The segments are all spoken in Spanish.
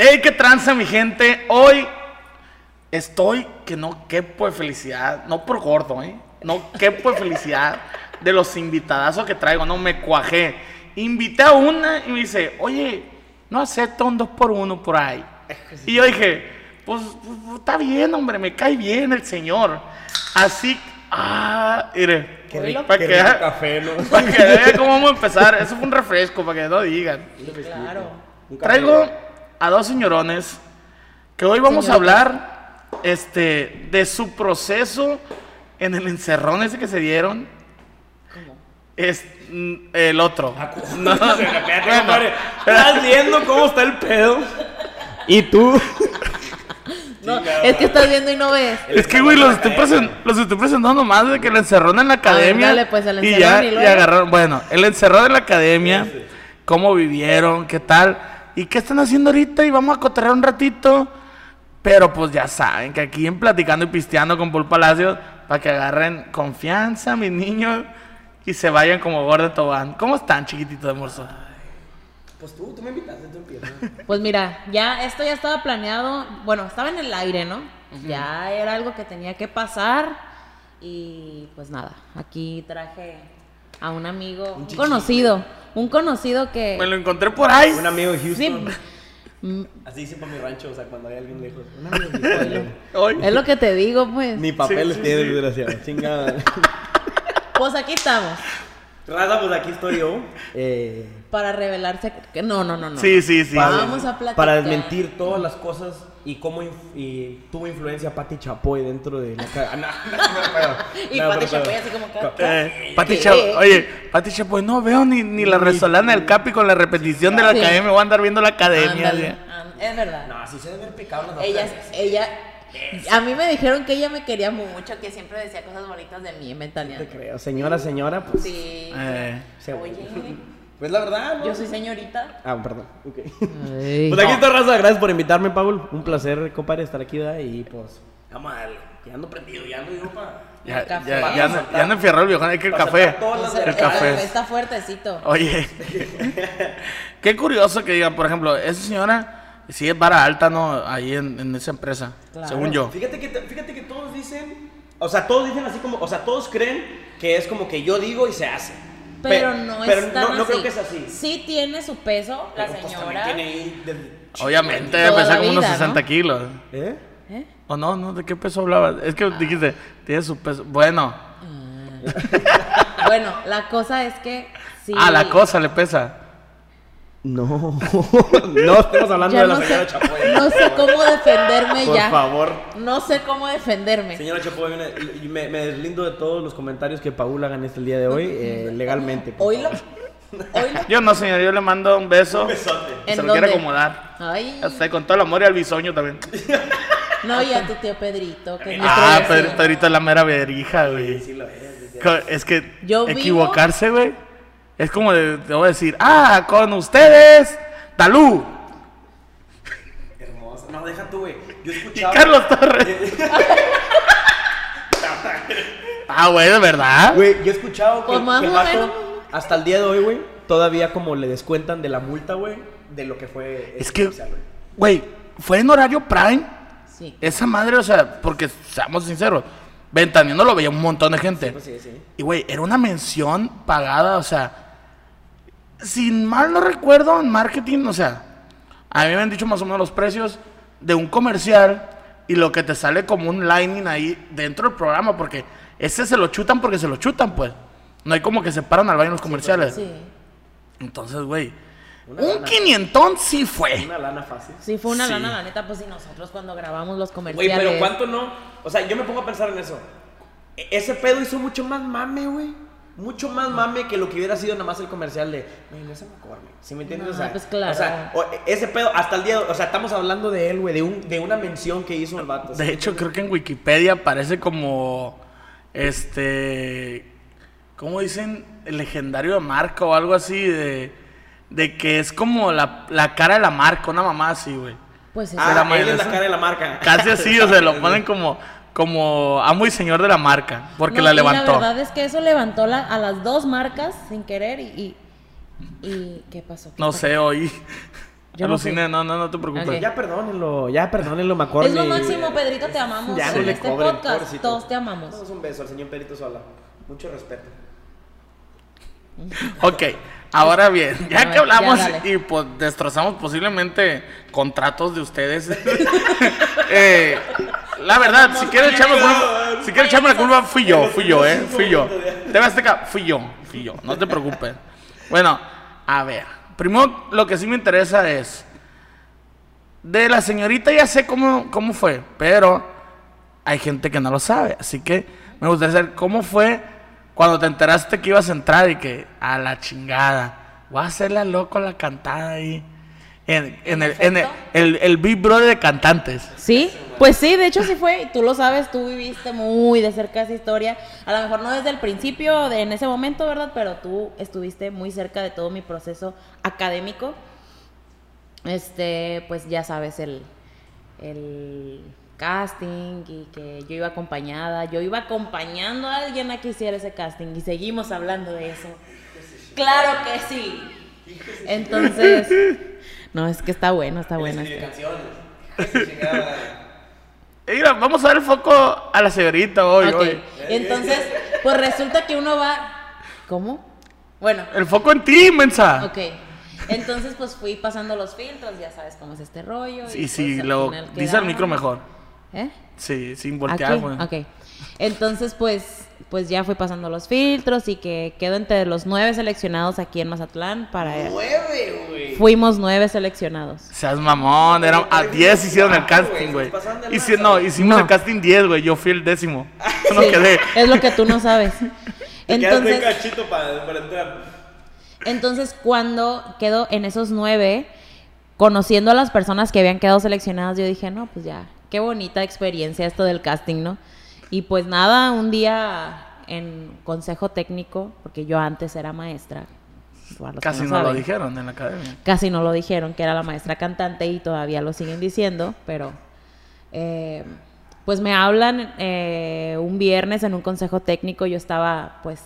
¡Ey, qué tranza, mi gente! Hoy estoy que no quepo de felicidad. No por gordo, ¿eh? No quepo de felicidad de los invitadazos que traigo. No, me cuajé. Invité a una y me dice, oye, no acepto un dos por uno por ahí. Y yo dije, pues, pues, está bien, hombre, me cae bien el señor. Así, ah, mire. Qué rico, para qué que, rico café, ¿no? para que vean cómo vamos a empezar. Eso fue un refresco, para que no digan. Claro. Traigo a dos señorones que hoy vamos a hablar este, de su proceso en el encerrón ese que se dieron. ¿Cómo? Es mm, el otro. No, espérate, Bueno. compadre. Estás viendo cómo está el pedo. Y tú. No, es que estás viendo y no ves. Es que, güey, los estoy, presen- los estoy presentando más de que el encerrón en la academia. dale, pues, el y encerrón ya y y agarraron. Bueno, el encerrón en la academia, cómo vivieron, qué tal, y qué están haciendo ahorita, y vamos a cotorrear un ratito. Pero pues ya saben que aquí en Platicando y Pisteando con Paul Palacios, para que agarren confianza, mis niños, y se vayan como gordo tobán. ¿Cómo están, chiquititos de morso? Pues tú, tú me invitaste, tú empiezas. Pues mira, ya esto ya estaba planeado. Bueno, estaba en el aire, ¿no? Ya era algo que tenía que pasar. Y pues nada, aquí traje a un amigo, un, conocido, un conocido que. Me lo encontré por ahí. Un amigo de Sí, Houston. mm, Así dicen para mi rancho, o sea, cuando hay alguien lejos. Un amigo de Houston. Es lo que te digo, pues. Ni papeles Sí, sí, tiene, sí. desgraciado. Chingada. Pues aquí estamos. Raza, pues aquí estoy yo. Eh, Para revelarse que no, no, no, no. Sí, sí, sí. para, Vamos a platicar. para desmentir todas las cosas y cómo inf- y tuvo influencia Pati Chapoy dentro de la ca- ah, no, no, no, pero- Y pero- Chapoy así como que- Eh, Pati. Chapoy, oye, Pati Chapoy, no veo ni, ni la resolana del Capi con la repetición de la Sí. academia, voy a andar viendo la academia. Es verdad. No, sí se debe haber picado las ella, ella, a mí me dijeron que ella me quería mucho, que siempre decía cosas bonitas de mí, No te mentaleando. creo. Señora, señora, pues. Sí. Eh, se- Oye, Pues la verdad, ¿no? yo soy señorita. Ah, perdón. Ok. Ay. Pues aquí está Raza, gracias por invitarme, Paul. Un placer, compadre, estar aquí, ¿verdad? Y pues. Vamos a. Ya ando prendido, ya ando yo para. ya, El café. ya, ya, no- ya no enfierró el viejo, hay que el café. Entonces, El está- café. Está fuertecito. Oye, qué curioso que digan, por ejemplo, esa señora sí es vara alta, ¿no? Ahí en, en esa empresa, Claro. según yo. Fíjate que, fíjate que todos dicen. O sea, todos dicen así como. O sea, todos creen que es como que yo digo y se hace. Pero Pe- no pero es tan no, no así. creo que es así. Sí tiene su peso, la Pero, pues, señora. tiene Obviamente, Toda debe pesar como unos vida, 60 ¿no? kilos. ¿Eh? ¿Eh? ¿O no? ¿No? ¿De qué peso hablabas? Es que dijiste, tiene su peso. Bueno, Bueno, la cosa es que sí. ah, la cosa le pesa. No. no estamos hablando Ya de la no sé, señora Chapoy. no sé cómo defenderme Por ya. favor. No sé cómo defenderme. Señora Chapoy, me, me deslindo de todos los comentarios que Paul hagan este el día de hoy, eh, legalmente. por. Oílo. Yo no, señor, yo le mando un beso. besote. Se ¿En lo quiere acomodar. Ay. Sé, con todo el amor y al bisoño también. No, y a tu tío Pedrito, que Ah. Pedrito, es la mera verija, güey. Sí lo es. Es que Yo equivocarse, güey, es como de, te voy a decir, ah, con ustedes, Talú Hermosa. No, deja tú, güey. Yo y escuchaba. Carlos Torres. Ah, güey, de verdad. Güey, yo he escuchado que, Pues que el vato, hasta el día de hoy, güey, todavía como le descuentan de la multa, güey, de lo que fue. Es que, güey. güey, fue en horario prime. Sí. Esa madre, o sea, porque seamos sinceros, Ventaneando lo veía un montón de gente. Pues sí, sí. Y, güey, era una mención pagada, o sea, sin mal no recuerdo, en marketing, o sea, a mí me han dicho más o menos los precios de un comercial y lo que te sale como un lining ahí dentro del programa, porque ese se lo chutan porque se lo chutan, pues. No hay como que se paran al baño los comerciales. Sí. Entonces, güey, Una un lana. quinientón sí fue. Una lana fácil. Sí, fue una Sí. lana, la neta, pues y nosotros cuando grabamos los Güey, comerciales. pero ¿cuánto no? O sea, yo me pongo a pensar en eso. E- Ese pedo hizo mucho más mame, güey. Mucho más mame que lo que hubiera sido nada más el comercial de, güey, no se me corre. ¿Sí me entiendes? No, o sea, pues claro. O sea, o- ese pedo, hasta el día, o sea, estamos hablando de él, güey, de, un, de una mención que hizo el vato. ¿sí? De hecho, creo que en Wikipedia aparece como, este, ¿cómo dicen? El legendario de marca o algo así, de, de que es como la, la cara de la marca, una mamá así, güey. Pues eso. Ah, la él es la cara de la marca. Casi así, o sea, lo ponen como, como amo y señor de la marca, porque No, la levantó. La verdad es que eso levantó la- a las dos marcas sin querer y. y, y- ¿Qué pasó? ¿Qué No pasó? sé, hoy. Yo no Aluciné, no, no, no te preocupes. Ya perdónenlo, ya perdónenlo, McCormick. Es lo máximo, Pedrito, te amamos. Ya no en le este cobren, podcast pobrecito. todos te amamos. Damos un beso al señor Pedrito Sola. Mucho respeto. Ok, ahora bien, ya ver, que hablamos ya, y pues destrozamos posiblemente contratos de ustedes, eh, la verdad, si quieren echarme la culpa, si quieren echarme la culpa, fui yo, fui yo, eh, fui yo. TV Azteca, fui yo, fui yo, no te preocupes. Bueno, a ver, primero lo que sí me interesa es, de la señorita ya sé cómo, cómo fue, pero hay gente que no lo sabe, así que me gustaría saber cómo fue cuando te enteraste que ibas a entrar y que a la chingada, voy a hacerla loco la cantada ahí. En, en el, en el, el, el Big Brother de cantantes. Sí, pues sí, de hecho sí fue, y tú lo sabes, tú viviste muy de cerca esa historia, a lo mejor no desde el principio, de, en ese momento, ¿verdad? Pero tú estuviste muy cerca de todo mi proceso académico. Este, pues ya sabes, el, el casting y que yo iba acompañada, yo iba acompañando a alguien a que hiciera ese casting y seguimos hablando de eso. Claro que sí. Entonces, no, es que está bueno, está bueno. este. Eh, Mira, vamos a dar el foco a la señorita hoy. Ok, hoy. entonces, pues resulta que uno va. ¿Cómo? Bueno, El foco en ti, mensa. ok. Entonces, pues fui pasando los filtros, ya sabes cómo es este rollo. Sí, y, sí, pues, lo dice al quedaron. micro mejor. ¿Eh? Sí, sin voltear, güey. ok. Entonces, pues, pues ya fui pasando los filtros y que quedo entre los nueve seleccionados aquí en Mazatlán para... Nueve, güey. Fuimos nueve seleccionados. Seas mamón, eran a 10 hicieron el casting, güey. Y si, no, hicimos No. el casting 10, güey. Yo fui el décimo. Yo no Sí, quedé. Es lo que tú no sabes. Entonces, cachito para, para entrar. Entonces, cuando quedo en esos nueve, conociendo a las personas que habían quedado seleccionadas, yo dije, no, pues ya, qué bonita experiencia esto del casting, ¿no? Y pues nada, un día en consejo técnico, porque yo antes era maestra. que Casi no lo saben, dijeron en la academia. Casi no lo dijeron, que era la maestra cantante y todavía lo siguen diciendo, pero eh, pues me hablan eh, un viernes en un consejo técnico, yo estaba pues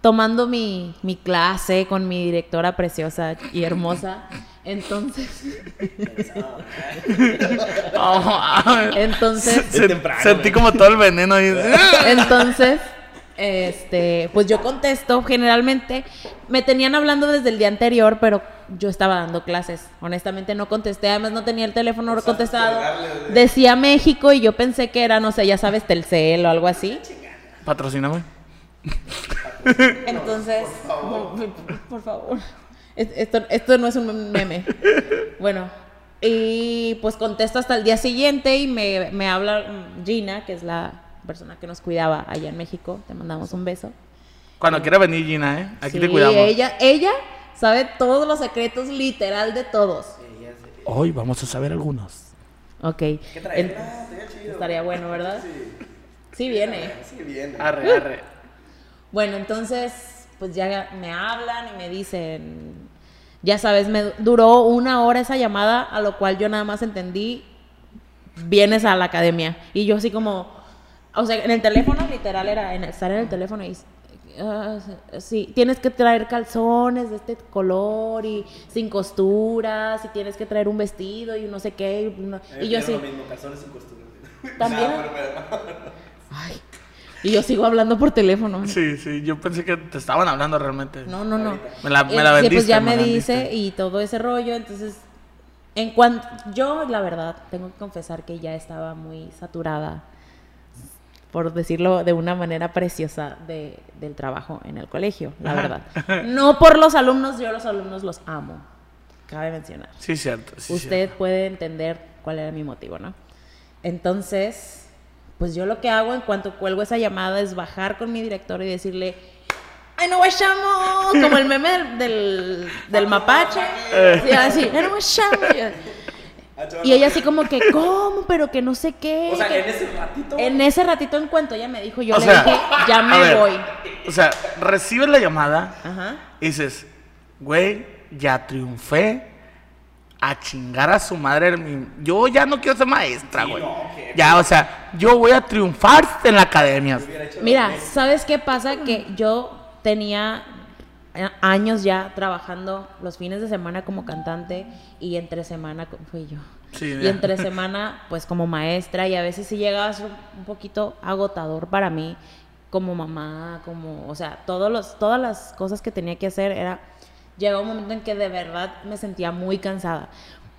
tomando mi, mi clase con mi directora preciosa y hermosa, entonces, entonces, se- temprano, sentí como todo el veneno ahí. entonces, este, pues yo contesto, generalmente me tenían hablando desde el día anterior, pero yo estaba dando clases. Honestamente no contesté, además no tenía el teléfono contestado. Decía México y yo pensé que era, no sé, ya sabes, Telcel o algo así. Patrocíname. Entonces, por favor. Esto, esto no es un meme. Bueno, y pues contesto hasta el día siguiente y me, me habla Gina, que es la persona que nos cuidaba allá en México. Te mandamos un beso. Cuando quiera venir Gina, ¿eh? Aquí te Sí, cuidamos. Ella, ella sabe todos los secretos literal de todos. Hoy vamos a saber algunos. Ok. En- estaría bueno, ¿verdad? Sí. viene. Sí, bien. Arre, arre. Bueno, entonces, pues ya me hablan y me dicen, ya sabes, me duró una hora esa llamada, a lo cual yo nada más entendí, vienes a la academia. Y yo así como, o sea, en el teléfono literal era en- estar en el teléfono y... "Ah, sí, tienes que traer calzones de este color y sin costuras y tienes que traer un vestido y no sé qué y, no- y yo así Lo mismo, calzones sin costura. también No, pero- pero- Ay, y yo sigo hablando por teléfono Sí, sí, yo pensé que te estaban hablando realmente. No, no, no. Me la- me la sí, vendiste, pues ya me me dice y todo ese rollo, entonces en cuanto yo la verdad tengo que confesar que ya estaba muy saturada por decirlo de una manera preciosa de, del trabajo en el colegio, la verdad. No por los alumnos, yo los alumnos los amo. Cabe mencionar. Sí, cierto. sí, Usted puede entender cuál era mi motivo, ¿no? Entonces, pues yo lo que hago en cuanto cuelgo esa llamada es bajar con mi director y decirle, ¡ay, no guachamo! Como el meme del, del, del mapache. Sí, así, ¡ay, no guachamo! Y ella así como que, ¿cómo? Pero que no sé qué. O sea, que- en ese ratito. en ese ratito en cuanto ella me dijo, yo O le sea, dije, ya me ver. voy. O sea, recibes la llamada Ajá. y dices, güey, ya triunfé. A chingar a su madre. Yo ya no quiero ser maestra, güey. ya, o sea, yo voy a triunfar en la academia. Mira, ¿sabes qué pasa? Que yo tenía a- años ya trabajando los fines de semana como cantante y entre semana fui yo. Sí, y entre semana pues como maestra y a veces sí llegaba a ser un poquito agotador para mí como mamá, como, o sea, todos los, todas las cosas que tenía que hacer era, llegó un momento en que de verdad me sentía muy cansada,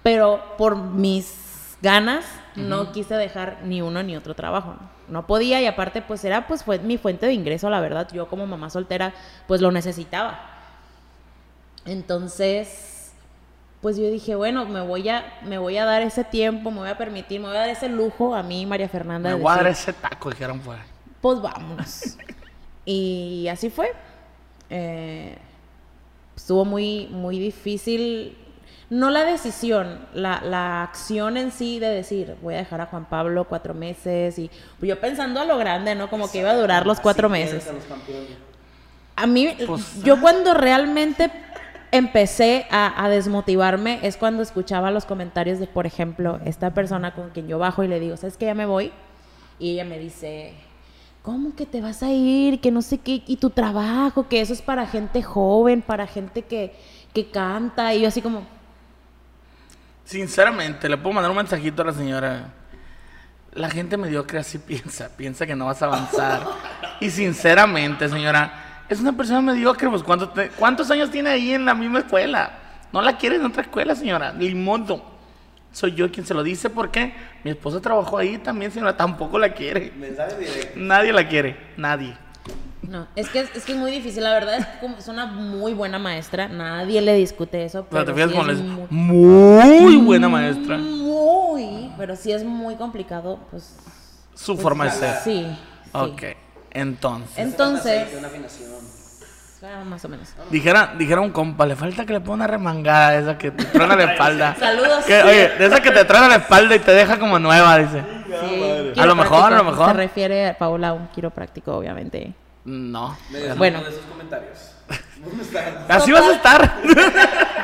pero por mis ganas no quise dejar ni uno ni otro trabajo, ¿no? Podía y aparte pues era pues fue mi fuente de ingreso, la verdad, yo como mamá soltera pues lo necesitaba. Entonces, pues yo dije, bueno, me voy a, me voy a dar ese tiempo, me voy a permitir, me voy a dar ese lujo a mí, María Fernanda. Me voy a dar decir, ese taco, dijeron fuera. pues vámonos. y así fue. Eh, estuvo muy, muy difícil. No la decisión, la, la acción en sí de decir, voy a dejar a Juan Pablo cuatro meses y yo pensando a lo grande, ¿no? Como que iba a durar los cuatro meses. A mí, Pues, yo cuando realmente empecé a, a desmotivarme es cuando escuchaba los comentarios de, por ejemplo, esta persona con quien yo bajo y le digo, ¿sabes que ya me voy? Y ella me dice, ¿cómo que te vas a ir? Que no sé qué, y tu trabajo, que eso es para gente joven, para gente que, que canta. Y yo así como, Sinceramente, le puedo mandar un mensajito a la señora. La gente mediocre así piensa, piensa que no vas a avanzar. y sinceramente, señora, es una persona mediocre, pues ¿cuánto te- ¿cuántos años tiene ahí en la misma escuela? No la quiere en otra escuela, señora, ni modo. Soy yo quien se lo dice porque mi esposa trabajó ahí también, señora, tampoco la quiere. Mensaje directo. Nadie la quiere, nadie. No, es que es, es que es muy difícil, la verdad es, como, es una muy buena maestra, nadie le discute eso. Pero te fijas sí como es muy- Muy buena maestra. Muy, pero sí es muy complicado, pues. Su pues, forma de ser. Sí. sí. Ok, entonces. Entonces, más o menos. Dijera, dijera un compa, le falta que le ponga una remangada de esa que te truena la espalda. Saludos. Que, oye, de esa que te truena la espalda y te deja como nueva, dice. Sí, A lo mejor, a lo mejor. Se refiere a Paula a un quiropráctico, obviamente. No. Me Bueno. de esos comentarios. Así vas a estar.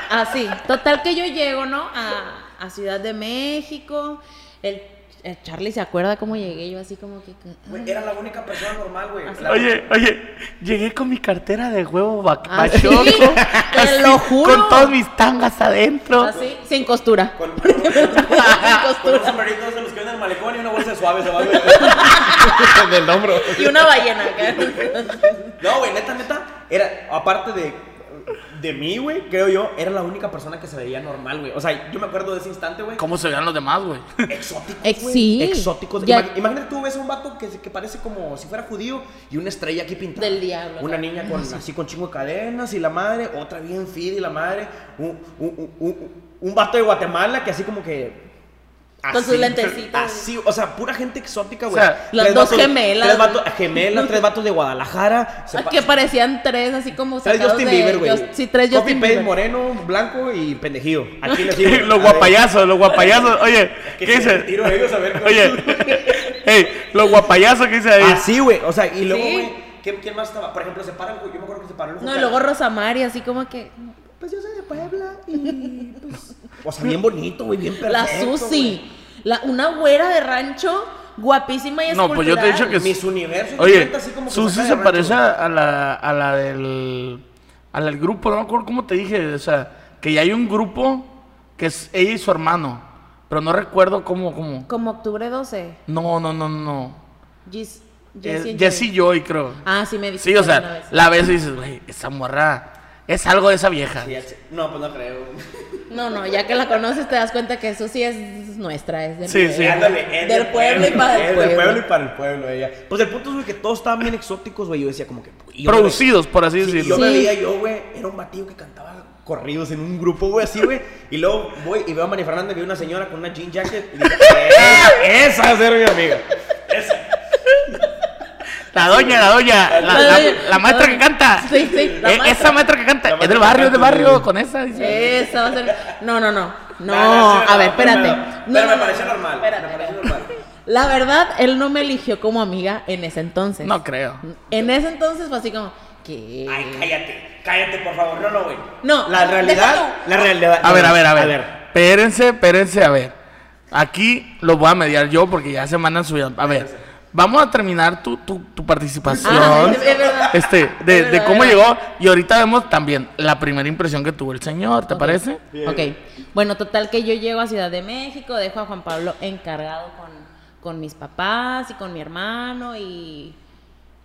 Ah, sí. Total que yo llego, ¿no? A, a Ciudad de México. El Charlie se acuerda cómo llegué yo así como que... Güey, era la única persona normal, güey. Oye, oye, llegué con mi cartera de huevo Ah, bachoco. sí, te lo juro. Con todas mis tangas adentro. Así, sin costura. Con, sin con unos costura. sombreritos de los que venden en el malecón y una bolsa de suaves abajo del hombro. Y una ballena acá. No, güey, neta, neta. Era, aparte de, de mí, güey, creo yo, era la única persona que se veía normal, güey. O sea, yo me acuerdo de ese instante, güey. ¿Cómo se veían los demás, güey? Exóticos. Ex- güey. sí. Exóticos. Ya- Imagínate tú ves a un vato que, que parece como si fuera judío y una estrella aquí pintada. Del diablo, Una niña con, así con chingo de cadenas y la madre. Otra bien fit y la madre. Un, un, un, un- un vato de Guatemala que así como que. Con sus lentecitos. Así, o sea, pura gente exótica, güey. O sea, las dos vatos- gemelas, Tres vatos, gemelas, tres vatos de Guadalajara. se pa- que parecían tres, así como Tres Justin de- Bieber, güey. Sí, tres Copy Justin Bieber. moreno, blanco y pendejillo. Aquí les digo. los guapayazos, los guapayazos. Oye, Que ¿qué se dice? tiro a ellos a ver Oye, hey, los guapayazos que dice ahí. Así, güey. O sea, y luego, güey, ¿quién, quién más estaba? Por ejemplo, se paran, güey. Yo me acuerdo que se pararon. No, y luego Rosa Mari, así como que... Pues yo soy de Puebla y pues. O sea, bien bonito, güey, bien perfecto. La Susi. La, una güera de rancho, guapísima y No, pues yo te he dicho que Mis universos. Oye, neta, así como que Susi se parece a, la, a la del. A la del grupo, no me acuerdo cómo te dije. O sea, que ya hay un grupo que es ella y su hermano. Pero no recuerdo cómo. cómo. Como octubre 12. No, no, no, no. Jess, Es Jessie and Jessie Joy. Joy, creo. Ah, sí me dijiste Sí, o sea, vez. la ves y dices, güey, esa morra. Es algo de esa vieja. Sí. No, pues no creo. No, no, ya que la conoces te das cuenta que Susi es nuestra, es de Sí, sí. Ándale, es Del pueblo y para el es pueblo. del pueblo y para el pueblo, ella. Pues el punto es, güey, que todos estaban bien exóticos, güey. Yo decía, como que. Producidos, por así Sí, decirlo. yo me Sí. veía yo, güey, era un batillo que cantaba corridos en un grupo, güey, así, güey. Y luego voy y veo a María Fernanda y veo una señora con una jean jacket y dije, esa, esa va a ser mi amiga. Esa. La doña, la doña, la, La la- doña, la maestra que canta. Sí, sí, la Eh, maestra. esa maestra que canta. La Es del barrio, es del barrio, con esa. dice. Esa va a ser. No, no, no. No, a ver, espérate. Pero, No, pero no, me pareció no, normal. espérate, me pareció espérate. normal. La verdad, él no me eligió como amiga en ese entonces. No creo. En ese entonces fue así como, ¿qué? Ay, cállate, cállate, por favor. No, no, güey. No, La realidad, déjalo. la realidad. A ver, a ver, a ver. A ver. Espérense, espérense, a ver. Aquí lo voy a mediar yo porque ya se mandan subiendo. A ver, vamos a terminar tu, tu, tu participación. Ah, es- es verdad. Este, de, Es de verdad, cómo es llegó. verdad. Y ahorita vemos también la primera impresión que tuvo el señor, ¿te parece? Ok. Bueno, total que yo llego a Ciudad de México, dejo a Juan Pablo encargado con, con mis papás y con mi hermano y,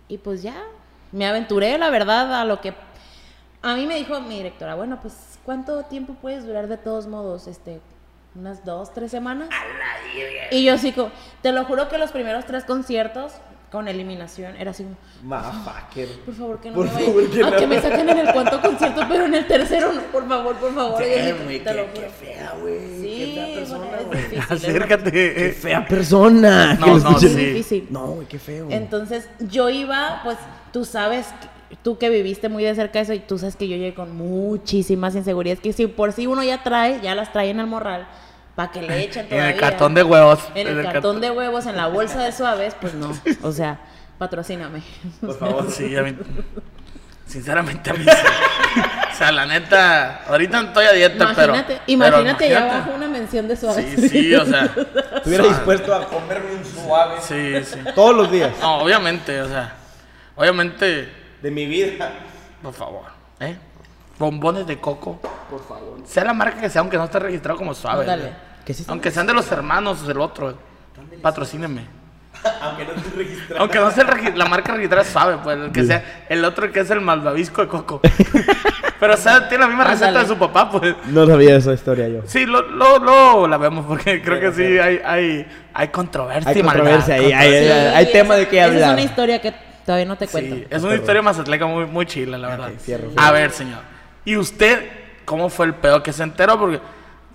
y pues ya, me aventuré, la verdad, a lo que... A mí me dijo mi directora, bueno, pues, ¿cuánto tiempo puedes durar de todos modos? Este, unas dos, tres semanas. Y yo así como, te lo juro que los primeros tres conciertos con eliminación era así Motherfucker. por favor, que no Por me favor, que aunque no. me saquen en el cuarto concierto, pero en el tercero no, por favor, por favor. Y yo así, Damn, güey, te lo juro. qué fea, güey. Sí, qué fea persona, es güey. es una- Qué Acércate. fea persona. No, que no, sí. difícil. No, güey, qué feo. Entonces yo iba, pues tú sabes, que- tú que viviste muy de cerca eso y tú sabes que yo llegué con muchísimas inseguridades que si por si uno ya trae, ya las trae en el morral para que le echen En todavía. el cartón de huevos. En el cartón de huevos, en la bolsa de suaves, pues no. O sea, patrocíname. Por favor. Sí, a mí. Sinceramente, a mí. sí. o sea, la neta. Ahorita no estoy a dieta, pero. Imagínate, pero imagínate ya abajo una mención de suaves. Sí, sí, o sea. Estuviera dispuesto a comerme un suave Sí, sí. todos los días No, obviamente, o sea. Obviamente, de mi vida. por favor. ¿Eh? Bombones de coco. Por favor. Sea la marca que sea, aunque no esté registrado como suave. Güey. Que sí Aunque sean de los hermanos del otro. Patrocíneme. Aunque no esté registrado. Aunque no sea la marca registrada suave, pues el que sea el otro que es el malvavisco de coco. Pero o sea, tiene la misma receta de su papá, pues. No sabía esa historia yo. Sí, lo, lo, lo la vemos porque creo que sí hay, hay, hay controversia. Hay maldad, controversia ahí, hay- controversia. hay tema de qué esa hablar. Es una historia que todavía no te cuento. Sí, es una historia mazatleca muy, muy chila, la verdad. fierro, A ver, señor. ¿Y usted cómo fue el pedo que se enteró? Porque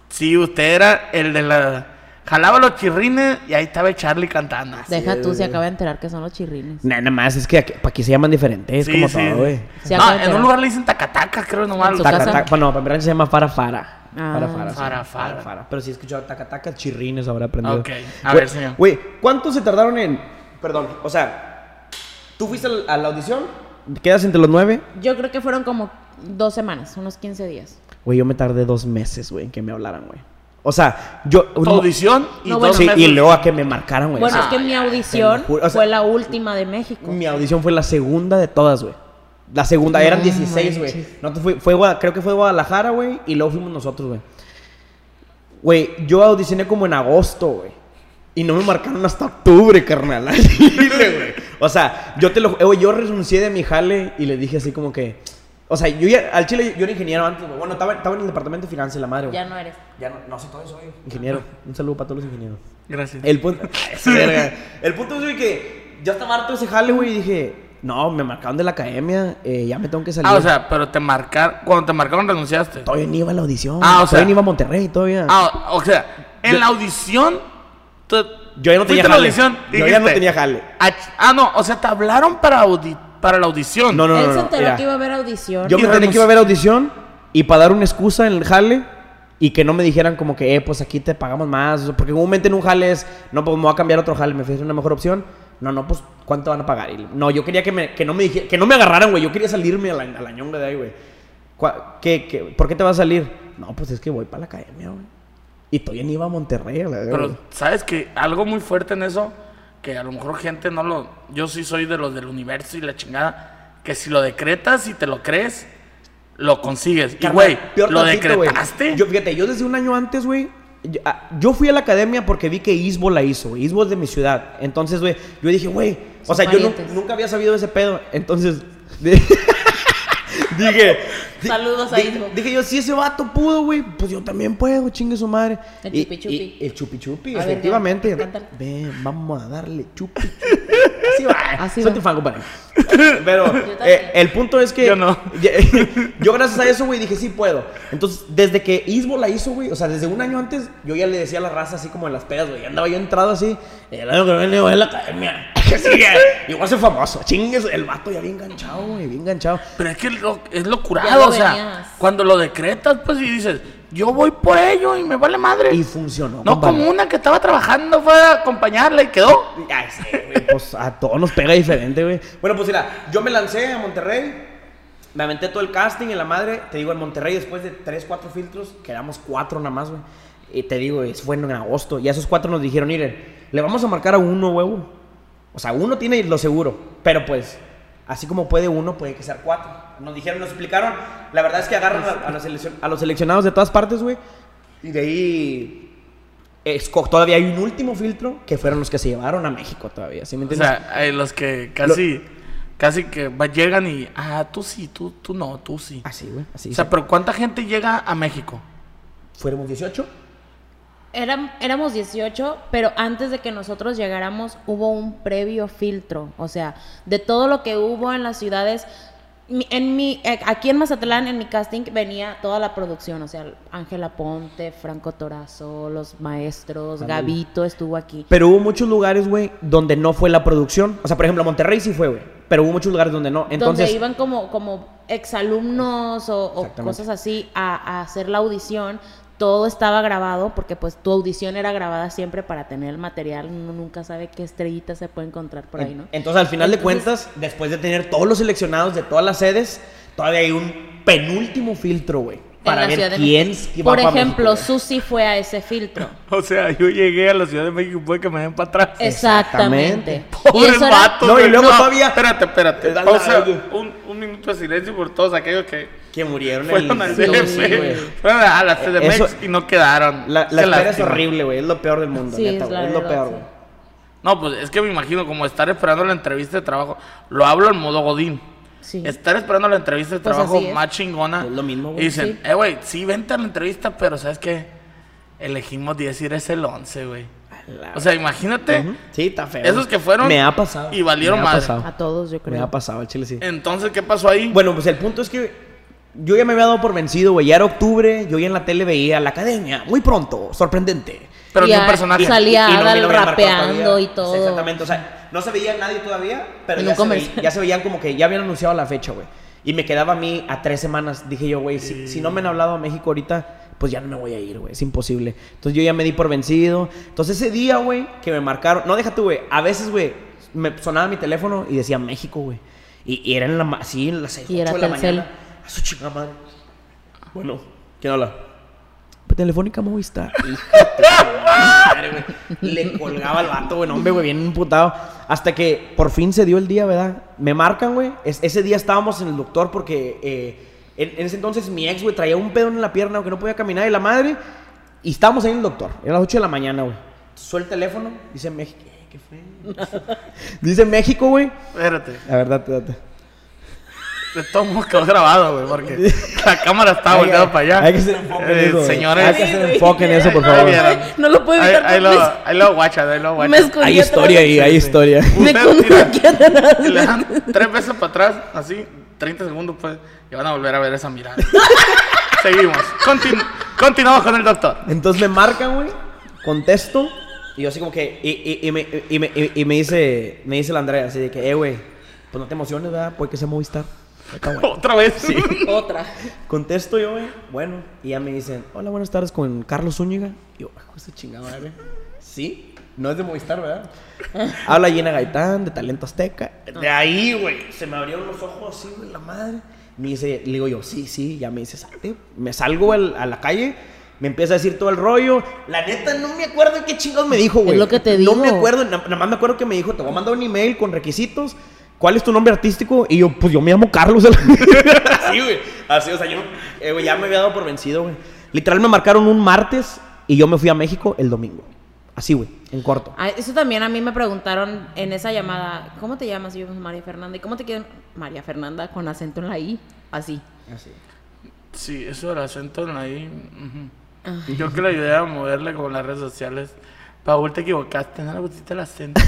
sí, usted era el de la... Jalaba los chirrines y ahí estaba Charlie cantando. Deja tú, se acaba de enterar que son los chirrines. Nah, nada más, es que aquí, aquí se llaman diferentes, es Sí, como sí, todo, güey. No, en un lugar le dicen tacataca, creo nomás. En su Taca, casa? taca- bueno, para empezar se llama fara fara. Ah. Fara fara. sí. Fara, fara. fara. Pero si he escuchado taca taca, chirrines habrá aprendido. Ok, a ver, señor. Güey, ¿cuánto se tardaron en...? Perdón, o sea, ¿tú fuiste a la audición? ¿Quedas entre los nueve? Yo creo que fueron como dos semanas, unos 15 días. Güey, yo me tardé dos meses, güey, en que me hablaran, güey. O sea, yo... Tu audición y No, bueno. Sí, y luego a que me marcaran, güey. Bueno, O es que mi audición te lo juro, o sea- fue la última de México. Mi audición fue la segunda de todas, güey. La segunda, eran No 16, güey. No, fue, fue, creo que fue Guadalajara, güey, y luego fuimos nosotros, güey. Güey, yo audicioné como en agosto, güey. Y no me marcaron hasta octubre, carnal. al chile, güey. O sea, yo te lo... eh, güey, yo renuncié de mi jale y le dije así como que... O sea, yo ya... Al chile yo era ingeniero antes, güey. Bueno, estaba, estaba en el departamento de finanzas, la madre, güey. Ya no eres. Ya no, no sé todo eso, güey. Ingeniero. Un saludo para todos los ingenieros. Gracias. El punto, el punto es güey, que ya estaba harto ese jale, güey, y dije, no, me marcaron de la academia, eh, ya me tengo que salir. Ah, o sea, pero te marcaron... Cuando te marcaron renunciaste. todavía ni iba a la audición. Ah, o sea- todavía ni iba a Monterrey, todavía. Ah, o sea, en Yo- la audición... tú- yo ya no tenía jale. audición y yo ya no dijiste, tenía jale. Ah, no, o sea, te hablaron para, audi- para la audición. No, no, Él no. se no, enteró mira. que iba a haber audición. Yo me enteré que iba a haber audición y para dar una excusa en el jale y que no me dijeran como que, eh, pues aquí te pagamos más. o sea, porque comúnmente en un jale es, no, pues me voy a cambiar a otro jale, me ofrecen una mejor opción. No, no, pues, ¿cuánto van a pagar? Y, no, yo quería que, me, que, no me dijera- que no me agarraran, güey. Yo quería salirme a la, a la ñonga de ahí, güey. ¿Qué, qué, por qué te vas a salir? No, pues es que voy para la academia, güey. Y todavía ni iba a Monterrey, a la Pero. ¿sabes que Algo muy fuerte en eso, que a lo mejor gente no lo... Yo sí soy de los del universo y la chingada, que si lo decretas y te lo crees, lo consigues. Y, Carnal, güey, ¿lo tantito, decretaste? Yo, fíjate, yo desde un año antes, güey. Yo, ah, yo fui a la academia porque vi que Isbo la hizo, güey. Isbo es de mi ciudad. Entonces, güey, yo dije, güey. O sea, yo nu- parientes. nunca había sabido ese pedo. Entonces, dije. di- Saludos a Isbo. Dije yo, si ese vato pudo, güey, pues yo también puedo, chingue su madre. El Y- chupi chupi. y- el chupi chupi, A ver, efectivamente. cántale. Ven, vamos a darle chupi chupi. Así va. Así Soy va. tu fan, compadre. Pero también. eh, el punto es que Yo no. yo gracias a eso, güey, dije, sí puedo. Entonces, desde que Isbo la hizo, güey, o sea, desde un año antes, yo ya le decía a la raza así como en las pedas, güey. Andaba yo entrado así, el año que viene voy a la academia. Que sigue, igual ser famoso. Chingues, el vato ya bien enganchado, güey, bien enganchado. Pero es que lo- es lo curado, lo o sea, venías. cuando lo decretas, pues y dices, yo voy por ello y me vale madre. Y funcionó. no como una que estaba trabajando, fue a acompañarla y quedó. Ay, sí, güey, pues a todos nos pega diferente, güey. Bueno, pues mira, yo me lancé a Monterrey, me aventé todo el casting en la madre. Te digo, en Monterrey, después de 3, 4 filtros, quedamos 4 nada más, güey. Y te digo, eso fue en agosto. Y a esos 4 nos dijeron, miren, le vamos a marcar a uno, huevo. O sea, uno tiene lo seguro, pero pues, así como puede uno, puede que sea cuatro. Nos dijeron, nos explicaron. La verdad es que agarran a, a los, seleccion- a los seleccionados de todas partes, güey. Y de ahí. esco- todavía hay un último filtro que fueron los que se llevaron a México todavía. ¿Sí me O entiendes? sea, hay los que casi, casi que va- llegan y, ah, tú sí, tú, tú no, tú sí. así, güey. Así. O sea, sí. pero ¿cuánta gente llega a México? ¿Fuéramos 18? Éram- éramos 18, pero antes de que nosotros llegáramos hubo un previo filtro. O sea, de todo lo que hubo en las ciudades. En mi, eh, aquí en Mazatlán, en mi casting, venía toda la producción. O sea, Ángela Ponte, Franco Torazo, los maestros. Gavito estuvo aquí. Pero hubo muchos lugares, güey, donde no fue la producción. O sea, por ejemplo, Monterrey sí fue, güey. Pero hubo muchos lugares donde no. Entonces, donde iban como, como exalumnos o, cosas así a, a hacer la audición. Todo estaba grabado porque pues tu audición era grabada siempre para tener el material. Uno nunca sabe qué estrellita se puede encontrar por ahí, ¿no? entonces al final de cuentas, después de tener todos los seleccionados de todas las sedes, todavía hay un penúltimo filtro, güey. Para la ver Ciudad de quién va Por ejemplo, México. Susi fue a ese filtro. O sea, yo llegué a la Ciudad de México y puede que me den para atrás. Exactamente. Pobres Y eso era- vatos, No, y luego todavía- Espérate, espérate. Te da O sea, un, un minuto de silencio por todos aquellos que Que murieron fueron al el... Sí, güey. Fueron a la CDMX Eso- y no quedaron. La, la espera es horrible, güey. Es lo peor del mundo, Sí, neta, es la güey. Es lo peor, sí. güey. No, pues es que me imagino como estar esperando la entrevista de trabajo. Lo hablo en modo Godín. Sí. Estar esperando la entrevista de Pues trabajo más chingona. Es lo mismo, güey. Y dicen, Sí. eh, güey, sí, vente a la entrevista, pero ¿sabes qué? Elegimos 10 y eres el 11, güey. O sea, imagínate. Sí, está feo. Esos que fueron Me ha pasado. y valieron Me pasado. A todos, yo Me creo. ha pasado el chile, sí. Entonces, ¿qué pasó ahí? Bueno, pues el punto es que yo ya me había dado por vencido, güey. Ya era octubre, yo ya en la tele veía la academia, muy pronto, sorprendente. pero y ni un personaje. salía Y no- Adal y no había marcado rapeando y todo. Sí, exactamente, o sea, no se veía nadie todavía, pero ya se, comercial. veía- ya se veían como que ya habían anunciado la fecha, güey. Y me quedaba a mí a tres semanas. Dije yo, güey, si, si no me han hablado a México ahorita, pues ya no me voy a ir, güey. Es imposible. Entonces yo ya me di por vencido. Entonces ese día, güey, que me marcaron. No, déjate, güey. A veces, güey, me sonaba mi teléfono y decía México, güey. Y, y era en la, así, en las seis, Y era ocho de la mañana. A su chingada madre. Bueno, ¿quién habla? Pues Telefónica Movistar. Hijo de tu madre, güey. Le colgaba al vato, güey. Hombre, güey, bien imputado. Hasta que por fin se dio el día, ¿verdad? Me marcan, güey. Es- ese día estábamos en el doctor porque eh, en, en ese entonces mi ex, güey, traía un pedo en la pierna, que no podía caminar. Y la madre. Y estábamos ahí en el doctor. Era las 8 de la mañana, güey. Suelta el teléfono. Dice México. Eh, ¿Qué fue? dice México, güey. Espérate. La verdad, date. De todos modos quedó grabado, güey, porque la cámara estaba Hay- volteada para allá. hay que hacer enfoque en Eh, eso. Señores, Hay que hacer enfoque en eso, por favor. No lo puedo evitar. ahí lo, ahí lo guacha, ahí lo guacha. Me escondí Hay historia ahí, hay historia. Me le dan tres veces para atrás, así, 30 segundos, pues, y van a volver a ver esa mirada. Seguimos. Continu- continuamos con el doctor. Entonces me marcan, güey. Contesto. Y yo así como que. Y, y- y me, y, me, y- y me dice. Me dice la Andrea así de que, eh, güey. Pues no te emociones, ¿verdad? Puede que sea Movistar. Otra vez. Otra. Contesto yo, güey. Bueno. Y ya me dicen, hola, buenas tardes con Carlos Zúñiga. Y yo, "Hijo de su chingada madre. Sí. No es de Movistar, ¿verdad? Habla Gina Gaitán, de Talento Azteca. De ahí, güey. Se me abrieron los ojos así, güey, la madre. Me dice, le digo yo, sí, sí. Ya me dice, salte. Me salgo al- a la calle. Me empieza a decir todo el rollo. La neta, no me acuerdo qué chingados me dijo, güey. lo que te No digo. me acuerdo. na- Nada más me acuerdo que me dijo, te voy a mandar un email con requisitos. ¿Cuál es tu nombre artístico? Y yo, pues yo me llamo Carlos. Así, güey. Así, o sea, yo eh, güey, ya me había dado por vencido, güey. Literal me marcaron un martes y yo me fui a México el domingo. Así, güey, en corto. Ah, Eso también a mí me preguntaron en esa llamada, ¿cómo te llamas? Y yo, pues, María Fernanda. ¿Y cómo te quieres? María Fernanda con acento en la I. Así. Así. Sí, eso del acento en ahí. ujú. Yo que le ayudé a moverle con las redes sociales. Paul, te equivocaste, no le pusiste el acento.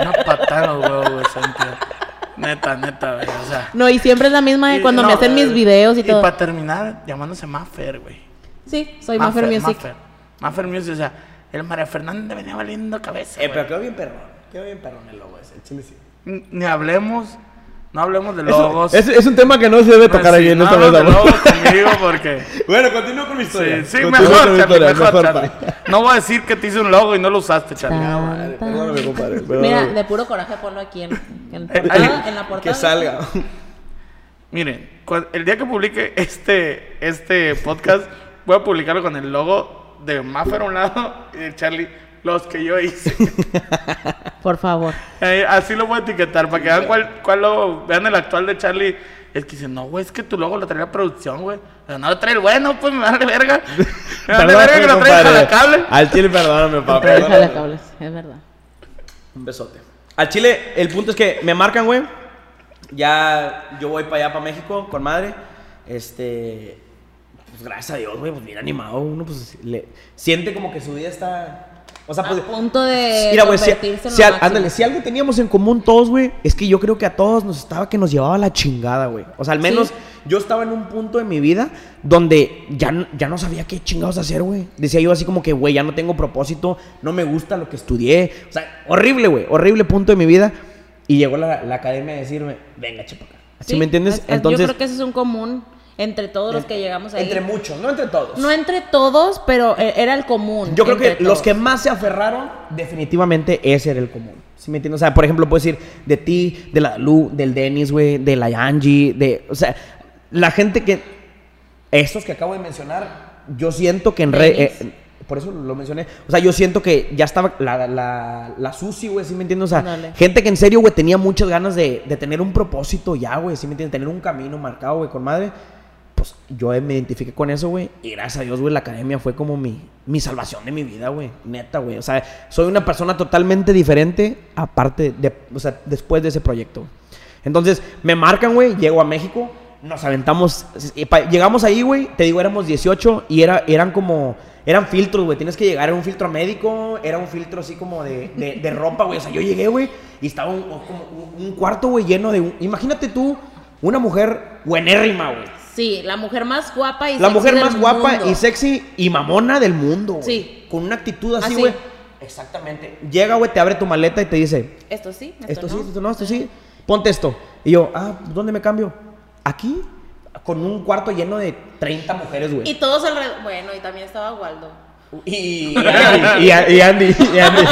Una patada en los huevos, güey. Neta, neta, güey. O sea. No, y siempre es la misma de y- cuando no, me hacen mis eh, videos y, todo. para terminar, llamándose Maffer, güey. Sí, soy Maffer Music. Maffer. Maffer Music, o sea, el María Fernanda venía valiendo cabeza. Eh, güey. pero quedó bien perrón. Quedó bien perrón el logo ese. el chile sí. Ni hablemos, no hablemos de logos. es, es un tema que no se debe tocar Pues sí, en no esta mesa. logos conmigo porque. Bueno, continúo con mi historia. Sí, sí, mejor, Charlie, historia, mejor, mejor, Charlie. No voy a decir que te hice un logo y no lo usaste, Charlie. Madre, tan. perdóname, compadre, perdóname. Mira, de puro coraje ponlo aquí en, en, Eh, portada, ahí- en la portada. Que salga. Miren, el día que publique este, este podcast, voy a publicarlo con el logo de Maffer a un lado y de Charlie, los que yo hice. Por favor. Eh, así lo voy a etiquetar para que vean cuál, cuál lo vean el actual de Charlie. Es que dice, no, güey, es que tu logo lo trae la producción, güey. Pero no lo trae el bueno, pues me vale verga. Me vale verga que lo trae el cable. Al chile, perdóname, papá. Pero perdóname. déjale cables, es verdad. Un besote. Al chile, el punto es que me marcan, güey. Ya yo voy para allá, para México, con madre. Este. Pues gracias a Dios, güey, pues bien animado. Uno, pues le, siente como que su vida está. O sea, pues. A punto de Mira, güey, si, si ándale, si algo teníamos en común todos, güey, es que yo creo que a todos nos estaba que nos llevaba la chingada, güey. O sea, al menos Sí. yo estaba en un punto de mi vida donde ya, ya no sabía qué chingados hacer, güey. Decía yo así como que, güey, ya no tengo propósito, no me gusta lo que estudié. O sea, horrible, güey, horrible punto de mi vida. Y llegó la, la academia a decirme, venga, chepa acá. ¿Sí, Sí, me entiendes? es- es- Entonces, yo creo que ese es un común entre todos los que llegamos ahí. entre muchos, no entre todos. No entre todos, pero eh, era el común. Yo creo que entre los todos. que más se aferraron, definitivamente ese era el común. ¿Sí me entiendes? O sea, por ejemplo, puedes decir de ti, de la Lu, del Dennis, güey, de la Angie, de. O sea, la gente que. Estos que acabo de mencionar, yo siento que en re- Dennis. eh, por eso lo mencioné. O sea, yo siento que ya estaba la, la, la Susi, güey, ¿sí me entiendes? O sea, Ándale. gente que en serio, güey, tenía muchas ganas de, de tener un propósito ya, güey, ¿sí me entiendes? Tener un camino marcado, güey, con madre. Pues yo me identifiqué con eso, güey. Y gracias a Dios, güey, la academia fue como mi, mi salvación de mi vida, güey. Neta, güey. O sea, soy una persona totalmente diferente, aparte de, o sea, después de ese proyecto. Entonces, me marcan, güey, llego a México, nos aventamos, llegamos ahí, güey, te digo, éramos 18 y era, eran como, eran filtros, güey, tienes que llegar, era un filtro médico, era un filtro así como de, de, de ropa, güey, o sea, yo llegué, güey, y estaba un, como un- cuarto, güey, lleno de, imagínate tú, una mujer buenérrima, güey. Sí, la mujer más guapa y La sexy mujer del más guapa mundo. y sexy y mamona del mundo, güey. Sí. Con una actitud así, güey. Exactamente. Llega, güey, te abre tu maleta y te dice, Esto sí, esto, esto no. sí, esto no, esto sí. Ponte esto. Y yo, ah, ¿dónde me cambio? Aquí, con un cuarto lleno de 30 mujeres, Y güey. todos alrededor. Bueno, y también estaba Waldo. Y, y, Andy, y, y Andy, y Andy.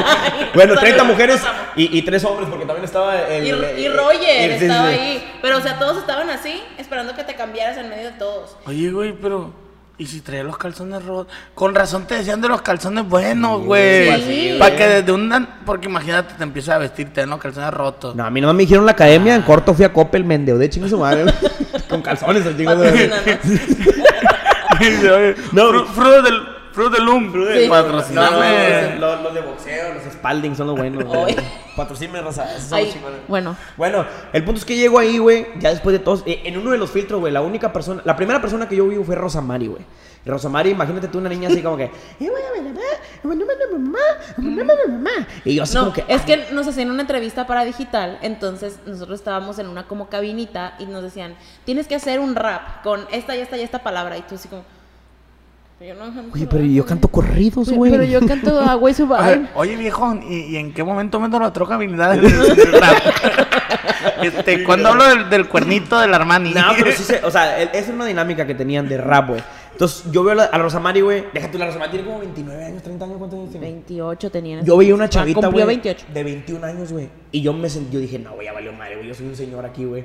Bueno, 30 mujeres y, y tres hombres, porque también estaba el. Y, y Roger el- estaba ahí. Pero, o sea, todos estaban así, esperando que te cambiaras en medio de todos. Oye, güey, pero. ¿Y si traía los calzones rotos? Con razón te decían de los calzones buenos, güey. Sí. Para que desde una. Porque imagínate, te empiezas a vestirte en los calzones rotos. No, a mí no me dijeron la academia, en corto fui a Coppel, mendeo de chingo su madre. con calzones, el chico de. No. no. Fruto del. Fruto del Loom. Sí. No, Patrocíname. no, los, los de boxeo, los Spalding son los buenos. güey. Patrocíname, raza. esos son Ay, bueno, Bueno, el punto es que llego ahí, güey, ya después de todos, eh, en uno de los filtros, güey, la única persona, la primera persona que yo vi fue Rosamari, güey. Rosamari, imagínate tú una niña así como que, "Y voy a ver, mamá, mamá, mamá, mamá, mamá, mamá". y yo así no, como que, es "Ay, que nos hacían una entrevista para digital, entonces nosotros estábamos en una como cabinita y nos decían, tienes que hacer un rap con esta y esta y esta palabra. Y tú así como, yo no canto Oye, pero yo güey". canto corridos, güey. Pero yo canto Agua y su A vibe. oye, viejón, ¿y, y en qué momento meto la troca rap? este, cuando hablo del, del cuernito del Armani. No, pero sí se, o sea, esa es una dinámica que tenían de rap, güey. Entonces, yo veo a la- a Rosamari, güey, déjate, la Rosamari tiene como 29 años, 30 años, ¿cuántos años tiene? 28 tenían. Yo veía una Ah, chavita, Cumplió güey, 28. de 21 años, güey. Y yo me sentí, yo dije, no, güey, ya valió madre, güey, yo soy un señor aquí, güey.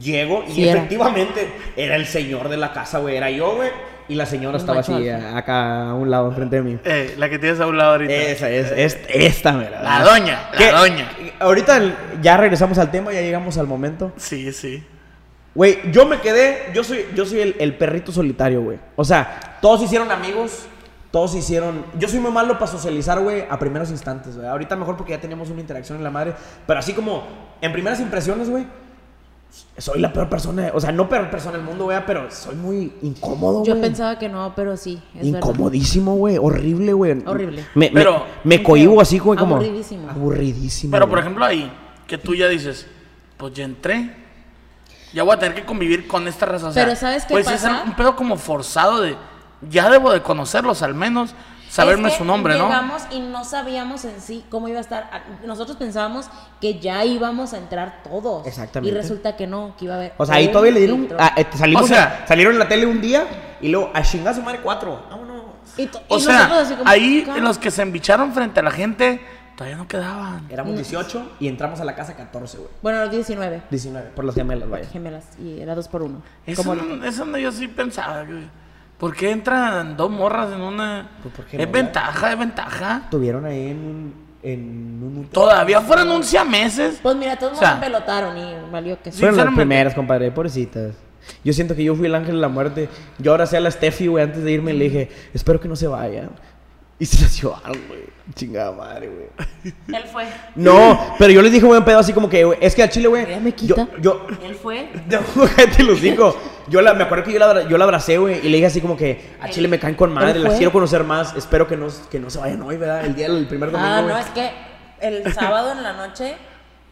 Llego y Sí efectivamente era el señor de la casa, güey, era yo, güey. Y la señora estaba macho así, acá a un lado, enfrente de mí. Eh, la que tienes a un lado ahorita. Esa es, es esta, ¿verdad? La doña, la ¿Qué? doña. Ahorita ya regresamos al tema, ya llegamos al momento. Sí, sí. Güey, yo me quedé, yo soy, yo soy el, el perrito solitario, güey. O sea, todos hicieron amigos, todos hicieron... Yo soy muy malo para socializar, güey, a primeros instantes, güey. Ahorita mejor porque ya teníamos una interacción en la madre. Pero así como en primeras impresiones, güey, soy la peor persona, o sea, no peor persona del mundo, güey, pero soy muy incómodo, güey. Yo pensaba que no, pero sí. Es. Incomodísimo, güey, horrible, güey. Horrible. Me, me- Pero- me, cohibo así, güey, como... Aburridísimo. Aburridísimo. Pero, por ejemplo, ahí, que tú ya dices, pues ya entré. Ya voy a tener que convivir con esta raza. O sea, Pero ¿sabes qué pues pasa? es un pedo como forzado de, ya debo de conocerlos al menos, saberme Es que su nombre, ¿no? Llegamos y no sabíamos en sí cómo iba a estar. Nosotros pensábamos que ya íbamos a entrar todos. Exactamente. Y resulta que no, que iba a haber. O sea, ahí todavía le dieron. ah, eh, salimos O sea- salieron en la tele un día y luego a chingar a su madre cuatro. Vámonos. Y O y sea, como, ahí "Ca- los que se embicharon frente a la gente, todavía no quedaban. Éramos 18 y entramos a la casa 14, güey. Bueno, los 19 19, por las gemelas, vaya. gemelas. Y era dos por uno. Eso, no- eso no, yo sí pensaba. que, ¿Por qué entran dos morras en una...? Pues, ¿por qué es no? ventaja, es ventaja. Tuvieron ahí en un. en un. Todavía fueron un meses. Pues mira, todos O sea, me pelotaron y valió que sí. Fueron las primeras, compadre, pobrecitas. Yo siento que yo fui el ángel de la muerte. Yo ahora a la Steffi, güey, antes de irme le dije, espero que no se vaya. Y se las llevaron, güey. Chingada madre, güey. Él fue. No, pero yo les dije, buen pedo, así como que, güey, es que a Chile, güey. Ya me quita. Yo, yo, Él fue. no, cállate los digo. Yo la, me acuerdo que yo la, yo la abracé, güey, y le dije así como que a Chile me caen con madre, ¿Él las quiero conocer más. Espero que no, que no se vayan hoy, ¿verdad? El día del primer domingo. Ah, no, es que el sábado en la noche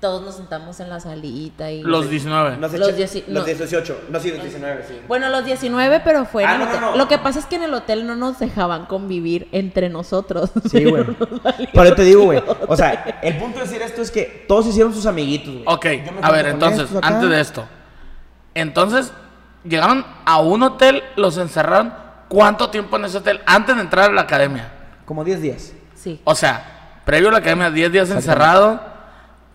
todos nos sentamos en la salita y... Los 19. No sé, Los che- dieci- los no. 18. No, sí, los 19, sí. Bueno, los 19, pero fue en Ah, el no, no, hotel. no. Lo que pasa es que en el hotel no nos dejaban convivir entre nosotros. Sí, güey. Pero yo te digo, güey. O sea, el punto de decir esto es que todos hicieron sus amiguitos, güey. Ok, Yo me a ver, entonces, antes de esto. Entonces, llegaron a un hotel, los encerraron. ¿Cuánto tiempo en ese hotel antes de entrar a la academia? Como 10 días. Sí. O sea, previo a la academia, 10 días encerrado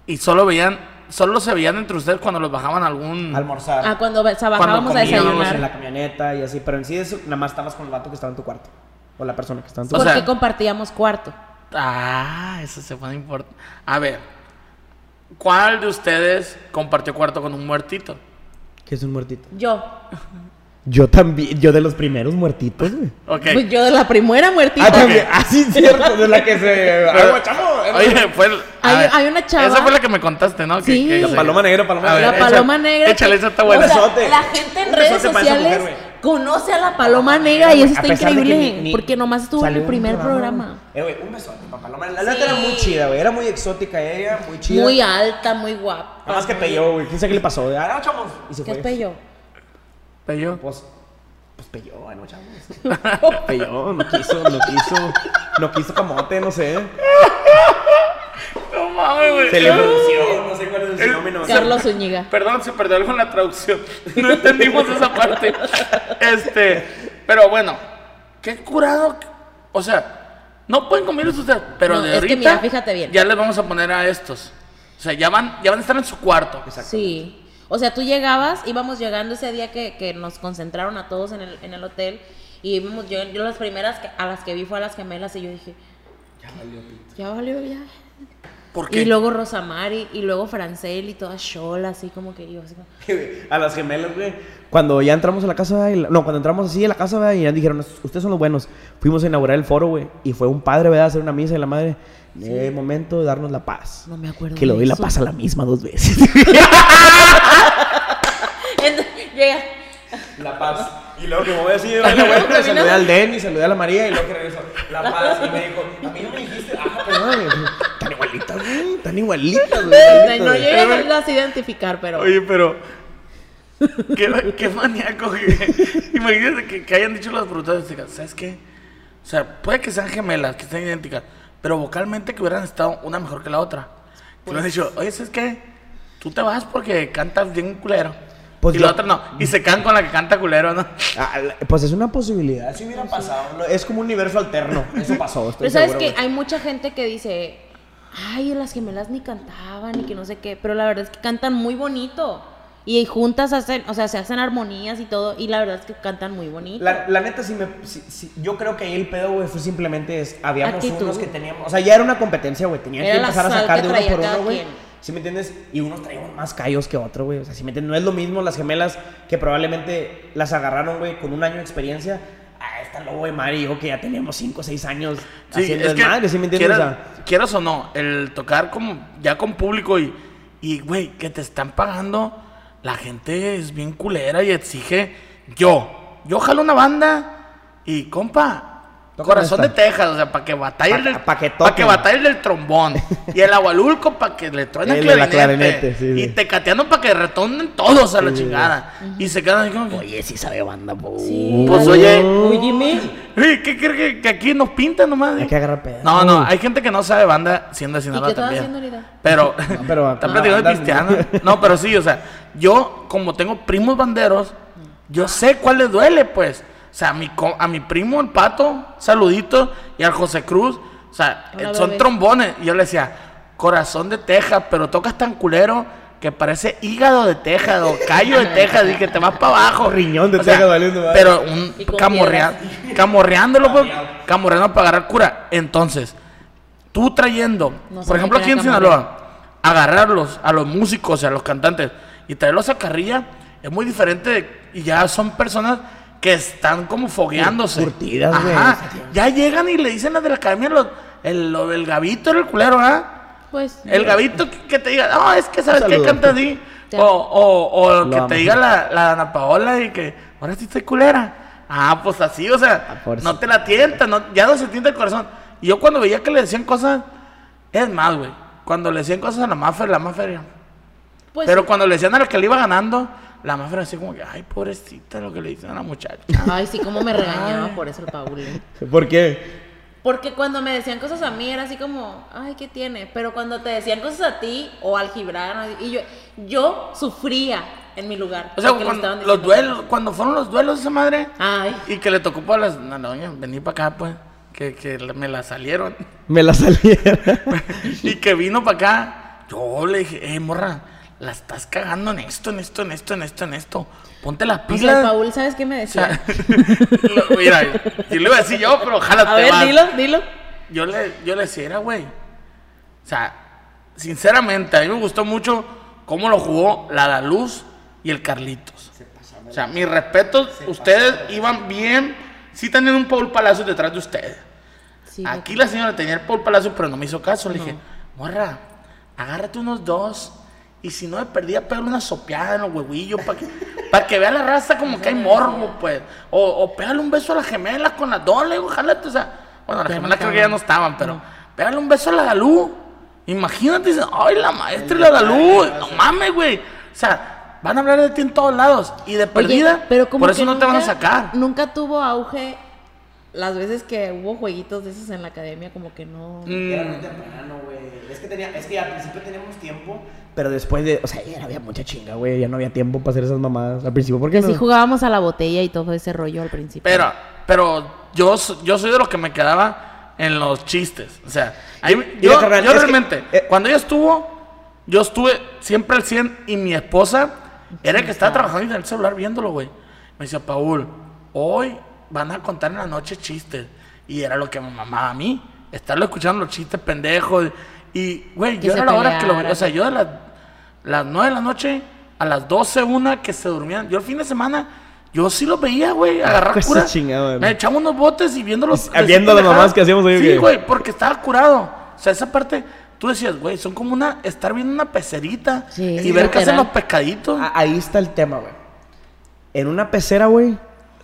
y solo veían, solo se veían entre ustedes cuando los bajaban a algún... Almorzar. Ah, cuando o sea, bajábamos a comíamos en la camioneta y así. Pero en sí, eso, nada más estabas con el vato que estaba en tu cuarto. O la persona que estaba en tu O Porque sea- compartíamos cuarto. Ah, eso se pone importante. A ver, ¿cuál de ustedes compartió cuarto con un muertito? Que es un muertito. Yo. Yo también. Yo de los primeros muertitos, güey. Ok. Pues yo de la primera muertita. Ah, también. Ah, sí, es cierto. De la que se. Pero- ¡Ay, chamo! Oye, fue el- Hay- ver, hay una chava- Esa fue la que me contaste, ¿no? Que- Sí. que- La que- paloma negra, paloma negra. La paloma negra. Échale, esa está o buena. sea, Besote. la gente en redes sociales mujer. Conoce a la paloma negra y eso está increíble. ni- ni- porque nomás estuvo en el un primer programa. Eh, güey, un besote para Paloma. La neta era muy chida, güey. Era muy exótica ella, muy chida. Muy alta, muy guapa. Nada más que peyó, güey. ¿Quién sabe qué le pasó? Ah, no, chavos. Y se ¿Qué fue. es pello? Pello. Pues, pues peyó, ah, no, chavos. peyó, no quiso, no quiso. No quiso camote, no sé. No mames, güey. Se le pronunció, no sé cuál es el sinónimo. Carlos Zúñiga. Perdón, se perdió algo en la traducción. No entendimos esa parte. Este, pero bueno, qué curado. O sea, no pueden comer ustedes, pero No, de es que ahorita mira, fíjate bien. ya les vamos a poner a estos. O sea, ya van, ya van a estar en su cuarto. Sí. O sea, tú llegabas, íbamos llegando ese día que, que nos concentraron a todos en el, en el hotel. Y íbamos, yo, yo las primeras que- a las que vi fue a las gemelas y yo dije, ya valió, ya valió, ya. ¿Por qué? Y luego Rosamari, y luego Francel y todas chola, así como que yo, así como, A las gemelas, güey. Cuando ya entramos a la casa. Y la- no, cuando entramos así a la casa, ¿verdad? y ya dijeron, ustedes son los buenos. Fuimos a inaugurar el foro, güey. Y fue un padre, ¿verdad? A hacer una misa y la madre. Es momento de darnos la paz. no me acuerdo. Que le de doy la paz a la misma dos veces. Entonces, llega, La paz. Y luego que me voy así, la vuelta, saludé al Denny, saludé a la María y luego que regreso. La paz. Y me dijo, a mí no me dijiste. Ah. Tan igualitas, güey. Tan igualitas, güey. no llegué a saberlas identificar, pero... Oye, pero. qué, qué maníaco. que- imagínate que, que hayan dicho las productoras. ¿Sabes qué? O sea, puede que sean gemelas, que estén idénticas. Pero vocalmente que hubieran estado una mejor que la otra. Que hubieran dicho, oye, ¿sabes qué? Tú te vas porque cantas bien culero. Pues y yo- la otra no. Y se quedan con la que canta culero, ¿no? Ah, pues es una posibilidad. Si hubiera pasado. ¿no? Es como un universo alterno. Eso pasó. Estoy Pero sabes seguro, que güey. hay mucha gente que dice, ay, las gemelas ni cantaban y que no sé qué, pero la verdad es que cantan muy bonito. Y juntas hacen, o sea, se hacen armonías y todo, y la verdad es que cantan muy bonito. La, la neta, sí me, sí- sí, yo creo que ahí el pedo, güey, fue simplemente, es, habíamos Actitud. unos que teníamos, o sea, ya era una competencia, güey, tenían Era que empezar a sacar de uno por uno, güey. ¿Sí me entiendes? Y unos traían más callos que otro, güey, o sea, si me entiendes, no es lo mismo las gemelas que probablemente las agarraron, güey, con un año de experiencia, a esta lobo de Mari, yo que ya teníamos 5 o 6 años Sí, haciendo es que, desmadre, ¿sí me entiendes? quieras, O sea, quieras o no, el tocar como ya con público y, y, güey, que te están pagando, la gente es bien culera y exige. Yo, yo jalo una banda y, compa, corazón de Texas, o sea, para que batalle Pa- el del, pa' que pa' que del trombón y el agualulco para que le truene el El de la clarinete, clarinete, sí, y sí. tecateando para que retonen todos a la Sí, sí, chingada y se quedan así como que, Oye, sí sabe banda, po. Sí, Pues, oye. Uy, Jimmy. "Oye, ¿qué crees que, que aquí nos pintan nomás? Hay que agarrar pedo. No, no, hay gente que no sabe banda siendo de ¿Y Sinaloa también. haciendo ahorita? Pero, pero está con platicando la de cristiano. No, pero sí, o sea, yo como tengo primos banderos, yo sé cuál les duele, pues. O sea, a mi, co- a mi primo, el pato, saludito, y al José Cruz, o sea, Hola, eh, son bebé. trombones. Y yo le decía, corazón de Texas, pero tocas tan culero que parece hígado de Texas o callo de Texas y que te vas para abajo. Riñón de O sea, Texas valiendo madre. Pero un camorrea- camorreándolo, pues, camorreando para agarrar cura. Entonces, tú trayendo, No por ejemplo aquí en. Sinaloa, agarrarlos a los músicos y a los cantantes y traerlos a carrilla es muy diferente de- y ya son personas que están como fogueándose. Curtidas, güey. Ajá. Ya llegan y le dicen a de la academia los, el, lo del gavito era el culero, ¿ah? Pues. El gavito que, que te diga, no, es que sabes que canta así. O, o, o Lo que amo. te diga la, la Ana Paola y que ahora sí estoy culera. Ah, pues así, o sea, no te la tienta, no, ya no se tienta el corazón. Y yo cuando veía que le decían cosas, es más, güey, cuando le decían cosas a la Maffer, la Maffer, Pues, pero cuando le decían a la que le iba ganando, la Maffer así como que, ay, pobrecita, lo que le dicen a la muchacha. Ay, sí, cómo me regañaba por eso el Paul. ¿Por qué? Porque cuando me decían cosas a mí era así como, ay, ¿qué tiene? Pero cuando te decían cosas a ti o al Gibran, y yo, yo sufría en mi lugar. O sea, cuando, los duelos, cuando fueron los duelos de esa madre. Ay, y que le tocó para las, a la doña, venir para acá, pues, que, que me la salieron. Me la saliera. y que vino para acá. Yo le dije, eh, morra, la estás cagando en esto, en esto, en esto, en esto, en esto. Ponte la o sea, pila. el Paul, ¿sabes qué me O sea, decía? lo- mira, si lo iba a decir yo, pero jálate. A ver, vas. dilo, dilo. Yo le, yo le decía, era, güey. O sea, sinceramente, a mí me gustó mucho cómo lo jugó la Daluz y el Carlitos. O sea, mis respetos, ustedes iban bien. Sí tenían un Paul Palacios detrás de ustedes. Sí, Aquí la señora tenía el Paul Palacio, pero no me hizo caso. Le dije, morra, agárrate unos dos. Y si no me perdía, pégale una sopeada en los huevillos para que, pa' que vea la raza como que hay morbo, pues. O, o pégale un beso a la gemela con las dos, le digo, jálate, o sea. Bueno, las no gemelas creo que ya no estaban, pero pégale un beso a la Galú. Imagínate, dice, ay, la maestra y la Galú. No mames, güey. O sea, van a hablar de ti en todos lados. Y de Oye, perdida, pero como por eso no te van a nunca- sacar. Nunca tuvo auge las veces que hubo jueguitos de esos en la academia, como que no. Mm. Era muy temprano, güey. Es que, tenía, es que al principio teníamos tiempo, pero después de. O sea, ya había mucha chinga, güey. Ya no había tiempo para hacer esas mamadas. Al principio, ¿por qué Que no? sí jugábamos a la botella y todo ese rollo al principio. Pero, pero yo, yo soy de los que me quedaba en los chistes. O sea, ahí yo, carnal, yo es que- realmente, eh, cuando ella estuvo, yo estuve siempre al 100 y mi esposa era el que estaba trabajando en el celular viéndolo, güey. Me decía, Paul, hoy van a contar en la noche chistes. Y era lo que me mamaba a mí, estarlo escuchando los chistes pendejos. Y, güey, yo era la hora que lo. O sea, yo de las, las 9 de la noche a las 12, una que se dormían. Yo el fin de semana, yo sí los veía, güey, agarrar Pues cura. chingada, güey. Me echaba unos botes y viéndolos. Y- viendo las mamás que hacíamos ahí, Sí, güey. güey, porque estaba curado. O sea, esa parte, tú decías, güey, son como una, estar viendo una pecerita Sí, y sí, ver qué hacen los pescaditos. Ah, Ahí está el tema, güey. En una pecera, güey,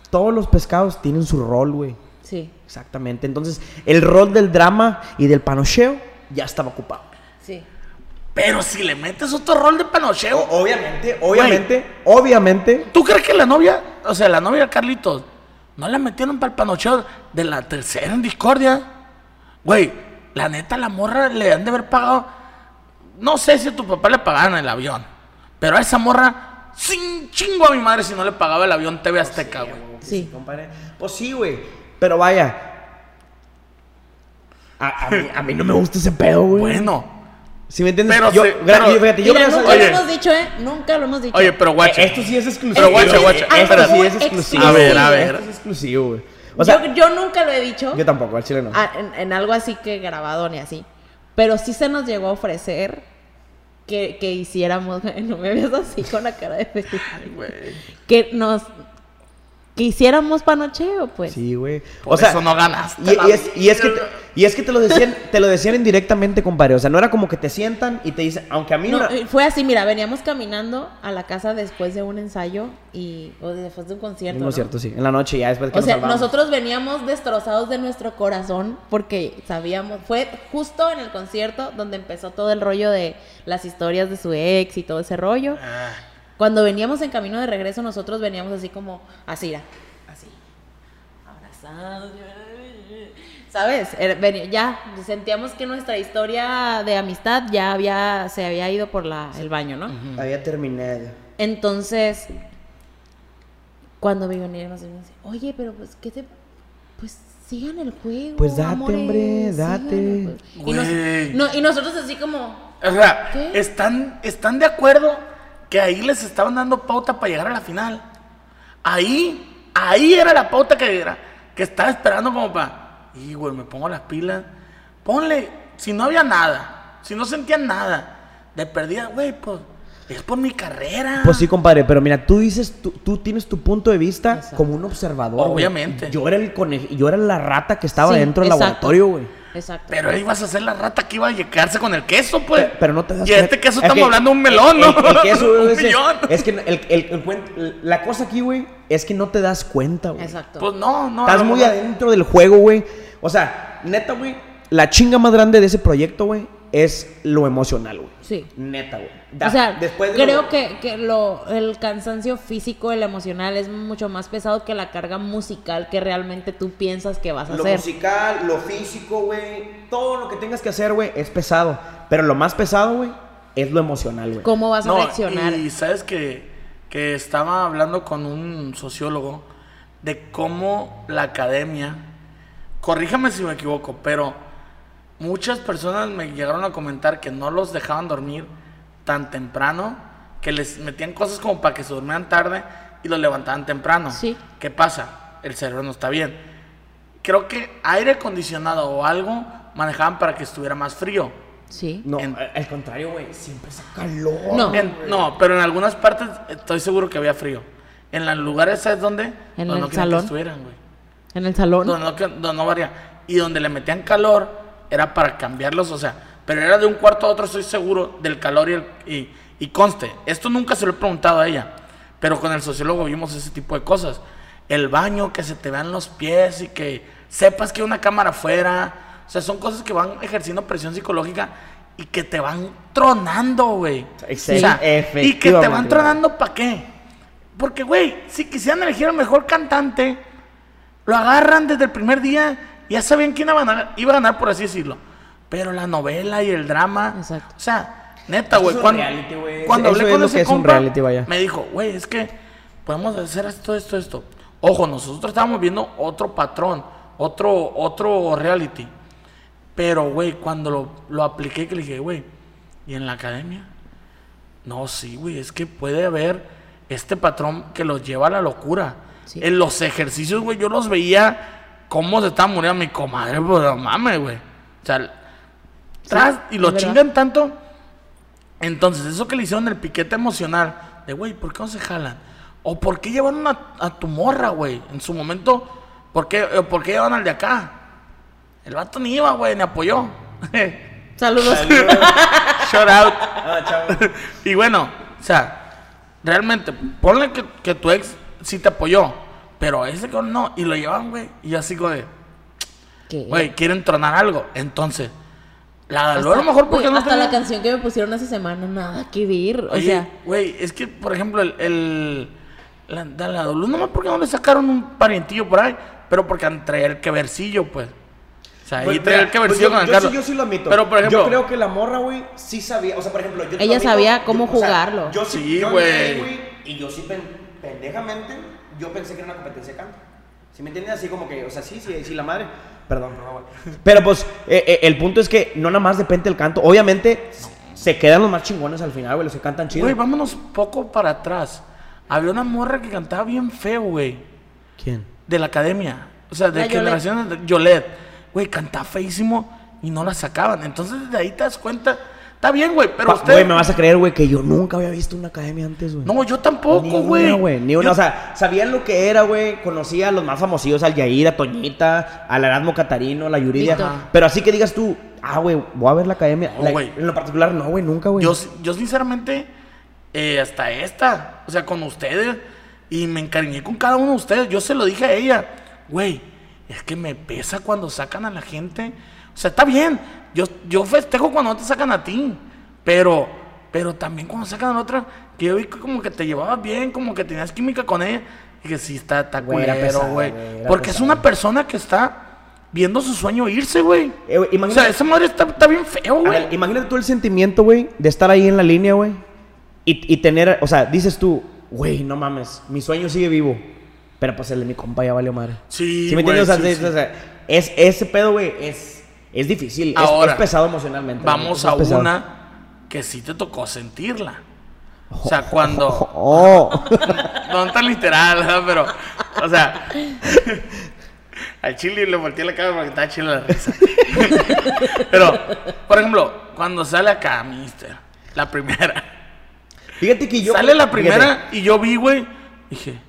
todos los pescados tienen su rol, güey. Sí, Exactamente. Entonces, el rol del drama y del panocheo ya estaba ocupado. Pero si le metes otro rol de panocheo, obviamente, obviamente, obviamente. ¿tú crees que la novia, o sea, la novia de Carlitos, no la metieron para el panocheo de la tercera en discordia? Güey, la neta, la morra le han de haber pagado. No sé si a tu papá le pagaban el avión, pero a esa morra, sin chingo a mi madre si no le pagaba el avión TV Azteca, güey. Sí. compadre. Pues sí, güey. Pero vaya. A, a mí, a mí no me gusta ese pedo, güey. Bueno, ¿Sí me entiendes? Pero yo, se- pero- yo- fíjate, yo Mira, creo- nunca oye. lo hemos dicho, ¿eh? Nunca lo hemos dicho. oye, pero guacha. Eh, Esto sí es exclusivo. Pero guacha, guacha, Esto sí es Exclusivo. A ver, a ver. Esto es exclusivo, güey. O sea, yo, yo nunca lo he dicho. yo tampoco, al chile no. a- en, en algo así que grabado ni así. Pero sí se nos llegó a ofrecer que, que hiciéramos. No me veas así con la cara de feliz. Güey. Que nos. Que hiciéramos panocheo, pues. Sí, güey. O sea, eso no ganaste. Y, y es, y es que te, y es que te lo decían, te lo decían indirectamente, compadre. O sea, no era como que te sientan y te dicen, aunque a mí No, no. fue así, mira, veníamos caminando a la casa después de un ensayo y o después de un concierto. No ¿no? es cierto, sí. En la noche ya después que O nos sea, salvamos. nosotros veníamos destrozados de nuestro corazón porque sabíamos, fue justo en el concierto donde empezó todo el rollo de las historias de su ex y todo ese rollo. Ah, Cuando veníamos en camino de regreso, nosotros veníamos así como, así, era, así, abrazados. ¿Sabes? Ya sentíamos que nuestra historia de amistad ya había, se había ido por la, el baño, ¿no? Había terminado. Entonces, cuando me decían, oye, pero pues, ¿qué te...? Pues sigan el juego. Pues date, amores, hombre, date. el juego". Y, nos- Güey. no, y nosotros así como, O sea, ¿Qué? están, están de acuerdo que ahí les estaban dando pauta para llegar a la final. Ahí, ahí era la pauta que era, que estaba esperando como para, y güey, me pongo las pilas. Ponle, si no había nada, si no sentían nada, de perdida, güey, pues es por mi carrera. Pues sí, compadre, pero mira, tú dices, tú, tú tienes tu punto de vista Exacto. como un observador. Obviamente. Yo era el conejo, yo era la rata que estaba Sí, dentro del exacto. laboratorio, güey. Exacto. Pero ahí vas a ser la rata que iba a quedarse con el queso, pues. Pe- Pero no te das Y este queso es estamos que hablando de un melón, ¿no? El, el queso, un millón. Es que el, el- el cuen- la cosa aquí, güey, es que no te das cuenta, güey. Exacto. Pues no, no. Estás muy adentro del juego, güey. O sea, neta, güey, la chinga más grande de ese proyecto, güey, es lo emocional, güey. Sí. Neta, güey. Da- O sea, después de creo lo- que, que lo, el cansancio físico, el emocional, es mucho más pesado que la carga musical que realmente tú piensas que vas a Lo hacer. musical, lo físico, güey. Todo lo que tengas que hacer, güey, es pesado. Pero lo más pesado, güey, es lo emocional, güey. ¿Cómo vas a No, reaccionar? Y sabes que, que estaba hablando con un sociólogo de cómo la academia, corríjame si me equivoco, pero muchas personas me llegaron a comentar que no los dejaban dormir tan temprano, que les metían cosas como para que se durmieran tarde y los levantaban temprano. Sí. ¿Qué pasa? El cerebro no está bien. Creo que aire acondicionado o algo manejaban para que estuviera más frío. Sí. No, En- al- al contrario, güey, siempre es calor. No. En- no, pero en algunas partes estoy seguro que había frío. En los lugares, ¿sabes dónde? En donde el no salón. que estuvieran, güey. En el salón. Donde no, donde no varía. Y donde le metían calor era para cambiarlos, o sea, pero era de un cuarto a otro, estoy seguro, del calor y, el, y, y conste. Esto nunca se lo he preguntado a ella, pero con el sociólogo vimos ese tipo de cosas. El baño, que se te vean los pies y que sepas que hay una cámara afuera. O sea, son cosas que van ejerciendo presión psicológica y que te van tronando, güey. Sí, O sea, y que te van tronando para qué. Porque, güey, si quisieran elegir al mejor cantante, lo agarran desde el primer día. Ya sabían quién iba a ganar, iba a ganar, por así decirlo. Pero la novela y el drama. Exacto. O sea, neta, güey. Cuando, reality, cuando hablé con ese compa, reality, vaya. me dijo, güey, es que podemos hacer esto, esto, esto. Ojo, nosotros estábamos viendo otro patrón, otro, otro reality. Pero, güey, cuando lo, lo apliqué, que le dije, güey, ¿y en la academia? No, sí, güey, es que puede haber este patrón que los lleva a la locura. Sí. En los ejercicios, güey, yo los veía cómo se estaba muriendo mi comadre, pues no mames, güey. O sea, tras, y lo chingan tanto. Entonces, eso que le hicieron el piquete emocional, de güey, ¿por qué no se jalan? O ¿por qué llevaron a, a tu morra, güey? En su momento, ¿por qué, eh, ¿por qué llevan al de acá? El vato ni iba, güey, ni apoyó. Saludos. Shout out. Ah. Y bueno, o sea, realmente, ponle que, que tu ex sí te apoyó, pero ese cabrón no, y lo llevan, güey, y yo así, güey, ¿Qué? güey, quieren tronar algo. Entonces, la Hasta- a lo mejor porque güey, no Hasta tenía- la canción que me pusieron esa semana, nada que ver. O Oye, sea, güey, es que, por ejemplo, el. el la, la, la Dolu, nomás porque no le sacaron un parientillo por ahí, pero porque traía el quevercillo, pues. O sea, ahí Pues, traía el queversillo pues con yo, el yo Carlos. sí, yo sí lo admito. Pero, por ejemplo, yo creo que la morra, güey, sí sabía. O sea, por ejemplo, yo te Ella admito, sabía cómo yo- o sea, jugarlo. yo sí, Sí, yo güey. entré, Y yo sí, pen- pendejamente, yo pensé que era una competencia de canto. ¿Sí me entiendes? Así como que, o sea, sí, sí, sí, la madre. Perdón, perdón, güey. Pero pues, eh, eh, el punto es que no nada más depende del canto. Obviamente, se quedan los más chingones al final, güey, los que cantan chido. Güey, vámonos poco para atrás. Había una morra que cantaba bien feo, güey. ¿Quién? De la academia. O sea, de La de Yolette. Güey, cantaba feísimo y no la sacaban. Entonces, de ahí te das cuenta. Está bien, güey, pero Pa- usted. Güey, me vas a creer, güey, que yo nunca había visto una academia antes, güey. No, yo Ni tampoco, una, güey. güey. Ni una. Yo- O sea, sabían lo que era, güey. Conocía a los más famosillos, al Yair, a Toñita, al Erasmo Catarino, a la Yuridia. Pero así que digas tú, ah, güey, voy a ver la academia. No, La- güey. en lo particular, no, güey, nunca, güey. Yo, yo sinceramente, eh, hasta esta, o sea, con ustedes, y me encariñé con cada uno de ustedes. Yo se lo dije a ella, güey, es que me pesa cuando sacan a la gente. O sea, está bien, yo, yo festejo cuando no te sacan a ti, pero, pero también cuando sacan a la otra, que yo vi que como que te llevabas bien, como que tenías química con ella, y que sí, está, está Güey, güey. Porque es una persona que está viendo su sueño irse, güey. Eh, O sea, esa madre está, está bien feo, güey. imagínate tú el sentimiento, güey, de estar ahí en la línea, güey. Y, y tener, o sea, dices tú, güey, no mames, mi sueño sigue vivo. Pero pues el de mi compa ya valió madre. Sí, ¿Sí me entiendes? güey, o sea, sí, es, sí. o sea, es- ese pedo, güey, es, es difícil. es- Ahora, es, pesado emocionalmente. Vamos a pesado. una que sí te tocó sentirla. O sea, cuando. Oh. No tan literal, ¿verdad? pero. O sea. Al chile le volteé la cara porque estaba chile la risa. Pero, por ejemplo, cuando sale acá, mister, la primera. Fíjate que yo. sale la fíjate, primera y yo vi, güey. Dije,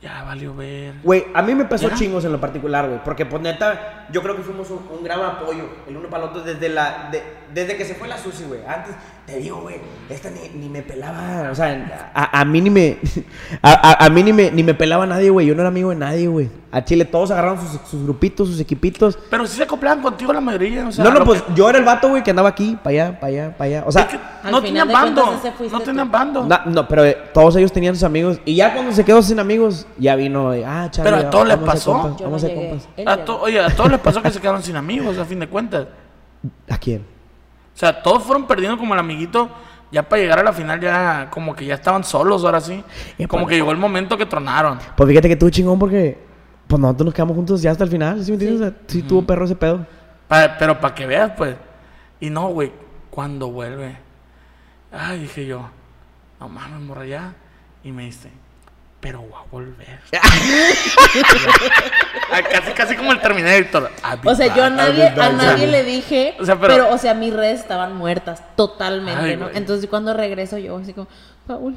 ya valió ver. Güey, a mí me pasó ¿Ya? chingos en lo particular, güey. Porque, pues, neta, yo creo que fuimos un, un gran apoyo el uno para el otro desde la... de- desde que se fue la Susi, güey. Antes, te digo, güey, esta ni, ni me pelaba. O sea, a, a mí ni me... A, a- a mí ni me, ni me pelaba nadie, güey. Yo no era amigo de nadie, güey. A Chile todos agarraron sus, sus grupitos, sus equipitos. Pero sí se acoplaban contigo la mayoría. O sea, no, no, pues que- yo era el vato, güey, que andaba aquí, para allá, para allá, para allá. O sea... es que Al no tenían bando. No tenían bando. No, no, pero eh, todos ellos tenían sus amigos. Y ya cuando se quedó sin amigos, ya vino de, ah, Charlie, Pero a todos les pasó. compas, no a compas. A to- oye, a todos les pasó que se quedaron sin amigos, a fin de cuentas. ¿A quién? O sea, todos fueron perdiendo como el amiguito. Ya para llegar a la final, ya como que ya estaban solos ahora sí. Y Como pues- que llegó el momento que tronaron. Pues fíjate que tú chingón porque pues nosotros nos quedamos juntos ya hasta el final, ¿sí me entiendes? O sea, sí tuvo perro ese pedo. Pa- pero para que veas, pues. Y no, güey, cuando vuelve. Ay, dije yo, no mames, morra ya. Y me dice, pero va a volver. Ah, casi, casi como el Terminator. Be O sea, yo a back, nadie, a nadie le dije, O sea, pero- pero, o sea, mis redes estaban muertas totalmente, Ay, ¿no? güey. Entonces cuando regreso yo así como, Paul,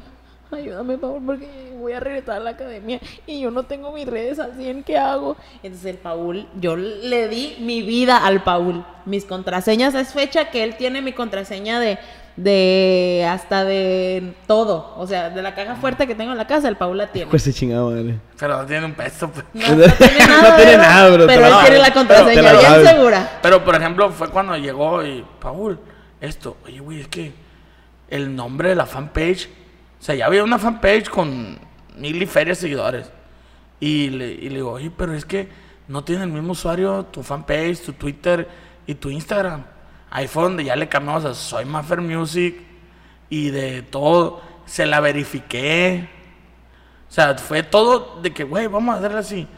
ayúdame, Paul, porque voy a regresar a la academia y yo no tengo mis redes al 100, ¿qué hago? Entonces el Paul, yo le di mi vida al Paul. Mis contraseñas es fecha que él tiene mi contraseña de de hasta de todo, o sea, de la caja fuerte que tengo en la casa, el Paul la tiene. Pues se chingado, madre. Pero no tiene un peso, pues. No, no tiene nada, No tiene pero- nada, bro, pero él tiene la Pero contraseña te lo bien segura. Pero, por ejemplo, fue cuando llegó y, Paul, esto, oye, güey, es que el nombre de la fanpage, o sea, ya había una fanpage con mil y ferias seguidores. Y le, y le digo, oye, pero es que no tiene el mismo usuario tu fanpage, tu Twitter y tu Instagram. Ahí fue donde ya le cambiamos a Soy Maffer Music y de todo, se la verifiqué. O sea, fue todo de que, güey, vamos a hacerle así.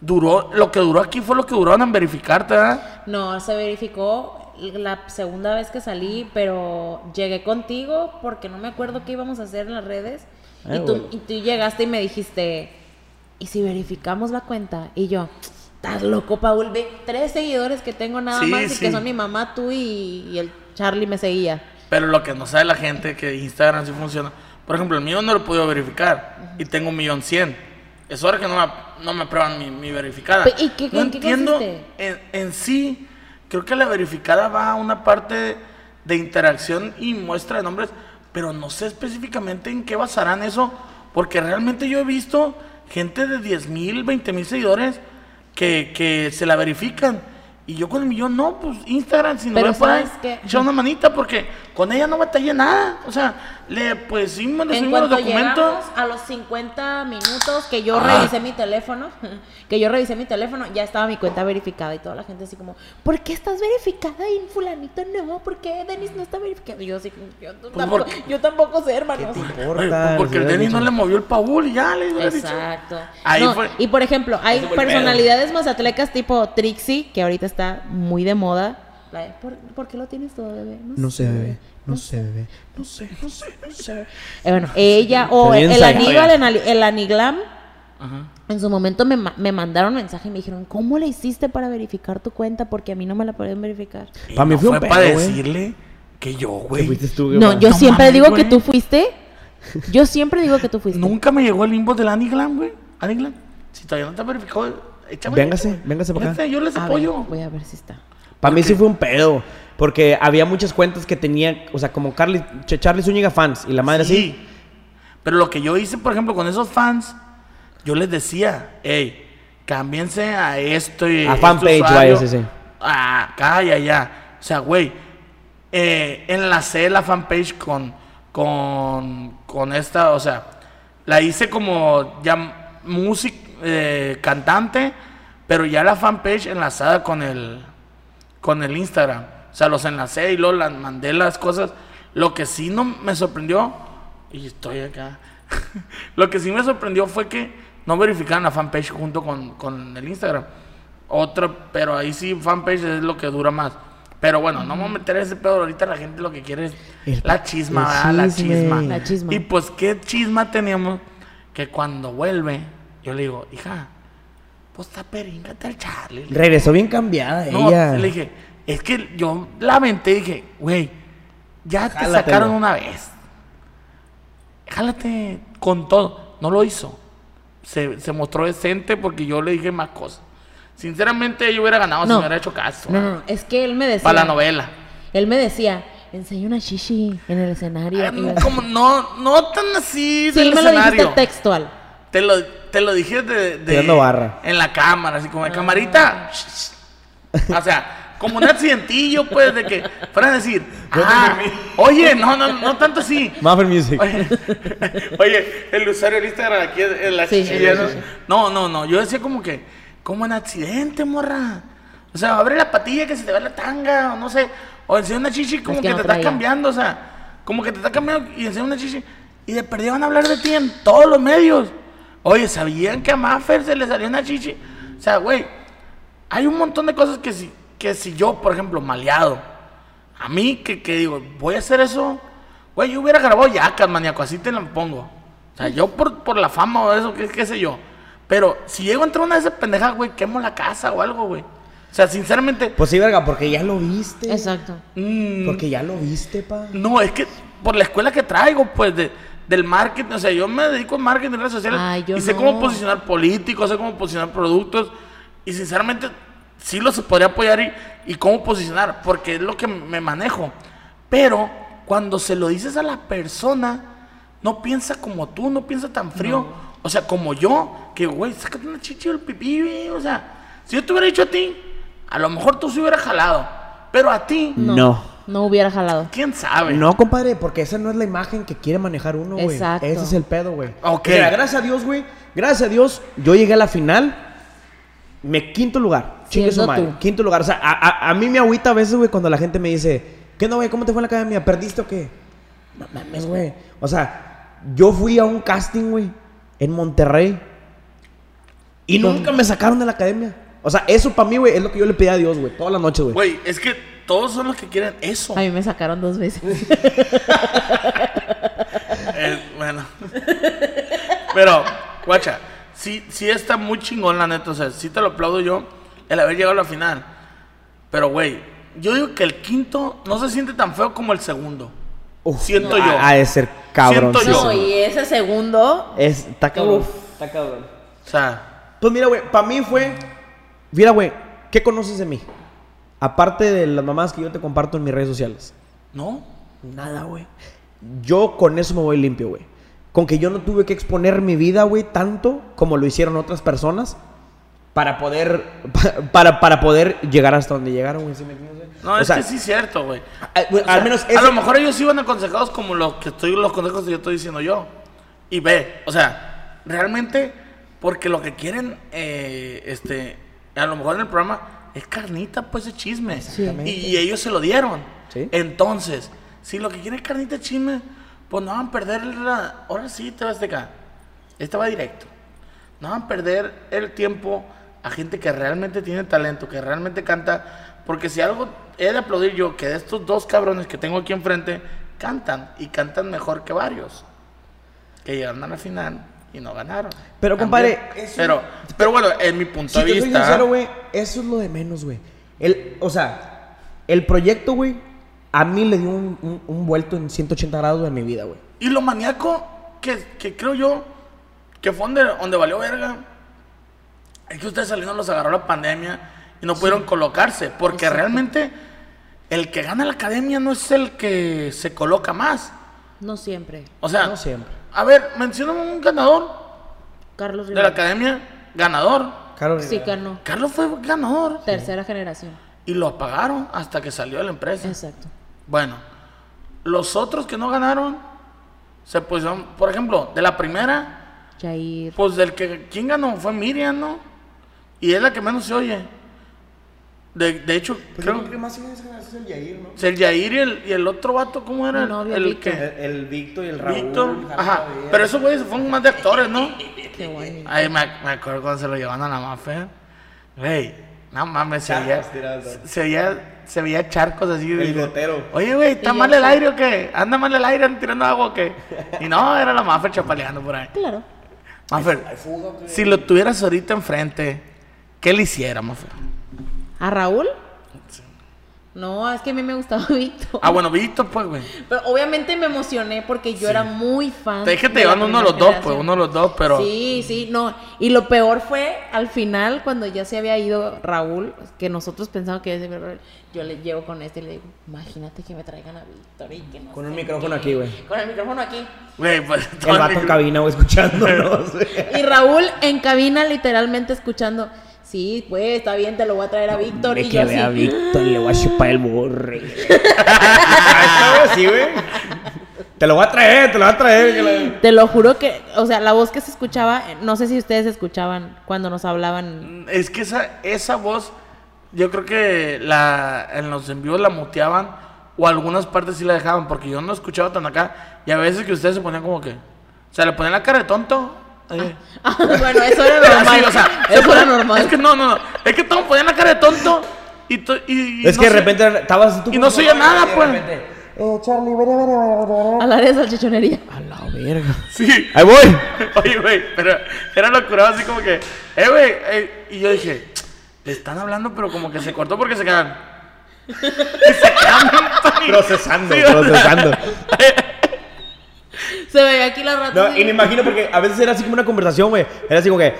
Duró, lo que duró aquí fue lo que duró en verificarte, ¿verdad? No, se verificó la segunda vez que salí, pero llegué contigo porque no me acuerdo qué íbamos a hacer en las redes. Ay, y, tú, y tú llegaste y me dijiste, ¿y si verificamos la cuenta? Y yo, estás loco, Paul, ve tres seguidores que tengo nada Sí, más y sí. que son mi mamá, tú y, y el Charlie me seguía. Pero lo que no sabe la gente que Instagram sí funciona. Por ejemplo, el mío no lo he podido verificar y tengo un millón cien. Es hora que no me, no me aprueban mi, mi verificada. ¿y qué- no en entiendo. En, en sí, creo que la verificada va a una parte de interacción y muestra de nombres, pero no sé específicamente en qué basarán eso, porque realmente yo he visto gente de 10 mil, 20 mil seguidores que, que se la verifican. Y yo con el millón, no, pues Instagram, si no ahí, ¿sabes qué? echa una manita, porque con ella no batallé nada. O sea, le, pues sí, me le En subimos los cuanto documentos. llegamos a los 50 minutos que yo Ah. revisé mi teléfono, que yo revisé mi teléfono, ya estaba mi cuenta verificada y toda la gente así como, ¿por qué estás verificada y fulanito no? ¿Por qué Denis no está verificado? Y yo así, yo, tampoco, porque- yo tampoco sé, hermanos. Importa, pues porque el Denis no le movió el Paul y ya le dicho. Exacto. Ahí No, fue. Y por ejemplo, hay personalidades mazatlecas tipo Trixie, que ahorita está muy de moda. ¿Por, por qué lo tienes todo, bebé? No sé, bebé. No sé, bebé. No sé, no sé, no sé. Eh, bueno, ella o el. Aníbal, en Ali- el Aniglam, Ajá. En su momento me, me mandaron mensaje y me dijeron, ¿cómo le hiciste para verificar tu cuenta? Porque a mí no me la pueden verificar. Y Pa' mí no fue un fue para decirle que yo, ¿Qué güey. No, yo No siempre mames, digo que tú fuiste. Yo siempre digo que tú fuiste. Nunca me llegó el inbox del Aniglam, güey. Aniglam. Si todavía no está verificado, échame. Véngase, véngase para acá. Véngase, Yo les A ver, apoyo. voy a ver si está. Para mí sí fue un pedo. Porque había muchas cuentas que tenía, o sea, como Carly, Ch- Charlie Zúñiga fans y la madre así. Sí. Pero lo que yo hice, por ejemplo, con esos fans, yo les decía, hey, cámbiense a esto y A este fanpage, usuario, vaya, sí, sí. A acá y allá. O sea, güey, eh, enlacé la fanpage con, con, con esta, o sea, la hice como ya música, cantante, pero ya la fanpage enlazada con el, con el Instagram. O sea, los enlacé y luego las mandé las cosas. Lo que sí no me sorprendió, y estoy acá, lo que sí me sorprendió fue que no verificaban la fanpage junto con, con el Instagram. Otro, pero ahí sí fanpage es lo que dura más. Pero bueno, no me voy a meter ese pedo. Ahorita la gente lo que quiere es El- la chisma, el ¿verdad? La chisma. La chisma. Y pues, ¿qué chisma teníamos? Que cuando vuelve, yo le digo, hija, pues está períngate al Charlie. Regresó bien cambiada No, ella. le dije, es que yo la aventé y dije, güey, ya te sacaron una vez. Jálate con todo. No lo hizo. Se, se mostró decente porque yo le dije más cosas. Sinceramente, yo hubiera ganado si No. me hubiera hecho caso. No, no, no, es que él me decía. Para la novela. Él me decía, enseña una shishi en el escenario. Ay, como no, no tan así sí, del me lo dijiste escenario. textual. Te lo, te lo dije de, de- Tirando barra. en la cámara, así Ah. como de camarita. o sea, como un accidentillo, pues, de que fueran a decir, ah, oye, no, no, no tanto así. Muffin Music. Oye, oye, el usuario del Instagram aquí en la Sí, chichilla, ¿no? No, no, no. Yo decía como que, como en accidente, morra. O sea, abre la patilla que se te va la tanga, o no sé. O enseña una chichi como que que, no te está traía. cambiando, o sea, como que te está cambiando y enseña una chichi. Y de perdida van a hablar de ti en todos los medios. Oye, ¿sabían que a Maffer se le salió una chichi? O sea, güey, hay un montón de cosas que si, que si yo, por ejemplo, maleado, a mí que, que digo, voy a hacer eso, güey, yo hubiera grabado yacas, maníaco, así te lo pongo. O sea, yo por, por la fama o eso, qué, qué sé yo. Pero si llego a entrar una de esas pendejas, güey, quemo la casa o algo, güey. O sea, sinceramente, Pues sí, verga, porque ya lo viste. Exacto. mm, Porque ya lo viste, pa. no, es que por la escuela que traigo, pues, de, del marketing, o sea, yo me dedico al marketing en redes sociales Ay, yo y sé no. cómo posicionar políticos, sé cómo posicionar productos y sinceramente sí los podría apoyar y, y cómo posicionar, porque es lo que me manejo. Pero cuando se lo dices a la persona, no piensa como tú, no piensa tan frío. O sea, como yo, que, güey, sácate una chichi del pipí, güey. O sea, si yo te hubiera dicho a ti, a lo mejor tú se hubieras jalado. Pero a ti, No. No. No hubiera jalado. quién sabe. No, compadre, porque esa no es la imagen que quiere manejar uno, güey. Exacto. Ese es el pedo, güey. Ok. Mira, gracias a Dios, güey. Gracias a Dios, yo llegué a la final. Me quinto lugar. Chingue su madre. tú. Quinto lugar. O sea, a, a- a mí me agüita a veces, güey, cuando la gente me dice, ¿qué no, güey? ¿Cómo te fue en la academia? ¿Perdiste o qué? No mames, güey. O sea, yo fui a un casting, güey, en Monterrey. Y nunca me sacaron de la academia. O sea, eso para mí, güey, es lo que yo le pedí a Dios, güey. Todas las noches, güey. Güey, es que todos son los que quieren eso. A mí me sacaron dos veces. Eh, bueno. Pero, guacha, sí, sí está muy chingón, la neta. O sea, sí te lo aplaudo yo el haber llegado a la final. Pero, güey, yo digo que el quinto no se siente tan feo como el segundo. Uf, siento yo. Ha de ser cabrón. Siento yo. No, y ese segundo. Es, está cabrón. Uf. Está cabrón. O sea, Pues mira, güey, para mí fue. Mira, güey, ¿qué conoces de mí? Aparte de las mamás que yo te comparto en mis redes sociales. ¿no? Nada, güey. Yo con eso me voy limpio, güey. Con que yo no tuve que exponer mi vida, güey, tanto como lo hicieron otras personas para poder para, para poder llegar hasta donde llegaron, güey. ¿sí me entiendes? No, O es sea, que sí es cierto, güey. a- O sea, al menos a ese- lo mejor ellos iban aconsejados como los que estoy, los consejos que yo estoy diciendo yo. Y ve, o sea, realmente, porque lo que quieren, eh, este, a lo mejor en el programa, es carnita, pues, de chisme. Exactamente. Y, y ellos se lo dieron. Sí. Entonces, si lo que quieren es carnita de chisme, pues no van a perder la... Ahora sí, te vas de acá. Este va directo. No van a perder el tiempo a gente que realmente tiene talento, que realmente canta. Porque si algo he de aplaudir yo, que de estos dos cabrones que tengo aquí enfrente, cantan y cantan mejor que varios. Que llegaron a la final y no ganaron. Pero, compadre, eso- Pero, pero bueno, en mi punto Si de te soy vista. sincero, güey, eso es lo de menos, güey. El, o sea, el proyecto, güey, a mí le dio un, un- un vuelto en 180 grados en mi vida, güey. Y lo maníaco que, que creo yo que fue donde, donde valió verga es que ustedes saliendo los agarró la pandemia y no pudieron colocarse. Porque realmente el que gana la academia no es el que se coloca más. No siempre. O sea, No siempre. a ver, menciona un ganador Carlos de la Rivera. academia, ganador. Caro Sí, Rivera. ganó. Carlos fue ganador Tercera generación. y lo apagaron hasta que salió de la empresa. Exacto. Bueno, los otros que no ganaron se pusieron, por ejemplo, de la primera, Jair. pues del que quién ganó fue Miriam, ¿no? Y es la que menos se oye. De, de hecho, Pues creo que más es el Yair, ¿no? el Yair y el, y el otro vato, ¿cómo era? El Víctor. que El, Víctor y el Raúl. Víctor, el ajá. Pero esos güeyes fueron más de actores, ¿no? Qué bonito. Ay, me, me acuerdo cuando se lo llevaban a la mafia. Güey, no mames, se veía, se veía, se veía charcos así. de- El gotero. Oye, güey, ¿está mal el aire o qué? ¿Anda mal el aire? ¿Anda tirando agua o qué? Y no, era la mafia chapaleando por ahí. Claro. Mafer, si lo tuvieras ahorita enfrente, ¿qué le hiciera, Mafer? ¿A Raúl? No, es que a mí me gustaba Víctor. Ah, bueno, Víctor, pues, güey. Pero obviamente me emocioné porque yo era muy fan. Te dije que te llevan uno de los dos, pues, uno de los dos, pero. Sí, sí, no. Y lo peor fue al final, cuando ya se había ido Raúl, que nosotros pensábamos que ya se había ido Raúl, yo le llevo con este y le digo, imagínate que me traigan a Víctor y que no Con un micrófono qué". aquí, güey. Con el micrófono aquí. Güey, pues. El vato en cabina, güey, escuchándonos. Y Raúl en cabina literalmente escuchando, sí, pues está bien, te lo voy a traer a Víctor. Me Y yo quedé a así, Víctor, le voy a chupar el borre. sí, güey. Te lo voy a traer, te lo voy a traer. que Te lo juro que, o sea, la voz que se escuchaba, no sé si ustedes escuchaban cuando nos hablaban. Es que esa, esa voz, yo creo que la, en los envíos la muteaban o algunas partes sí la dejaban, porque yo no escuchaba tan acá. Y a veces que ustedes se ponían como que. O sea, le ponían la cara de tonto. Eh, Ah, bueno, eso era normal. o sea, se eso era normal. Es que no, no, no. Es que todos ponían la cara de tonto y. to- y- y Es no que de repente estabas tú. Y no se oía nada, pues. Eh, Charlie, vere, vere, vere, vere. A la de salchichonería. A la verga. Sí. Ahí voy. Oye, güey, pero era locura así como que, eh, güey, eh, y yo dije, le están hablando, pero como que se cortó porque se quedan. Y se quedan Procesando, Sí. procesando. Se veía aquí la rata. No, y me imagino porque a veces era así como una conversación, güey. Era así como que.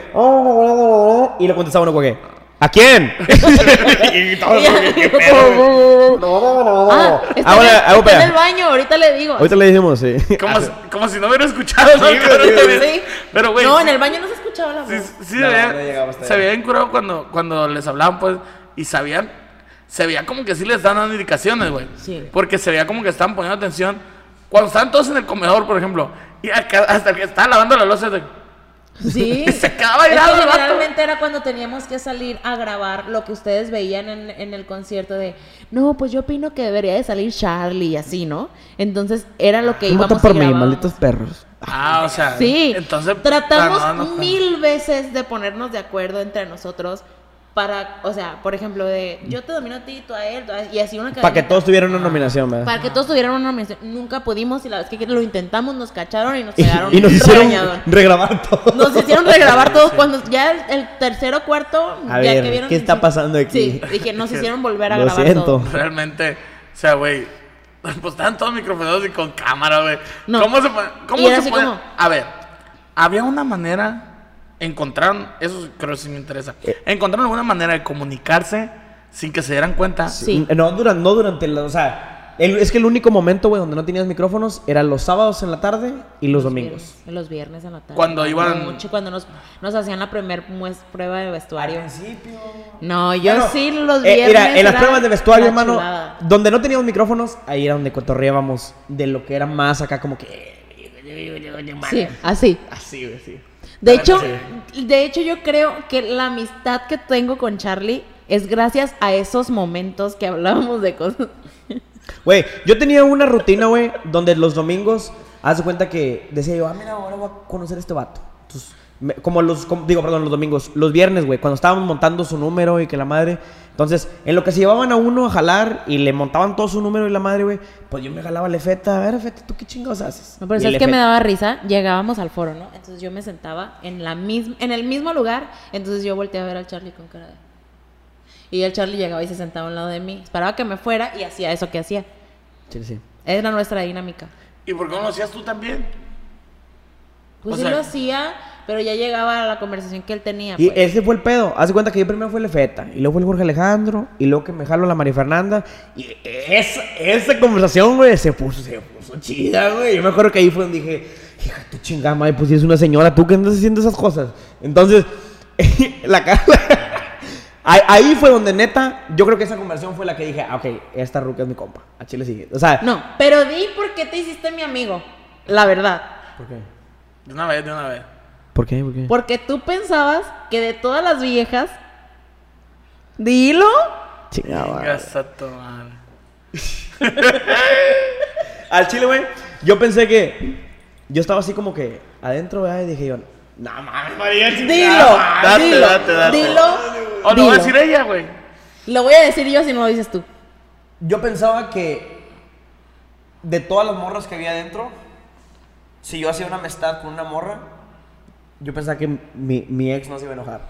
Y le contestaba uno como que. ¿A quién? y ¿qué pedo, güey? Ah, está, Ahora, en, el, está en el baño, ahorita le digo. Ahorita le dijimos, sí. Como, si, como si no hubiera escuchado, ¿no? Sí. Pero, güey. no, en el baño no se escuchaba la voz. Sí, sí, No, se veía, no veía incurado cuando, cuando les hablaban, pues, y sabían, se veía como que sí les estaban dando indicaciones, güey. Sí. Porque se veía como que estaban poniendo atención. Cuando estaban todos en el comedor, por ejemplo, y acá- hasta el que estaba lavando la losa, de, Sí. se quedaba Es que el vato. generalmente era cuando teníamos que salir a grabar lo que ustedes veían en, en el concierto de, no, pues yo opino que debería de salir Charlie y así, ¿no? Entonces era lo que ¿Cómo íbamos está por y mí, malditos perros? Ah, o sea, Sí, entonces tratamos para no- no- mil veces de ponernos de acuerdo entre nosotros para, o sea, por ejemplo, de yo te domino a ti, tú a él, tú a- y así una Para que todos tuvieran una nominación, ¿verdad? Para que todos tuvieran una nominación. Nunca pudimos y la vez que lo intentamos nos cacharon y nos pegaron Y, y nos hicieron regrabar todo. Nos hicieron regrabar todos cuando ya el, el tercero o cuarto. A ya ver, que vieron ¿qué está pasando aquí? Sí, dije, nos hicieron volver a Lo grabar siento. todo. Realmente, o sea, güey, pues estaban todos microfonados y con cámara, güey. No. ¿Cómo se ¿Cómo era se como- A ver, había una manera, encontraron, eso creo que sí me interesa, Eh. encontraron alguna manera de comunicarse sin que se dieran cuenta. Sí. No, durante, no durante la, o sea, el- es que el único momento, güey, donde no tenías micrófonos era los sábados en la tarde y los domingos. Viernes, los viernes en la tarde. Cuando iban- noche, cuando nos, nos hacían la primer mues- prueba de vestuario. principio. No, yo Bueno, sí los eh, viernes. mira, en las pruebas de vestuario, hermano, chulada. donde no teníamos micrófonos, ahí era donde cotorreábamos de lo que era más acá como que... Sí, así. Así, güey, sí. De hecho, de hecho yo creo que la amistad que tengo con Charlie es gracias a esos momentos que hablábamos de cosas. Güey, yo tenía una rutina, güey, donde los domingos, haz de cuenta que decía yo, ah, mira, ahora voy a conocer a este vato. Entonces, me- como los, como- digo, perdón, los domingos, los viernes, güey, cuando estábamos montando su número y que la madre. Entonces, en lo que se llevaban a uno a jalar y le montaban todo su número y la madre, güey, pues yo me jalaba la efeta. A ver, efeta, ¿tú qué chingados haces? No, pero Y ¿sabes el que me daba risa? Llegábamos al foro, ¿no? Entonces yo me sentaba en, la misma, en el mismo lugar, entonces yo volteé a ver al Charlie con cara de... Y el Charlie llegaba y se sentaba a un lado de mí, esperaba que me fuera y hacía eso que hacía. Sí, sí. Era nuestra dinámica. ¿Y por qué no lo hacías tú también? Pues O sí sea- lo hacía, pero ya llegaba a la conversación que él tenía. Y pues. ese fue el pedo. Haz de cuenta que yo primero fue el Efeta, y luego fue el Jorge Alejandro, y luego que me jalo la María Fernanda. Y esa, esa conversación, güey, se puso, se puso chida, güey. Yo me acuerdo que ahí fue donde dije, hija, tu chingada madre, pues si es una señora, tú que andas haciendo esas cosas. Entonces, la cara. ahí, ahí fue donde neta, yo creo que esa conversación fue la que dije, ah, ok, esta ruca es mi compa. A Chile sigue. O sea, No, pero di por qué te hiciste mi amigo. La verdad. ¿Por qué? De una vez, de una vez. ¿Por qué? ¿Por qué? Porque tú pensabas que de todas las viejas. Dilo. Chingada. Al chile, güey, yo pensé que. Yo estaba así como que adentro, ¿verdad? Y dije yo, no mames, María, Dilo. Date, dilo. date, date. Dilo. O lo dilo. va a decir ella, güey. Lo voy a decir yo si no lo dices tú. Yo pensaba que de todas las morras que había adentro, si yo hacía una amistad con una morra, yo pensaba que mi, mi ex no se iba a enojar.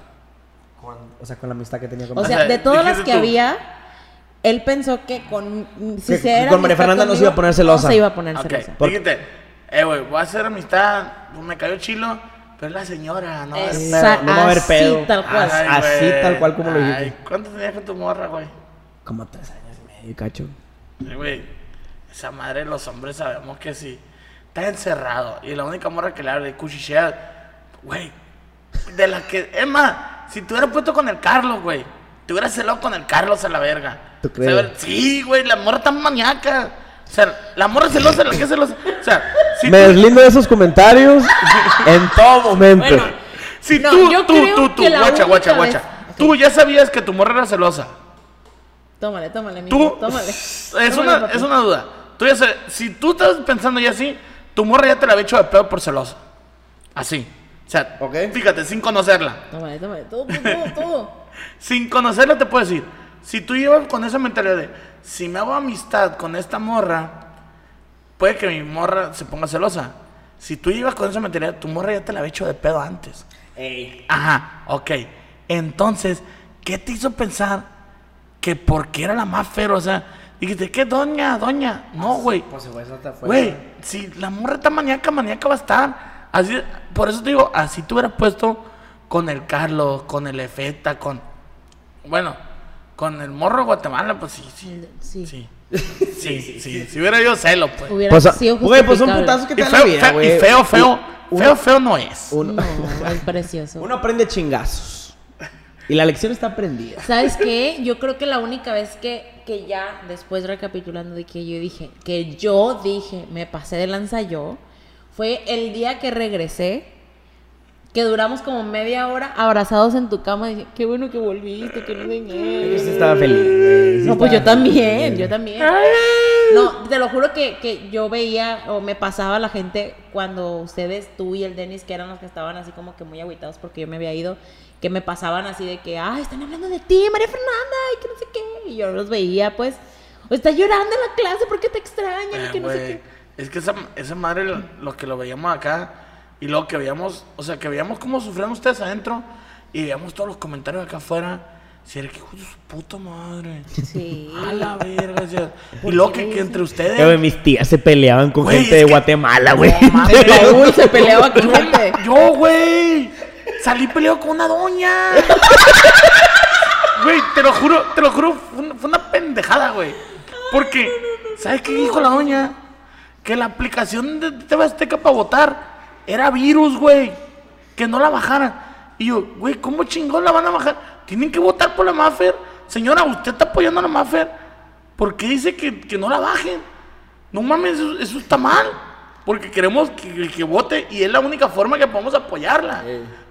Con- o sea, con la amistad que tenía con O O sea, de todas las que tú. había, él pensó que con si Que- se era con María Fernanda no se conmigo, iba a poner celosa. No se iba a poner celosa. dijiste, eh, güey, voy a hacer amistad, pues me cayó chilo, pero es la señora, ¿no? Esa- Pedo, no va a haber así, pedo. tal cual. Ay, Así, güey. tal cual como lo Ay, dijiste. ¿Cuánto tenías con tu morra, güey? Como tres años y medio, cacho. Güey, esa madre los hombres sabemos que sí. Está encerrado y la única morra que le habla de cuchichea, güey, de la que, más, si te hubieras puesto con el Carlos, güey, te hubieras celado con el Carlos a la verga. ¿Tú O sea, crees? sí, güey, la morra tan maníaca. O sea, la morra celosa, la que es celosa. O sea, si Me tú, deslindo de esos comentarios en todo momento. Bueno, si No, tú, yo tú, creo tú, tú, que la guacha, guacha, guacha. vez- Tú ya sabías que tu morra era celosa. Tómale, tómale, mijo, Tú, tómale. es Tómale, una, papi. es una duda. Tú ya sabes, si tú estás pensando ya así, tu morra ya te la había hecho de pedo por celosa. Así. O sea, Ok. fíjate, sin conocerla. Tómale, tómale, todo, todo, todo. Sin conocerla te puedo decir, si tú llevas con esa mentalidad de, si me hago amistad con esta morra, puede que mi morra se ponga celosa. Si tú llevas con esa mentalidad, tu morra ya te la había hecho de pedo antes. Ajá, ok. Entonces, ¿qué te hizo pensar que porque era la más feo? O sea, dijiste, ¿qué doña, doña? No, güey. Pues, güey, eso te fue. Güey, si la morra está maníaca, maníaca va a estar. Así, por eso te digo, así te hubieras puesto con el Carlos, con el Efeta, con. Bueno, con el morro de Guatemala, pues sí, sí. Sí. Sí. Sí, sí, sí. Si hubiera yo celo, pues. Hubiera Pues, sido güey, pues son putazos que Y te la feo, vida, feo- güey. y feo, feo, Uno- feo, feo no es. Uno, No, es precioso. uno aprende chingazos. Y la lección está aprendida. ¿Sabes qué? Yo creo que la única vez que, que ya, después recapitulando de que yo dije, que yo dije, me pasé de lanza yo, fue el día que regresé, que duramos como media hora abrazados en tu cama y dije, qué bueno que volviste, que no sé Yo qué". sí estaba feliz. Sí No, pues yo también, feliz. yo también. No, te lo juro que, que yo veía o me pasaba la gente cuando ustedes, tú y el Denis, que eran los que estaban así como que muy agüitados porque yo me había ido, que me pasaban así de que, ah, están hablando de ti, María Fernanda, y que no sé qué. Y yo los veía, pues, o está llorando en la clase porque te extrañan y Eh, que no sé qué. Es que esa, esa madre, lo, lo que lo veíamos acá, y luego que veíamos, o sea, que veíamos cómo sufrían ustedes adentro, y veíamos todos los comentarios acá afuera. Si era que hijo de su puta madre. Sí. A la verga, o sea, Y ¿Por luego qué que, que entre ustedes. Güey, mis tías se peleaban con Güey, gente de que- Guatemala, güey. No mames. Raúl se peleaba con Yo, gente. yo, güey, salí peleado con una doña. Güey, te lo juro, te lo juro, fue una, fue una pendejada, güey. Porque, ¿sabes qué dijo la doña? Que la aplicación de TV Azteca para votar era virus, güey. Que no la bajaran. Y yo, güey, ¿cómo chingón la van a bajar? Tienen que votar por la Maffer. Señora, usted está apoyando a la Maffer. ¿Por qué dice que, que no la bajen? No mames, eso, eso está mal. Porque queremos que, que vote y es la única forma que podemos apoyarla.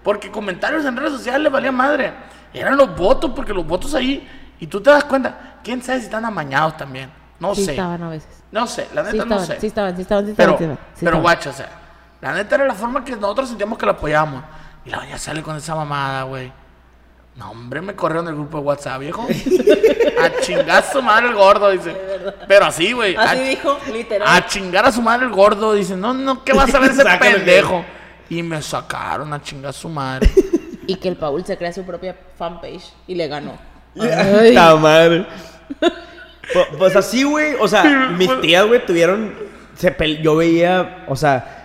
Porque comentarios en redes sociales le valía madre. Eran los votos, porque los votos ahí. Y tú te das cuenta, quién sabe si están amañados también. No Sí sé. estaban a veces. No sé, la Sí neta no sé. sí estaban, sí estaban, sí Pero, sí estaban, sí pero estaban. guacha, o sea, la neta era la forma que nosotros sentíamos que la apoyábamos. Y la doña sale con esa mamada, güey. No, hombre, me corrieron del grupo de WhatsApp, viejo. a chingar a su madre el gordo, dice. Pero así, güey. Así a, dijo, literal. a chingar a su madre el gordo, dice. No, no, ¿qué vas a ver ese pendejo? Y me sacaron a chingar a su madre. Y que el Paul se crea su propia fanpage y le ganó. Puta madre. Pu- Pues así, güey. O sea, mis tías, güey, tuvieron. Se pel- yo veía, o sea.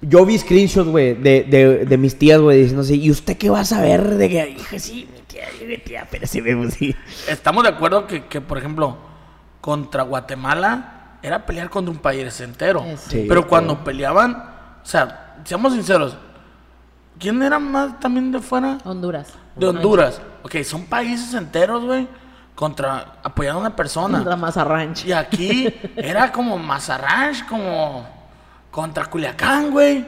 Yo vi screenshots, güey, de, de, de mis tías, güey, diciendo así, ¿y usted qué va a saber de que dije, sí, mi tía, mi tía, pero sí vemos, sí. Estamos de acuerdo que, que, por ejemplo, contra Guatemala era pelear contra un país entero. Es- Sí, Pero cuando peleaban, o sea, seamos sinceros, ¿quién era más también de fuera? Honduras. De Honduras. Ok, son países enteros, güey, contra apoyando a una persona. La Maza Ranch. Y aquí era como Mazarranch, como contra Culiacán, güey.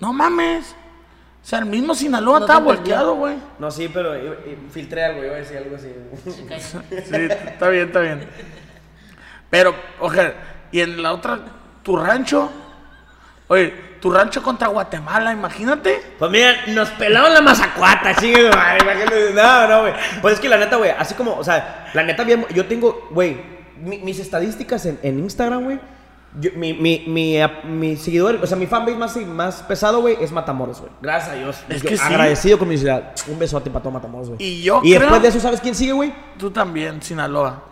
No mames. O sea, el mismo Sinaloa No estaba volteado, güey. No, sí, pero yo- yo filtré algo, yo decía algo así. Sí, está bien, está bien. Pero, oye, y en la otra, tu rancho, oye, tu rancho contra Guatemala, imagínate. Pues mira, nos pelaron la mazacuata, chingue imagínate. No, no, güey. Pues es que la neta, güey, así como, o sea, la neta, bien, yo tengo, güey, mi- mis estadísticas en, en Instagram, güey, Yo- mi, mi, mi, mi seguidor, o sea, mi fanbase más, más pesado, güey, es Matamoros, güey. Gracias a Dios. Es Yo que sí. Agradecido con mi ciudad. Un besote para todo Matamoros, güey. Y yo Y creo- después de eso, ¿sabes quién sigue, güey? Tú también, Sinaloa.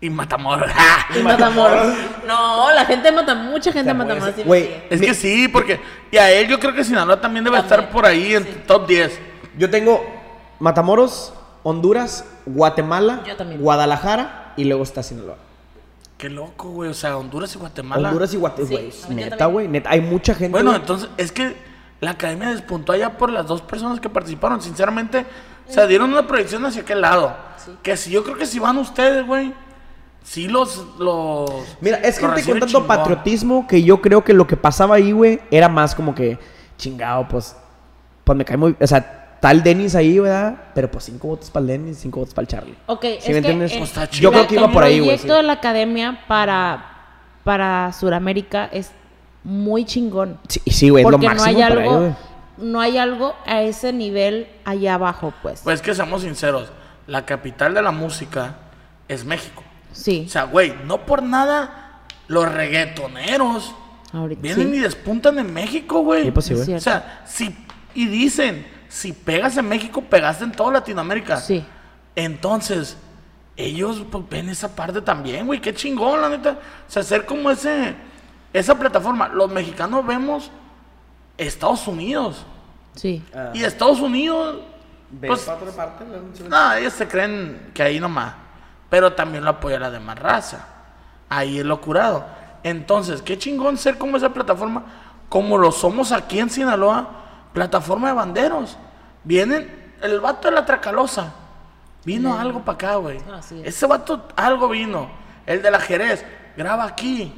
Y Matamoros. Y Matamoros. No, la gente mata, mucha gente mata más. ser- güey, es que sí, porque. Y a él yo creo que Sinaloa también debe También, estar por ahí en sí. top 10. Yo tengo Matamoros, Honduras, Guatemala. Guadalajara y luego está Sinaloa. Qué loco, güey. O sea, Honduras y Guatemala. Honduras y Guatemala, Sí, neta, güey. Neta, hay mucha gente. Bueno, entonces es que la academia despuntó allá por las dos personas que participaron. Sinceramente, o sea, dieron una proyección hacia aquel lado. Sí. Que si yo creo que si van ustedes, güey, sí los. los Mira, es gente con tanto chingón. patriotismo que yo creo que lo que pasaba ahí, güey, era más como que, chingado, pues, pues me cae muy, o sea, tal Dennis ahí, ¿verdad? Pero pues cinco votos para el Dennis, cinco votos para el Charlie. Ok, ¿Sí es me que entiendes? Pues Yo creo que iba por ahí, güey. El proyecto de la academia para, para Sudamérica es muy chingón. Sí, sí, güey, es lo porque no máximo hay para algo, no hay algo a ese nivel allá abajo, pues. Pues que seamos sinceros, la capital de la música es México. Sí, O sea, güey, no por nada los reggaetoneros ahorita vienen sí. y despuntan en México, güey. Sí, pues sí, Es güey. cierto. O sea, si, y dicen, si pegas en México, pegaste en toda Latinoamérica. Sí. Entonces, ellos pues, ven esa parte también, güey. Qué chingón, la neta. O sea, hacer como ese, esa plataforma. Los mexicanos vemos Estados Unidos. Sí. Y Estados Unidos, pues, otra parte? no, ellos se creen que ahí nomás. Pero también lo apoya la demás raza. Ahí es lo curado. Entonces, qué chingón ser como esa plataforma, como lo somos aquí en Sinaloa, plataforma de banderos. Vienen, el vato de la Tracalosa, vino algo para acá, güey. Es. Ese vato algo vino. El de la Jerez, graba aquí.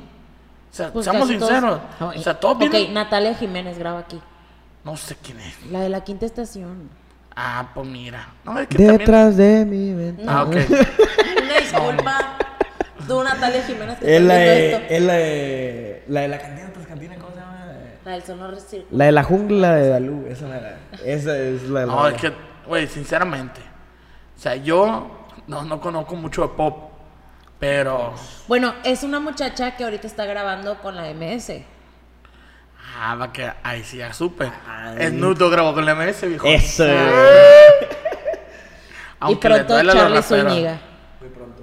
O sea, Pues seamos todos- sinceros. No, o sea, todos Ok, vienen. Natalia Jiménez graba aquí. No sé quién es. La de la quinta estación. Ah, pues mira. No, es que también- Detrás de mi ventana. Ah, ok. Una disculpa. Tú, Natalia Jiménez, que Es la de, esto. es la de, la de la cantina, pues cantina, ¿cómo se llama? La del sonoro circo. La de la jungla de Dalú, esa era. Esa es la de la. No, es que, güey, sinceramente. O sea, yo no, no conozco mucho de pop. Pero. Bueno, es una muchacha que ahorita está grabando con la MS. Ah, va que ahí sí ya supe. Snoop Dogg grabó con la MS, viejo. Eso. Aunque y le pronto duela a los Charlie raperos. Zúñiga. Muy pronto.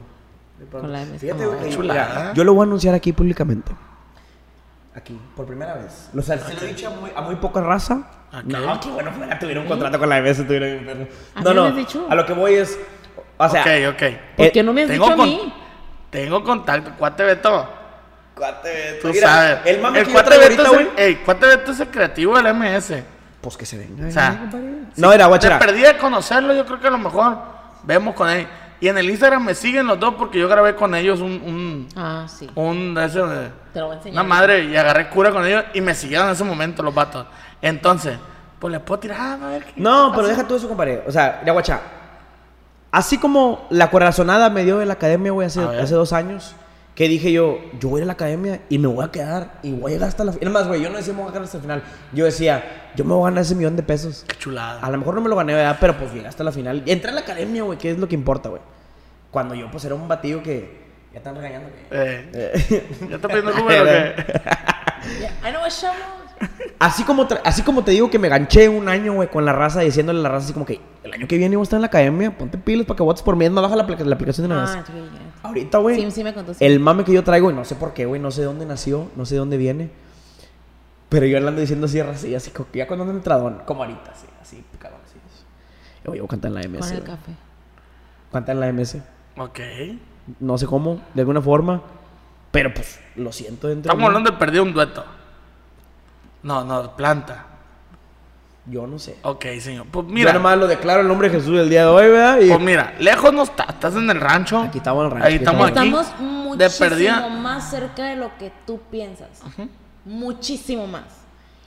Muy Con la MS. Fíjate, güey, chulada. mira, Yo lo voy a anunciar aquí públicamente. Aquí, por primera vez. O sea, se lo he dicho a muy, a muy poca raza. Ok. No, qué bueno fuera, tuviera un contrato con la MS, tuviera un perro. ¿A No, mí no, me has dicho? a lo que voy es, o sea, ok, ok. ¿Por Eh, qué no me has tengo dicho a con- mí? Tengo contacto. Cuate Beto. Cuate, Tú mira, sabes. El mame que yo Cuate Beto ahorita, es güey. el, ey, Cuate Beto es el creativo del MS. Pues que se venga. O sea, no, era Te guachera. perdí de conocerlo, yo creo que a lo mejor vemos con él. Y en el Instagram me siguen los dos porque yo grabé con ellos un, un, Ah, sí. un ese Te lo voy a enseñar. una madre y agarré cura con ellos y me siguieron en ese momento los vatos. Entonces, pues le puedo tirar, ah, a ver qué No, pero pasa. deja todo eso, compadre. O sea, ya guacha. Así como la corazonada me dio de la academia, güey, hace, hace dos años, que dije yo, yo voy a ir a la academia y me voy a quedar y voy a llegar hasta la final. más, güey, yo no decía me voy a quedar hasta el final. Yo decía, yo me voy a ganar ese millón de pesos. Qué chulada. A lo mejor no me lo gané, ¿verdad? Pero pues llegué hasta la final. Y entré a la academia, güey, que es lo que importa, güey. Cuando yo, pues, era un batido que ya están regañando. que- Eh, ¿Ya está pidiendo el número qué? Ya, Ay, no, chavos. Así como, así como te digo que me ganché un año, güey, con la raza, diciéndole a la raza así como que el año que viene voy a estar en la academia, ponte pilas para que votes por mí, es más baja la, la aplicación de una Ah, vez. sí, ya. Ahorita, güey, Sí, sí me contó, sí. el mame que yo traigo, y no sé por qué, güey, no sé de dónde nació, no sé de dónde viene, pero yo hablando diciendo así, así, así, ya cuando ando en el tradón, como ahorita, así, así, cabrón, así. Yo voy a cantar en la MS. Con el café. Cantar en la MS. Ok. No sé cómo, de alguna forma, pero pues lo siento dentro de Estamos mí. hablando de perder un dueto. No, no, planta. Yo no sé. Ok, señor. Pues Mira. mira. Yo nomás lo declaro el nombre de Jesús el día de hoy, ¿verdad? Y Pues mira, lejos no está, estás en el rancho. Aquí estamos en el rancho, Ahí aquí estamos aquí. Estamos muchísimo más cerca de lo que tú piensas. Muchísimo más.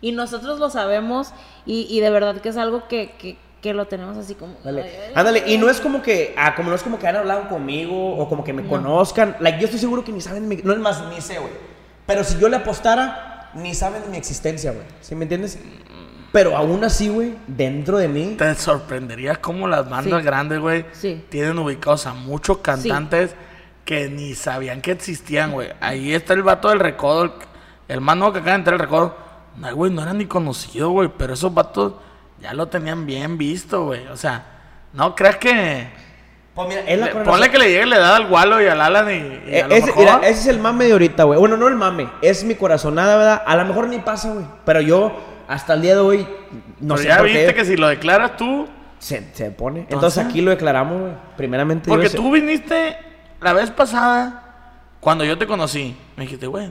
Y nosotros lo sabemos y, y de verdad que es algo que, que, que lo tenemos así como... Ay, ay, Ándale, y no es como que, ah, como no es como que han hablado conmigo o como que me conozcan. Like, yo estoy seguro que ni saben, no es más, ni sé, güey. Pero si yo le apostara, ni saben de mi existencia, güey. ¿Sí me entiendes? Pero aún así, güey, dentro de mí, Te sorprendería cómo las bandas Sí. grandes, güey, Sí. tienen ubicados a muchos cantantes que ni sabían que existían, güey. Ahí está el vato del recodo, el, el más nuevo que acaba de entrar al recodo. No, güey, no era ni conocido, güey, pero esos vatos ya lo tenían bien visto, güey. O sea, no creas que... Pues mira, es la Le- coronación. ponle que le llegue la edad al Walo y al Alan y, y Eh, a lo ese, mejor... mira, ese es el mame de ahorita, güey. Bueno, no el mame, es mi corazonada, ¿verdad? A lo mejor ni pasa, güey. Pero yo, hasta el día de hoy, no Pero sé ya viste qué, que si lo declaras tú... se, se pone. Entonces, Entonces- aquí lo declaramos, güey. Primeramente. Porque tú viniste la vez pasada, cuando yo te conocí. Me dijiste, güey,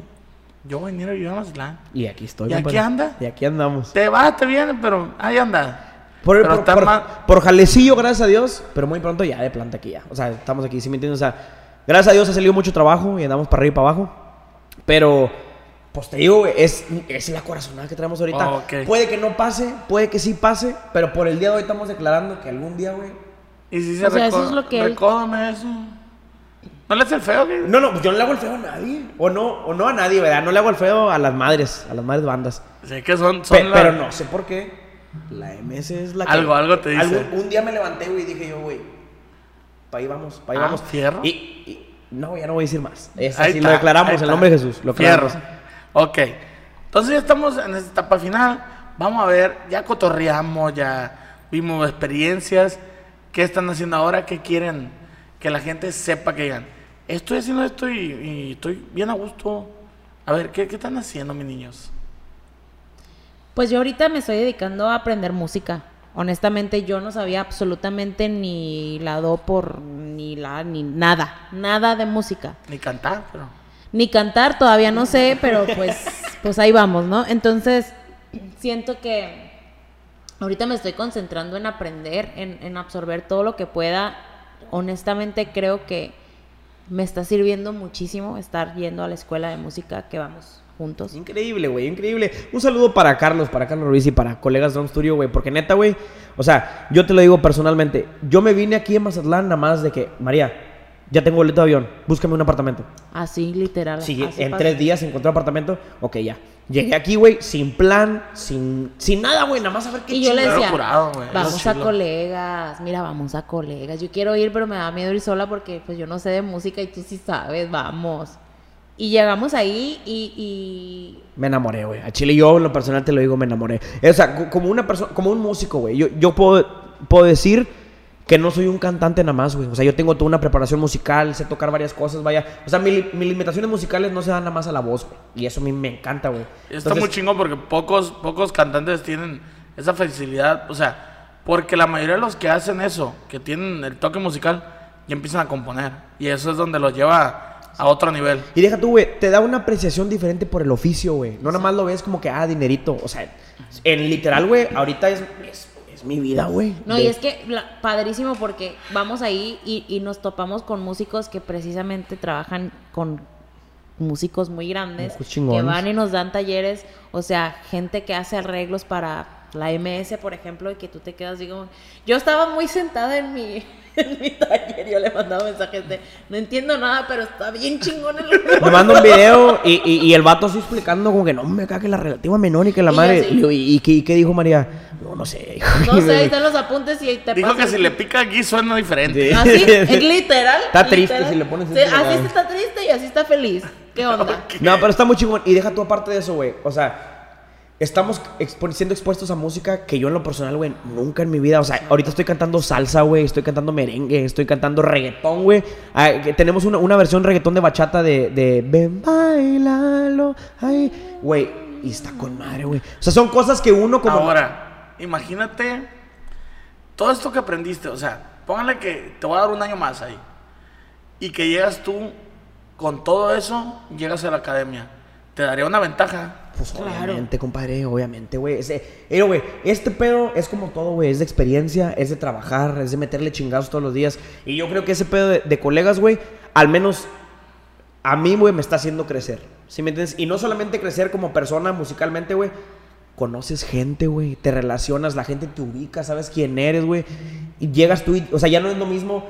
yo voy a venir a vivir a Mazatlán. Y aquí estoy, ¿Y aquí anda? Y aquí andamos. Te vas, te vienes, pero ahí anda. Por, Pero por, está por- más- por jalecillo, gracias a Dios, pero muy pronto ya de planta aquí ya. O sea, estamos aquí, ¿sí me entiendes? O sea, gracias a Dios ha salido mucho trabajo y andamos para arriba y para abajo. Pero, pues te digo, güey, es, es la corazonada que traemos ahorita. Ok. Puede que no pase, puede que sí pase, pero por el día de hoy estamos declarando que algún día, güey. Y si se O sea, eso es lo que él- recódame eso. ¿No le hace el feo? güey? No, no, pues yo no le hago el feo a nadie. O no, o no a nadie, ¿verdad? No le hago el feo a las madres, a las madres bandas. Sé que son, son Pe- la- Pero no sé por qué. La MS es la que. Algo, algo te dice. Algún- un día me levanté, güey, y dije yo, güey. Pa' ahí vamos, pa' ahí Ah, vamos. fierro. Y, y- no, ya no voy a decir más. Es así, está, lo declaramos el nombre de Jesús. Lo Fierro. declaramos. Ok. Entonces ya estamos en esta etapa final. Vamos a ver, ya cotorreamos, ya vimos experiencias. ¿Qué están haciendo ahora? ¿Qué quieren que la gente sepa que digan? Estoy haciendo esto y, y estoy bien a gusto. A ver, ¿qué, qué están haciendo, mis niños? Pues yo ahorita me estoy dedicando a aprender música. Honestamente, yo no sabía absolutamente ni la do por ni la ni nada, nada de música. Ni cantar, pero. Ni cantar todavía no sé, pero pues pues ahí vamos, ¿no? Entonces, siento que ahorita me estoy concentrando en aprender, en, en absorber todo lo que pueda. Honestamente, creo que me está sirviendo muchísimo estar yendo a la escuela de música que vamos juntos. Increíble, güey, increíble. Un saludo para Carlos, para Carlos Ruiz y para colegas de Don Studio, güey. Porque neta, güey, o sea, yo te lo digo personalmente. Yo me vine aquí en Mazatlán nada más de que, María, ya tengo boleto de avión, búscame un apartamento. Así, literal. Sí, así en pasa. tres días encontré apartamento. Ok, ya. Llegué aquí, güey, sin plan, sin, sin nada, güey, nada más a ver qué Y yo le decía, curado, vamos a colegas, mira, vamos a colegas. Yo quiero ir, pero me da miedo ir sola porque pues yo no sé de música y tú sí sabes, vamos. Y llegamos ahí y, y Me enamoré, güey. A Chile yo en lo personal te lo digo, me enamoré. O sea, co- como una persona, como un músico, güey. Yo, yo puedo, puedo decir que no soy un cantante nada más, güey. O sea, yo tengo toda una preparación musical, sé tocar varias cosas, vaya. O sea, mi- mis limitaciones musicales no se dan nada más a la voz, güey. Y eso a mí me encanta, güey. Está Entonces, muy chingón porque pocos, pocos cantantes tienen esa facilidad. O sea, porque la mayoría de los que hacen eso, que tienen el toque musical, ya empiezan a componer. Y eso es donde los lleva a otro nivel. Y deja tú, güey, te da una apreciación diferente por el oficio, güey. No nada más lo ves como que, ah, dinerito. O sea, en literal, güey, ahorita es, es, es mi vida, güey. No, De- y es que la- padrísimo porque vamos ahí y, y nos topamos con músicos que precisamente trabajan con músicos muy grandes que van y nos dan talleres, o sea, gente que hace arreglos para la MS, por ejemplo, y que tú te quedas digo, yo estaba muy sentada en mi en mi taller, yo le mandaba mensajes de, no entiendo nada, pero está bien chingón el Me manda un video y, y, y el vato así explicando como que no, me caga que la relativa menor y que la Y madre. yo. Y, yo, ¿y, y qué, y qué dijo María? No, no sé. hijo. No sé, ahí están los apuntes y ahí te Dijo que si le pica aquí suena diferente. Sí. Así, es literal. Está triste literal. si le pones Sí, esto, Así está triste y así está feliz. ¿Qué onda? No, pero está muy chingón. Y deja tú aparte de eso, güey. O sea, estamos expo- siendo expuestos a música que yo en lo personal, güey, nunca en mi vida. O sea, ahorita estoy cantando salsa, güey. Estoy cantando merengue. Estoy cantando reggaetón, güey. Ah, tenemos una, una versión reggaetón de bachata de, de Ven, bailalo. Ay, güey. Y está con madre, güey. O sea, son cosas que uno como. Ahora, imagínate todo esto que aprendiste. O sea, póngale que te voy a dar un año más ahí. Y que llegas tú con todo eso, llegas a la academia. Te daría una ventaja. Pues obviamente, compadre, obviamente, güey. Ese- Pero, güey, este pedo es como todo, güey. Es de experiencia, es de trabajar, es de meterle chingados todos los días. Y yo creo que ese pedo de, de colegas, güey, al menos a mí, güey, me está haciendo crecer. ¿Sí me entiendes? Y no solamente crecer como persona musicalmente, güey. Conoces gente, güey. Te relacionas, la gente te ubica, sabes quién eres, güey. Y llegas tú y, o sea, ya no es lo mismo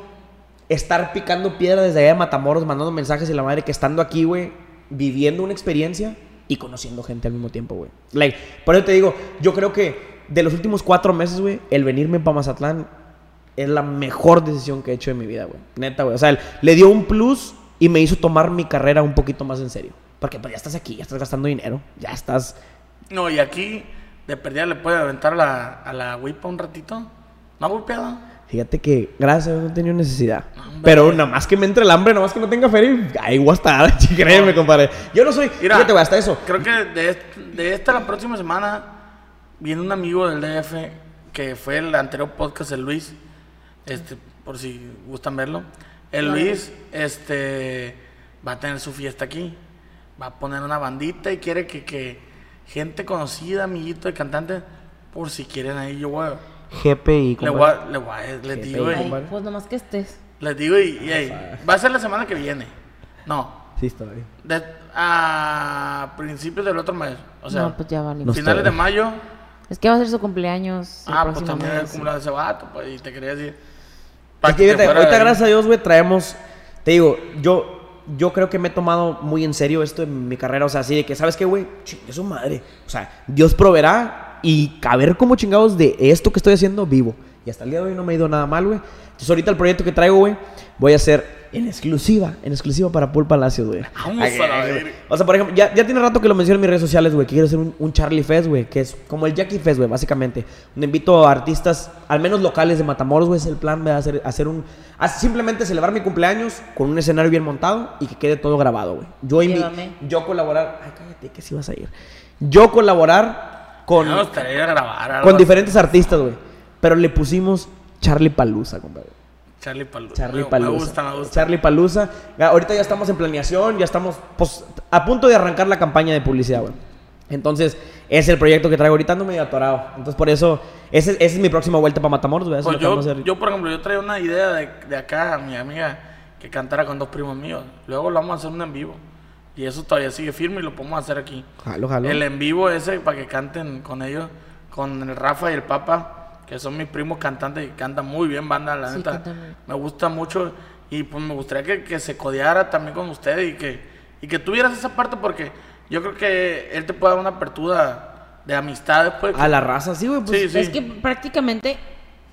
estar picando piedra desde allá de Matamoros, mandando mensajes y la madre que estando aquí, güey, viviendo una experiencia y conociendo gente al mismo tiempo, güey. Like, por eso te digo, yo creo que de los últimos cuatro meses, güey, el venirme para Mazatlán es la mejor decisión que he hecho en mi vida, güey. Neta, güey. O sea, le dio un plus y me hizo tomar mi carrera un poquito más en serio. Porque pues ya estás aquí, ya estás gastando dinero, ya estás... No, y aquí de perdida le puede aventar a la, a la whipa un ratito. ¿No ha golpeado? Fíjate que, gracias no he tenido necesidad. Hombre. Pero nada más que me entre el hambre, nada más que no tenga feria, ahí voy a estar, créeme, compadre. Yo no soy, Mira, fíjate, hasta eso. Creo que de, de esta la próxima semana viene un amigo del DF que fue el anterior podcast, el Luis. Este, por si gustan verlo. El. Luis, este, va a tener su fiesta aquí. Va a poner una bandita y quiere que, que gente conocida, amiguito de cantante, por si quieren ahí, yo voy a- GPI, le voy a, le voy a- les Qué digo, y- Ay, pues nomás que estés. les digo y, y ahí, va a ser la semana que viene. No, Sí, está bien. de- a principios del otro mes. O sea, no, pues ya vale. No finales está de mayo. Es que va a ser su cumpleaños. el Ah, pues próximo también mes. cumpleaños de ese vato, pues, y te quería decir. Es que fíjate, fuera ahorita, de gracias a Dios, güey, traemos. Te digo, yo, yo creo que me he tomado muy en serio esto en mi carrera. O sea, así de que, ¿sabes qué, güey? Chingue su madre. O sea, Dios proveerá y a ver cómo chingados de esto que estoy haciendo vivo. Y hasta el día de hoy no me ha ido nada mal, güey. Entonces, ahorita el proyecto que traigo, güey, voy a hacer en exclusiva, en exclusiva para Paul Palacios, güey. Vamos a verga. O sea, por ejemplo, ya, ya tiene rato que lo menciono en mis redes sociales, güey, que quiero hacer un, un Charlie Fest, güey, que es como el Jackie Fest, güey, básicamente. Donde invito a artistas, al menos locales de Matamoros, güey, es el plan, de hacer, hacer un... a- simplemente celebrar mi cumpleaños con un escenario bien montado y que quede todo grabado, güey. Yo, yo colaborar... Ay, cállate, que sí vas a ir. Yo colaborar con, gustaría grabar con diferentes artistas, güey. Pero le pusimos Charlie Palusa, compadre. Charlie Palusa. Charlie Palusa. Me gusta, me gusta. Charlie Palusa. Ahorita ya estamos en planeación, ya estamos pues, a punto de arrancar la campaña de publicidad, güey. Entonces, es el proyecto que traigo ahorita, ando medio atorado. Entonces, por eso, esa es, mi próxima vuelta para Matamoros, güey. Pues a yo, yo, por ejemplo, yo traía una idea de, de acá, mi amiga, que cantara con dos primos míos. Luego lo vamos a hacer un en vivo. Y eso todavía sigue firme y lo podemos hacer aquí. Jalo, jalo. El en vivo ese para que canten con ellos, con el Rafa y el Papa, que son mis primos cantantes y cantan muy bien banda, la Sí, neta. Me gusta mucho y pues me gustaría que, que se codeara también con ustedes y que, y que tuvieras esa parte porque yo creo que él te puede dar una apertura de amistad después. A la raza, sí, güey. Pues, Sí, sí. Es que prácticamente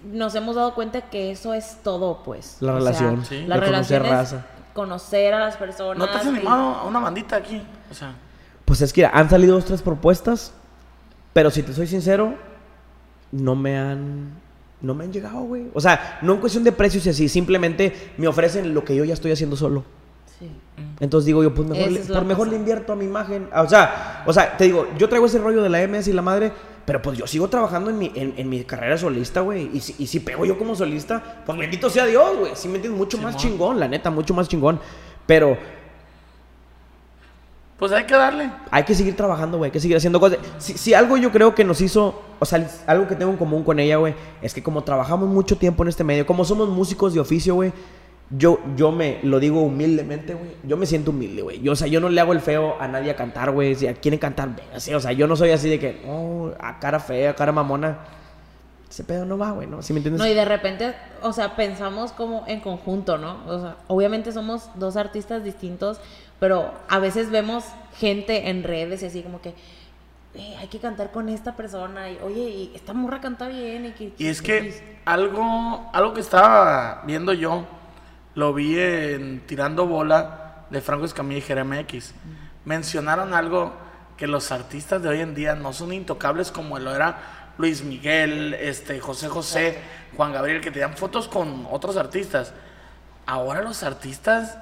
nos hemos dado cuenta que eso es todo, pues. La O relación, sí. La de relación es raza. Conocer a las personas. ¿No te has y- animado a una bandita aquí? O sea, Pues es que mira, han salido dos, tres propuestas, pero si te soy sincero, no me han... No me han llegado, güey. O sea, no en cuestión de precios y así, simplemente me ofrecen lo que yo ya estoy haciendo solo. Sí. Entonces digo yo, pues mejor, le, por mejor cosa. le invierto a mi imagen. O sea, o sea, te digo, yo traigo ese rollo de la MS y la madre, pero pues yo sigo trabajando en mi, en, en mi carrera solista, güey. Y si, y si pego yo como solista, pues bendito sea Dios, güey. Sí me entiendes, mucho más chingón, la neta, mucho más chingón. Pero pues hay que darle. hay que seguir trabajando, güey, hay que seguir haciendo cosas. Si, si algo yo creo que nos hizo, o sea, algo que tengo en común con ella, güey, es que como trabajamos mucho tiempo en este medio, como somos músicos de oficio, güey, yo, yo me lo digo humildemente, güey, yo me siento humilde, güey. Yo, o sea, yo no le hago el feo a nadie a cantar, güey. Si quieren cantar, venga, sí, o sea, yo no soy así de que, oh, a cara fea, a cara mamona. Ese pedo no va, güey, ¿no? ¿Sí me entiendes? No, y de repente, o sea, pensamos como en conjunto, ¿no? O sea, obviamente somos dos artistas distintos, pero a veces vemos gente en redes y así como que "Eh, hay que cantar con esta persona y oye, y esta morra canta bien y que Y es que algo, algo que estaba viendo yo, lo vi en Tirando Bola de Franco Escamilla y Jeremy X. Mencionaron algo que los artistas de hoy en día no son intocables como lo era Luis Miguel, este, José José, Juan Gabriel, que tenían fotos con otros artistas. Ahora los artistas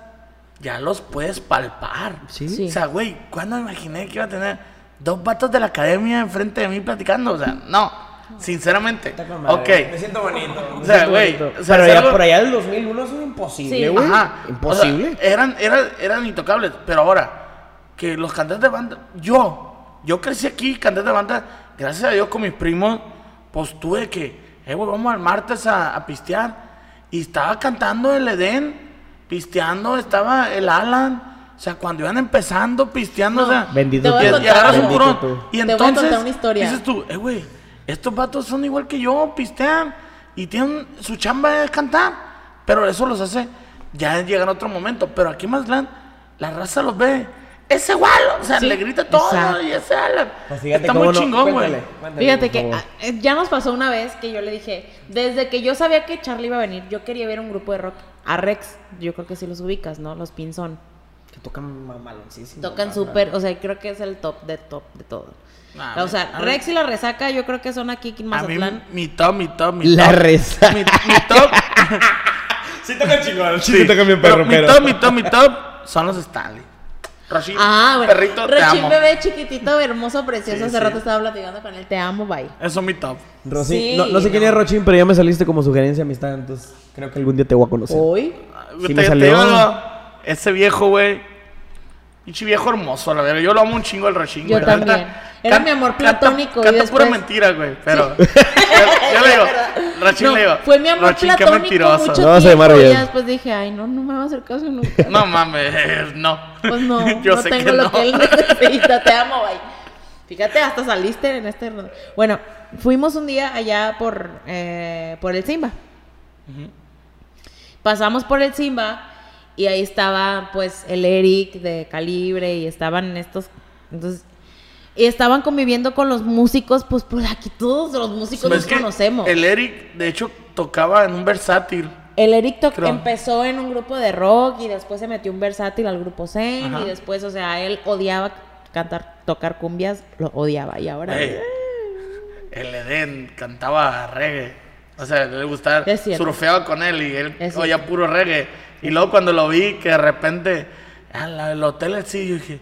ya los puedes palpar. Sí. Sí. O sea, güey, ¿cuándo me imaginé que iba a tener dos vatos de la academia enfrente de mí platicando? O sea, no, sinceramente. Ok. Me siento bonito. O sea, güey, o sea, Pero ya algo- por allá del 2001 eso es imposible, Sí. güey. Ajá. Imposible. O sea, eran, eran, eran intocables. Pero ahora, que los cantantes de banda, yo, yo crecí aquí, cantante de banda, gracias a Dios con mis primos, pues tuve que, eh, güey, vamos al martes a, a pistear. Y estaba cantando el Edén, pisteando, estaba el Alan. O sea, cuando iban empezando, pisteando, No. o sea, Bendito Te voy a y, y agarras un tú. Y Te voy a entonces, contar una historia. dices tú, eh, güey, estos vatos son igual que yo, pistean y tienen su chamba es cantar, pero eso los hace, ya llegan a otro momento, pero aquí más Mazatlán, la raza los ve, es igual, o sea, Sí, le grita todo exacto. y ese Alan. Pues fíjate Está muy no- chingón, güey. Fíjate que ah, ya nos pasó una vez que yo le dije, desde que yo sabía que Charlie iba a venir, yo quería ver un grupo de rock a Rex, yo creo que sí los ubicas, ¿no? Los Pinzón. Que tocan maloncísimo. Tocan súper, o sea, creo que es el top de top de todo. Nah, o sea, mí- Rex y la resaca yo creo que son aquí en A mí, Mazatlán. mi top, mi top, mi La top. reza. Mi, mi top. Sí tocan chingón. sí, pero mi top, mi top, mi top son los Stanley. Rashid, Ah, bueno. perrito, te Rachín amo. bebé chiquitito, hermoso, precioso. Sí, Hace sí. rato estaba platicando con él. Te amo, bye. Eso es mi top. Rosy, Sí, no, no sé quién es Rochín, pero ya me saliste como sugerencia de amistad, entonces creo que algún día te voy a conocer. Hoy. Sí te, me te salió. algo, ese viejo, güey. Pinche viejo hermoso, la verdad. Yo lo amo un chingo el Rashid, Yo también. Era mi amor platónico, Canta pura mentira, güey. Pero. yo, yo le digo, Rachín No, le digo. fue mi amor Rachín, qué platónico mentiroso. mucho No vas a tiempo. y después dije, ay, no, no me va a hacer caso nunca. No mames, no. Pues no, Yo no sé tengo que lo no. que él necesita. Te amo, bye. Fíjate, hasta saliste en este... Bueno, fuimos un día allá por, eh, por el Simba. Pasamos por el Simba y ahí estaba pues el Eric de Calibre y estaban estos... Entonces, y estaban conviviendo con los músicos, pues por aquí todos los músicos Es los conocemos. El Eric, de hecho, tocaba en un versátil. El Eric to- Creo. empezó en un grupo de rock y después se metió un versátil al grupo Zen Ajá. y después, o sea, él odiaba cantar, tocar cumbias, lo odiaba y ahora el Eden cantaba reggae. O sea, le gustaba, surfeaba con él y él oía puro reggae. Y luego cuando lo vi, que de repente, ah, el hotel sí, yo dije,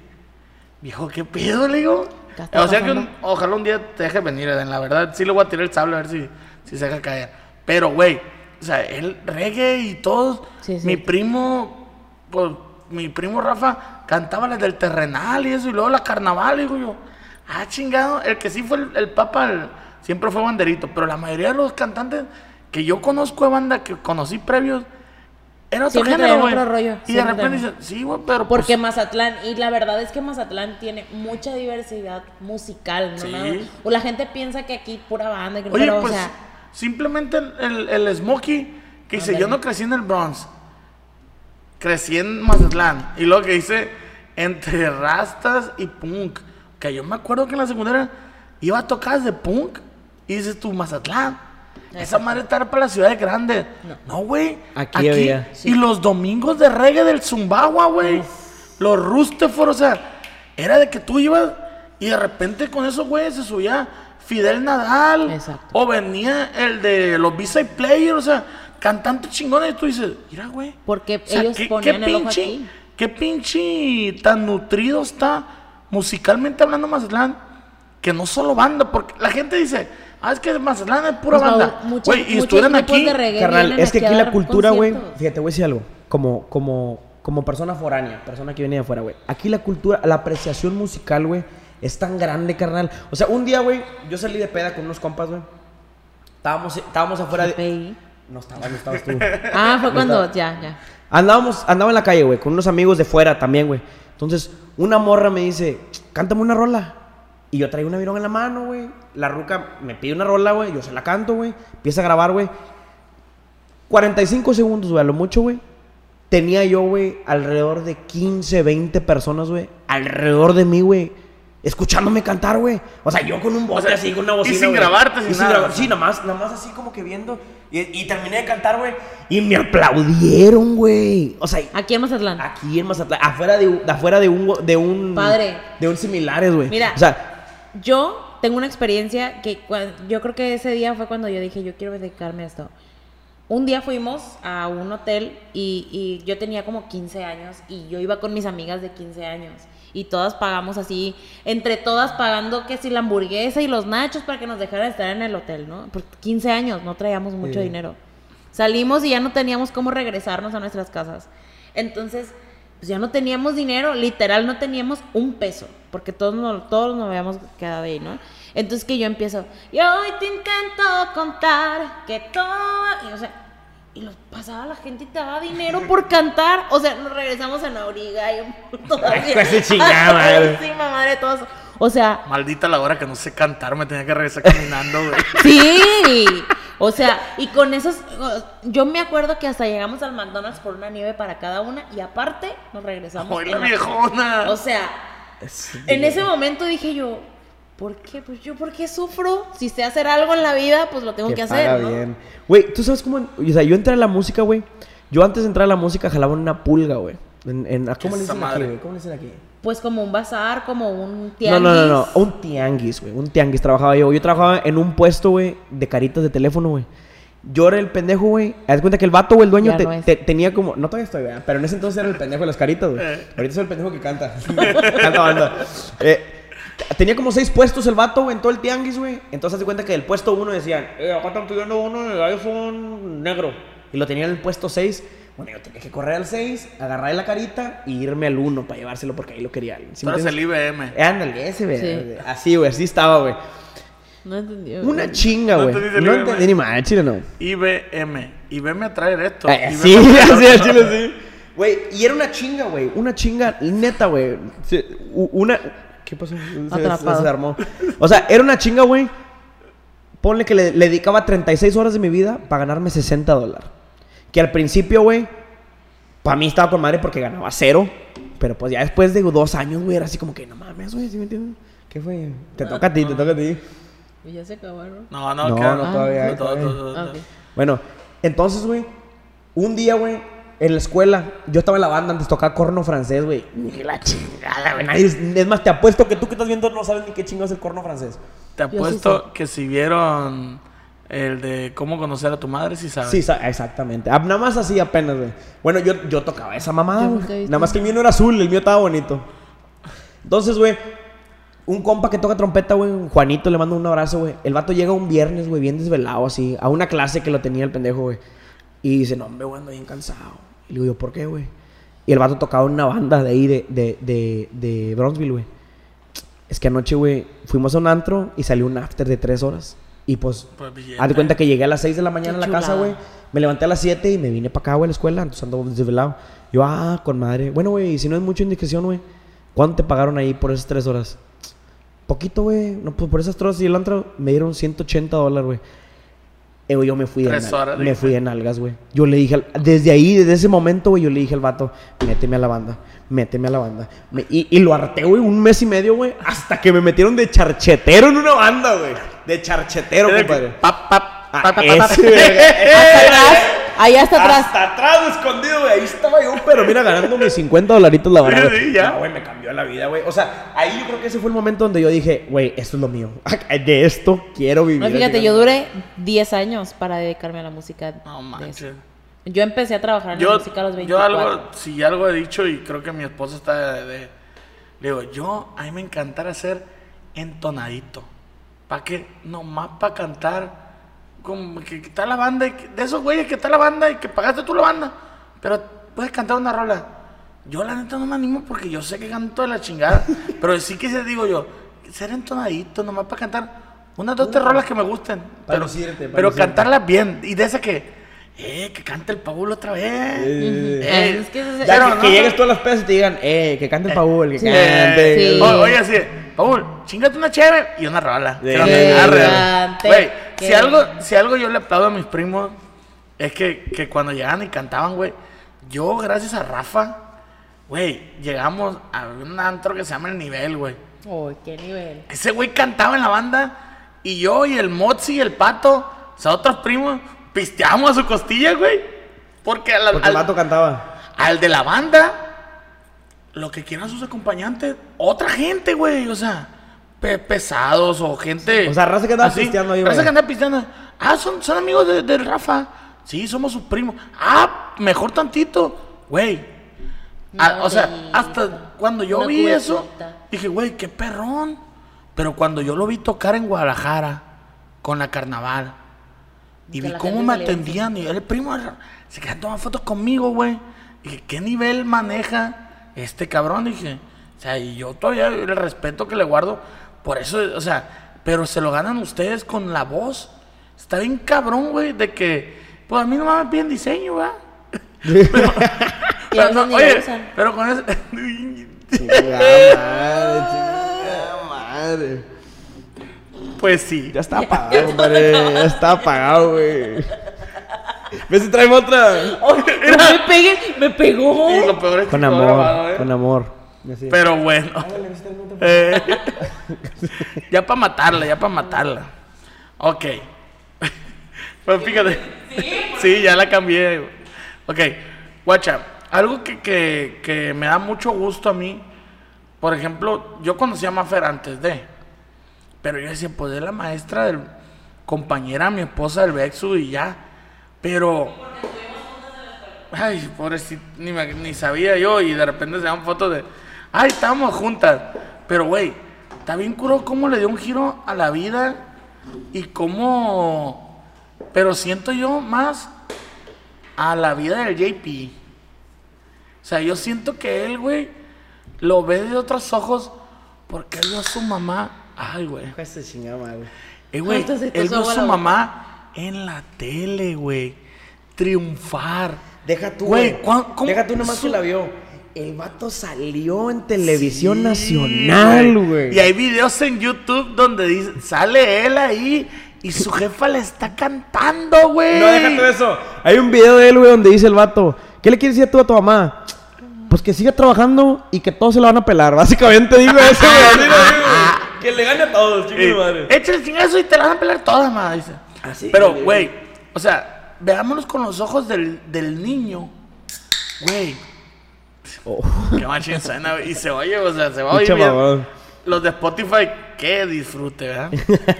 viejo, ¿qué pedo? Le digo. ¿Qué está O sea que un- ojalá un día te deje venir, Eden. La verdad, sí le voy a tirar el sable a ver si, si se deja caer. Pero, güey, o sea, el reggae y todo. Sí, sí. Mi primo, pues, mi primo Rafa cantaba las del terrenal y eso, y luego la carnaval, digo yo. Ah, chingado. El que sí fue el, el papa el- siempre fue banderito, pero la mayoría de los cantantes que yo conozco de banda, que conocí previos, era otro Siempre género, güey. otro rollo, Y de siempre repente traían. dicen, sí, güey, pero Porque pues, Mazatlán, y la verdad es que Mazatlán tiene mucha diversidad musical, ¿no? Sí. Nada- O la gente piensa que aquí pura banda, que- Oye, pero, pues o sea, simplemente el, el, el Smokey que dice, yo no crecí en el Bronx, crecí en Mazatlán. Y luego que dice, entre rastas y punk. Que yo me acuerdo que en la secundaria iba a tocar de punk y dices tú, Mazatlán. Esa madre está para las ciudades grandes. No, güey. Aquí había. Y los domingos de reggae del Zumbagua, güey. Los Rusteford, o sea, era de que tú ibas y de repente con esos güeyes se subía Fidel Nadal. Exacto. O venía el de los B-Side Players, o sea, cantantes chingones. Y tú dices, mira, güey. Porque o sea, ellos qué, ponían qué el ojo aquí. qué pinche tan nutrido está musicalmente hablando Mazatlán. Que no solo banda, porque la gente dice, ah, es que Mazatlán es pura pues, banda. Güey, y estuvieran aquí. de reggae Carnal, es que aquí la cultura, güey. Fíjate, voy a decir algo. Como, como, como persona foránea, persona que viene de afuera, güey. Aquí la cultura, la apreciación musical, güey, es tan grande, carnal. O sea, un día, güey, yo salí de peda con unos compas, güey. Estábamos, estábamos afuera de. No estabas, no estabas tú. Ah, fue cuando, ya, ya. Andábamos, andaba en la calle, güey, con unos amigos de fuera también, güey. Entonces, una morra me dice, cántame una rola. Y yo traigo una virón en la mano, güey. La ruca me pide una rola, güey. Yo se la canto, güey. Empieza a grabar, güey. 45 segundos, güey, a lo mucho, güey. Tenía yo, güey, alrededor de 15, 20 personas, güey. Alrededor de mí, güey. Escuchándome cantar, güey. O sea, yo con un bote O sea, así, con una y bocina. sin güey. grabarte, sin Y nada. grabar- Sí, nada más, nada más así como que viendo. Y, y terminé de cantar, güey. Y me aplaudieron, güey. O sea, Aquí en Mazatlán. aquí en Mazatlán, afuera de, de afuera de un de un Padre. de un similares, güey. Mira. o sea, Yo tengo una experiencia que cuan- yo creo que ese día fue cuando yo dije, yo quiero dedicarme a esto. Un día fuimos a un hotel y, y yo tenía como 15 años y yo iba con mis amigas de 15 años y todas pagamos así, entre todas pagando que si la hamburguesa y los nachos para que nos dejaran estar en el hotel, ¿no? Porque 15 años, no traíamos mucho Sí. dinero. Salimos y ya no teníamos cómo regresarnos a nuestras casas. Entonces, pues ya no teníamos dinero, literal no teníamos un peso, porque todos nos, todos nos habíamos quedado ahí, ¿no? Entonces que yo empiezo, y hoy te intento contar que todo, y, o sea, y los pasaba la gente y te daba dinero por cantar, o sea, nos regresamos en Auriga y todavía. Ese chingada madre. Sí, madre, todos. O sea, Maldita la hora que no sé cantar, me tenía que regresar caminando, güey. Sí, o sea, y con esos, yo me acuerdo que hasta llegamos al McDonald's por una nieve para cada una y aparte nos regresamos. Ay, la la- viejona. O sea, en ese momento dije yo, ¿por qué? Pues yo, ¿por qué sufro? Si sé hacer algo en la vida, pues lo tengo que, hacer, ¿no? bien. Güey, tú sabes cómo, o sea, yo entré a la música, güey. Yo antes de entrar a la música jalaba en una pulga, güey. En, en- ¿Cómo le dicen aquí? ¿Cómo le dicen aquí? Pues como un bazar, como un No, tianguis. no, no, no. Un tianguis, güey. Un tianguis trabajaba yo. Yo trabajaba en un puesto, güey, de caritas de teléfono, güey. Yo era el pendejo, güey. Haz cuenta que el vato, güey, el dueño, te- no te- tenía como. No todavía estoy, ¿verdad? Pero en ese entonces era el pendejo de las caritas, güey. Ahorita soy el pendejo que canta. canta banda. Eh, tenía como seis puestos el vato, güey, en todo el tianguis, güey. Entonces, haz de cuenta que del puesto uno decían, eh, acá están pidiendo uno de iPhone negro. Y lo tenía en el puesto 6. Bueno, yo tenía que correr al 6, agarrar la carita y irme al 1 para llevárselo porque ahí lo quería. ¿Sí eres el? IBM. Eh, Ándale, ese, güey. Sí. Así, güey, así estaba, güey. No entendí. Una chinga, No güey. No entendí ni mal, chile no. IBM. IBM a traer esto. Eh, IBM sí, así, al chile sí. Güey, y era una chinga, güey. Una chinga, neta, güey. Una. ¿Qué pasó? Se, Atrapado. se armó. O sea, era una chinga, güey. Ponle que le, le dedicaba 36 horas de mi vida para ganarme 60 dólares. Que al principio, güey, para mí estaba con madre porque ganaba cero. Pero pues ya después de dos años, güey, era así como que no mames, güey, ¿sí me entiendes? ¿Qué fue? Te toca a ti, te toca a ti. Y ya se acabaron. No, no, No, no, todavía hay, No, todo, todavía hay. todo, todo, Ah, todo. ok. Bueno, entonces, güey, un día, güey, en la escuela, yo estaba en la banda antes, tocaba corno francés, güey. Ni la chingada, güey. nadie- Es más, te apuesto que tú que estás viendo no sabes ni qué chingo es el corno francés. Te sí apuesto que si vieron el de cómo conocer a tu madre, sí sabes. Sí, sa- exactamente. Ah, Nada más así apenas, güey. Bueno, yo, yo tocaba esa mamada, güey. Nada más que el mío no era azul, el mío estaba bonito. Entonces, güey, un compa que toca trompeta, güey, Juanito, le mando un abrazo, güey. El vato llega un viernes, güey, bien desvelado, así, a una clase que lo tenía el pendejo, güey. Y dice, no, hombre, güey, ando bien cansado. Y le digo, yo, ¿por qué, güey? Y el vato tocaba en una banda de ahí, de, de, de, de Bronzeville, güey. Es que anoche, güey, fuimos a un antro y salió un after de tres horas. Y pues, Pues, haz de cuenta que llegué a las 6 de la mañana Qué a la casa, güey. Me levanté a las 7 y me vine para acá, güey, a la escuela. Entonces ando desvelado. Yo, ah, con madre. Bueno, güey, y si no es mucha indiscreción, güey. ¿Cuánto te pagaron ahí por esas tres horas? Poquito, güey. No, pues por esas tres horas y el antro me dieron 180 dólares, güey. Eh, güey, yo me fui de, Tres nal- horas, me fui de nalgas, güey. Yo le dije, al- desde ahí, desde ese momento, güey, yo le dije al vato, méteme a la banda, méteme a la banda. Me- y, y lo harté, güey, un mes y medio, güey, hasta que me metieron de charchetero en una banda, güey. De charchetero, compadre. pap, pap, pap, pap, ese, pap. verga. Hasta atrás. Ahí hasta atrás. Hasta atrás, escondido, güey. Ahí estaba yo, pero mira, ganando mis 50 dolaritos la verdad. Sí, ya. No, güey, me cambió la vida, güey. O sea, ahí yo creo que ese fue el momento donde yo dije, güey, esto es lo mío. De esto quiero vivir. No, fíjate, así, yo duré 10 años para dedicarme a la música. No manches. Yo empecé a trabajar en la Yo, música a los yo 24. algo, si algo he dicho y creo que mi esposa está de, de- le digo, yo a mí me encantara ser entonadito. ¿Para qué? Nomás para cantar. Como que, que está la banda, y que- de esos güeyes que está la banda y que pagaste tú la banda. Pero puedes cantar una rola. Yo la neta no me animo porque yo sé que canto de la chingada. pero sí que se digo yo, ser entonadito, nomás para cantar unas dos, tres rolas que me gusten. Para Pero, lucirte, para pero cantarlas bien. Y de esa que, eh, que cante el Paul otra vez. Eh, Eh, Es que Ya pero que, no, que no. llegues todas las pesas y te digan, eh, que cante el Paul, que Sí. cante. Sí. O- oye, así, Paul, chingate una chévere y una rola. Sí. Güey, si algo, si algo yo le aplaudo a mis primos, es que, que cuando llegaban y cantaban, güey, yo, gracias a Rafa, güey, llegamos a un antro que se llama El Nivel, güey. Uy, qué nivel. Ese güey cantaba en la banda y yo y el Mozzi y el Pato, o sea, otros primos, pisteamos a su costilla, güey. Porque, al, Porque el vato cantaba. al de la banda, lo que quieran sus acompañantes, otra gente, güey, o sea, pe- pesados o gente. O sea, raza que andaba así, pisteando ahí, Raza vaya. que andaba pisteando. Ah, son, son amigos de, de Rafa. Sí, somos sus primos. Ah, mejor tantito, güey. No, o sea, hasta cuando yo vi eso, dije, güey, qué perrón. Pero cuando yo lo vi tocar en Guadalajara con la carnaval y vi cómo me atendían y era el primo se quedan tomando fotos conmigo, güey. Dije, ¿qué nivel maneja este cabrón? Dije, o sea, y yo todavía el respeto que le guardo, por eso, o sea, pero se lo ganan ustedes con la voz. Está bien cabrón, güey, de que, pues a mí no me piden diseño, ¿verdad? Pero, veces no, oye, pero con madre, madre. pues sí. Ya está apagado, compadre. Ya está apagado, güey. ¿Ves si traemos otra? me pegué, me pegó. Y lo peor es que Con amor, grabado, ¿eh? con amor. Así. Pero bueno. Eh, ya para matarla, ya para matarla. Ok. Pues fíjate. Sí, ya la cambié. Ok, guacha, algo que, que, que me da mucho gusto a mí, por ejemplo, yo conocía a Mafer antes de, pero yo decía, pues es la maestra del compañera, mi esposa del Bexu y ya, pero... Ay, pobrecito, ni, me- ni sabía yo y de repente se dan fotos de, ay, estábamos juntas, pero güey, está bien curo cómo le dio un giro a la vida y cómo... Pero siento yo más a la vida del JP. O sea, yo siento que él, güey, lo ve de otros ojos porque él vio a su mamá. Ay, güey. Esta chingada. Eh, güey, te él vio a su mamá en la tele, güey. Triunfar. Deja tú, Güey, güey. ¿cuán- cómo Deja tú nomás que la vio. El vato salió en televisión Sí, nacional, güey. Y hay videos en YouTube donde dice, sale él ahí y su jefa le está cantando, güey. No, déjate eso. Hay un video de él, güey, donde dice el vato, ¿qué le quieres decir tú a tu mamá? Pues que siga trabajando y que todos se la van a pelar. Básicamente digo eso, güey. Que le gane a todos, Eh, chingue madre. Échale el chingazo y te la van a pelar todas, madre. Dice. Así, Pero, güey. o sea, veámonos con los ojos del, del niño. Güey, Oh. qué suena, güey. Y se oye, o sea, se va a oír bien. Los de Spotify, qué disfrute, ¿verdad?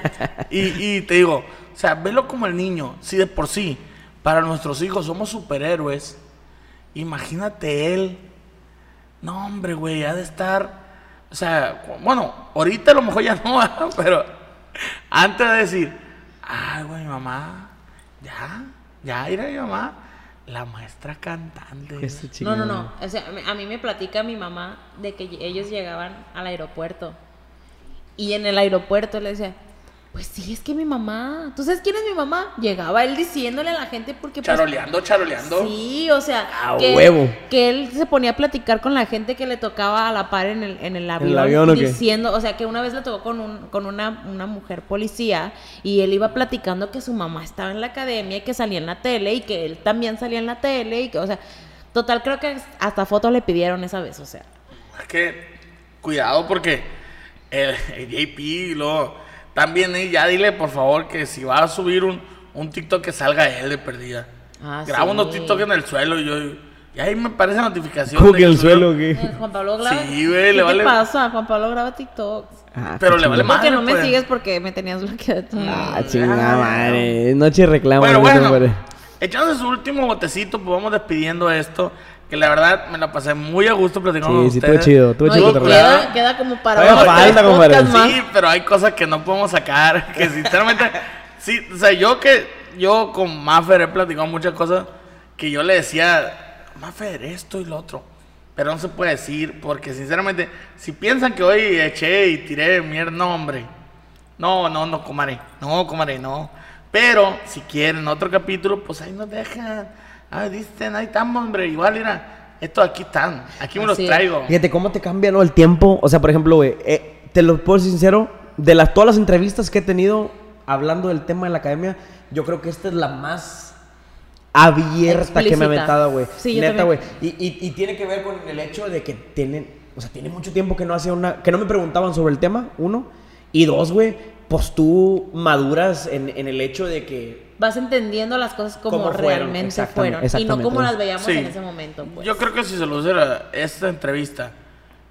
y, y te digo, o sea, velo como el niño. Si de por sí, para nuestros hijos somos superhéroes, imagínate él. No, hombre, güey, ha de estar. O sea, bueno, ahorita a lo mejor ya no, pero antes de decir, ay, güey, mi mamá, ya, ya, ir a mi mamá, la maestra cantante. güey". Este No, no, no. O sea, a mí me platica mi mamá de que ellos llegaban al aeropuerto. Y en el aeropuerto le decía, pues sí, es que mi mamá. ¿Tú sabes quién es mi mamá? Llegaba él diciéndole a la gente porque... pues, Charoleando, charoleando. Sí, o sea, A que, huevo. que él se ponía a platicar con la gente que le tocaba a la par en el, en el avión, avión, ¿o qué? diciendo, o sea, que una vez le tocó con, un, con una, una mujer policía y él iba platicando que su mamá estaba en la academia y que salía en la tele y que él también salía en la tele y que, o sea, total creo que hasta fotos le pidieron esa vez, o sea. Es que, cuidado porque el, el JP y luego, también eh, ya dile por favor que si va a subir un, un TikTok que salga él de perdida. Ah, Graba sí. unos TikTok en el suelo y yo, y ahí me parece notificación. ¿Cómo que el suelo, qué? Eh, Juan Pablo graba. Sí, güey, ¿Qué le vale- pasa? Juan Pablo graba TikToks. Ah, Pero qué le vale más. Porque no me pues. sigues porque me tenías bloqueado. Ah, chingada madre. Noche reclamo. Bueno, no te bueno, echándose su último botecito, pues vamos despidiendo esto. Que la verdad me la pasé muy a gusto platicando con Sí, sí, estuvo ustedes. chido. Estuvo No, chido. queda, queda como para otros falta, compadre. Sí, pero hay cosas que no podemos sacar. Que sinceramente, sí, o sea, yo que yo con Maffer he platicado muchas cosas que yo le decía, Maffer, esto y lo otro. Pero no se puede decir, porque sinceramente, si piensan que hoy eché y tiré mierda, no, hombre. No, no, no, comaré. No, comaré, no. Pero si quieren otro capítulo, pues ahí nos dejan. Ah, dicen, ahí estamos, hombre. Igual, mira, estos aquí están. Aquí me los es. traigo. Fíjate cómo te cambia ¿no? el tiempo. O sea, por ejemplo, güey, eh, te lo puedo ser sincero, de las, todas las entrevistas que he tenido hablando del tema de la academia, yo creo que esta es la más abierta que me ha aventado, güey. Sí, yo Neta, güey. también. Y, y- y tiene que ver con el hecho de que tienen, o sea, tiene mucho tiempo que no hacía una, que no me preguntaban sobre el tema, uno. Y dos, güey, pues tú maduras en, en el hecho de que Vas entendiendo las cosas como fueron, realmente exactamente, fueron. Y no como las veíamos Sí. en ese momento. Pues. Yo creo que si se lo hiciera esta entrevista,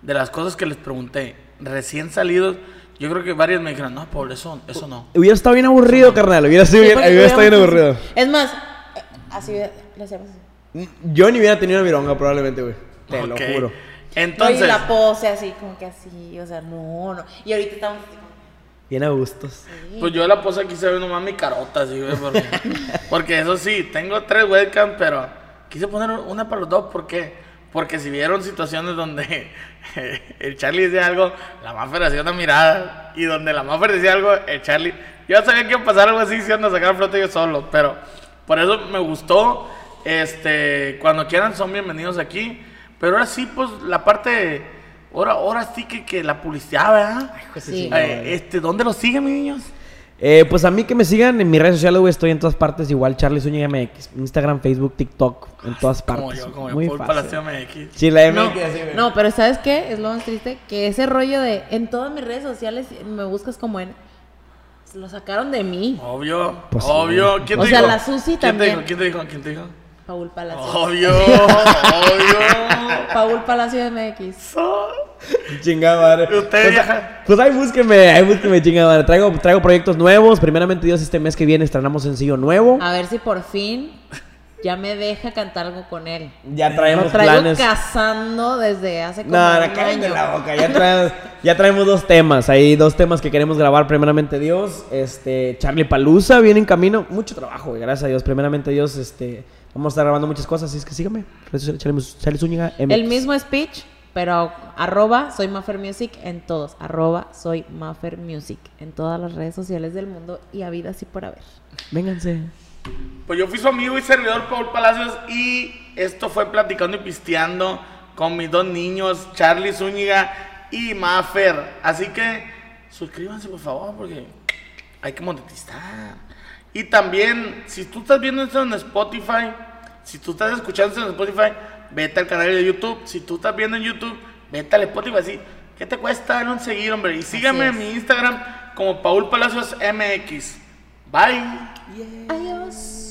de las cosas que les pregunté, recién salidos, yo creo que varios me dijeron, no, Paul, eso, eso no. hubiera estado bien aburrido, carnal. Hubiera, sido Sí, bien- hubiera estado bien aburrido. Es más, eh, así le hacemos así. Yo ni hubiera tenido vironga probablemente, güey. Te lo juro. Entonces, no, y la pose así, como que así, o sea, no, no. Y ahorita estamos Bien a gustos. sí. pues yo la pose aquí se ve nomás mi carota, así, güey, porque, porque eso sí, tengo tres webcams, pero quise poner una para los dos, ¿por qué? Porque si vieron situaciones donde el Charlie decía algo, la Maffer hacía una mirada, y donde la Maffer decía algo, el Charlie, yo ya sabía que iba a pasar algo así, si iban a sacar flote yo solo, pero por eso me gustó, este, cuando quieran son bienvenidos aquí, pero ahora sí, pues, la parte, ahora, ahora sí que, que la publicidad, ¿verdad? Sí. Eh, este, ¿Dónde los siguen, mis niños? Eh, pues a mí que me sigan en mis redes sociales, güey. Estoy en todas partes. Igual Charlie Zúñiga MX. Instagram, Facebook, TikTok. En todas partes. Como yo, como yo, Muy Paul fácil. Palacio MX. Sí, la MX. No, no, pero ¿sabes qué? Es lo más triste. Que ese rollo de en todas mis redes sociales me buscas como en. Lo sacaron de mí. Obvio, Pues obvio. ¿Quién O te sea, dijo? la Susi ¿Quién te también. dijo? ¿Quién te dijo? ¿Quién te dijo? Paul Palacio. Obvio, obvio. Paul Palacio MX. Chingada pues, pues ahí búsqueme, ahí búsqueme, chingada madre. Traigo, traigo proyectos nuevos. Primeramente, Dios, este mes que viene estrenamos sencillo nuevo. A ver si por fin ya me deja cantar algo con él. Ya Lo traemos traigo planes. cazando desde hace como No, no, un año. la boca. Ya traemos, ya traemos dos temas. Hay dos temas que queremos grabar. Primeramente Dios, este, Charlie Palusa viene en camino. Mucho trabajo, güey, gracias a Dios. Primeramente Dios, este, vamos a estar grabando muchas cosas. Así es que síganme. Charlie, Charlie Zúñiga, MX. El mismo speech, pero arroba soy Maffer Music en todos. Arroba soy Maffer Music en todas las redes sociales del mundo y a vida así por haber. Vénganse. Pues yo fui su amigo y servidor Paul Palacios y esto fue platicando y pisteando con mis dos niños, Charlie Zúñiga y Maffer. Así que suscríbanse por favor porque hay que monetizar. Y también, si tú estás viendo esto en Spotify, si tú estás escuchando esto en Spotify, vete al canal de YouTube. Si tú estás viendo en YouTube, vete al Spotify. Así, ¿qué te cuesta un seguir, hombre? Y síganme en mi Instagram como Paul Palacios MX. Bye. Adiós.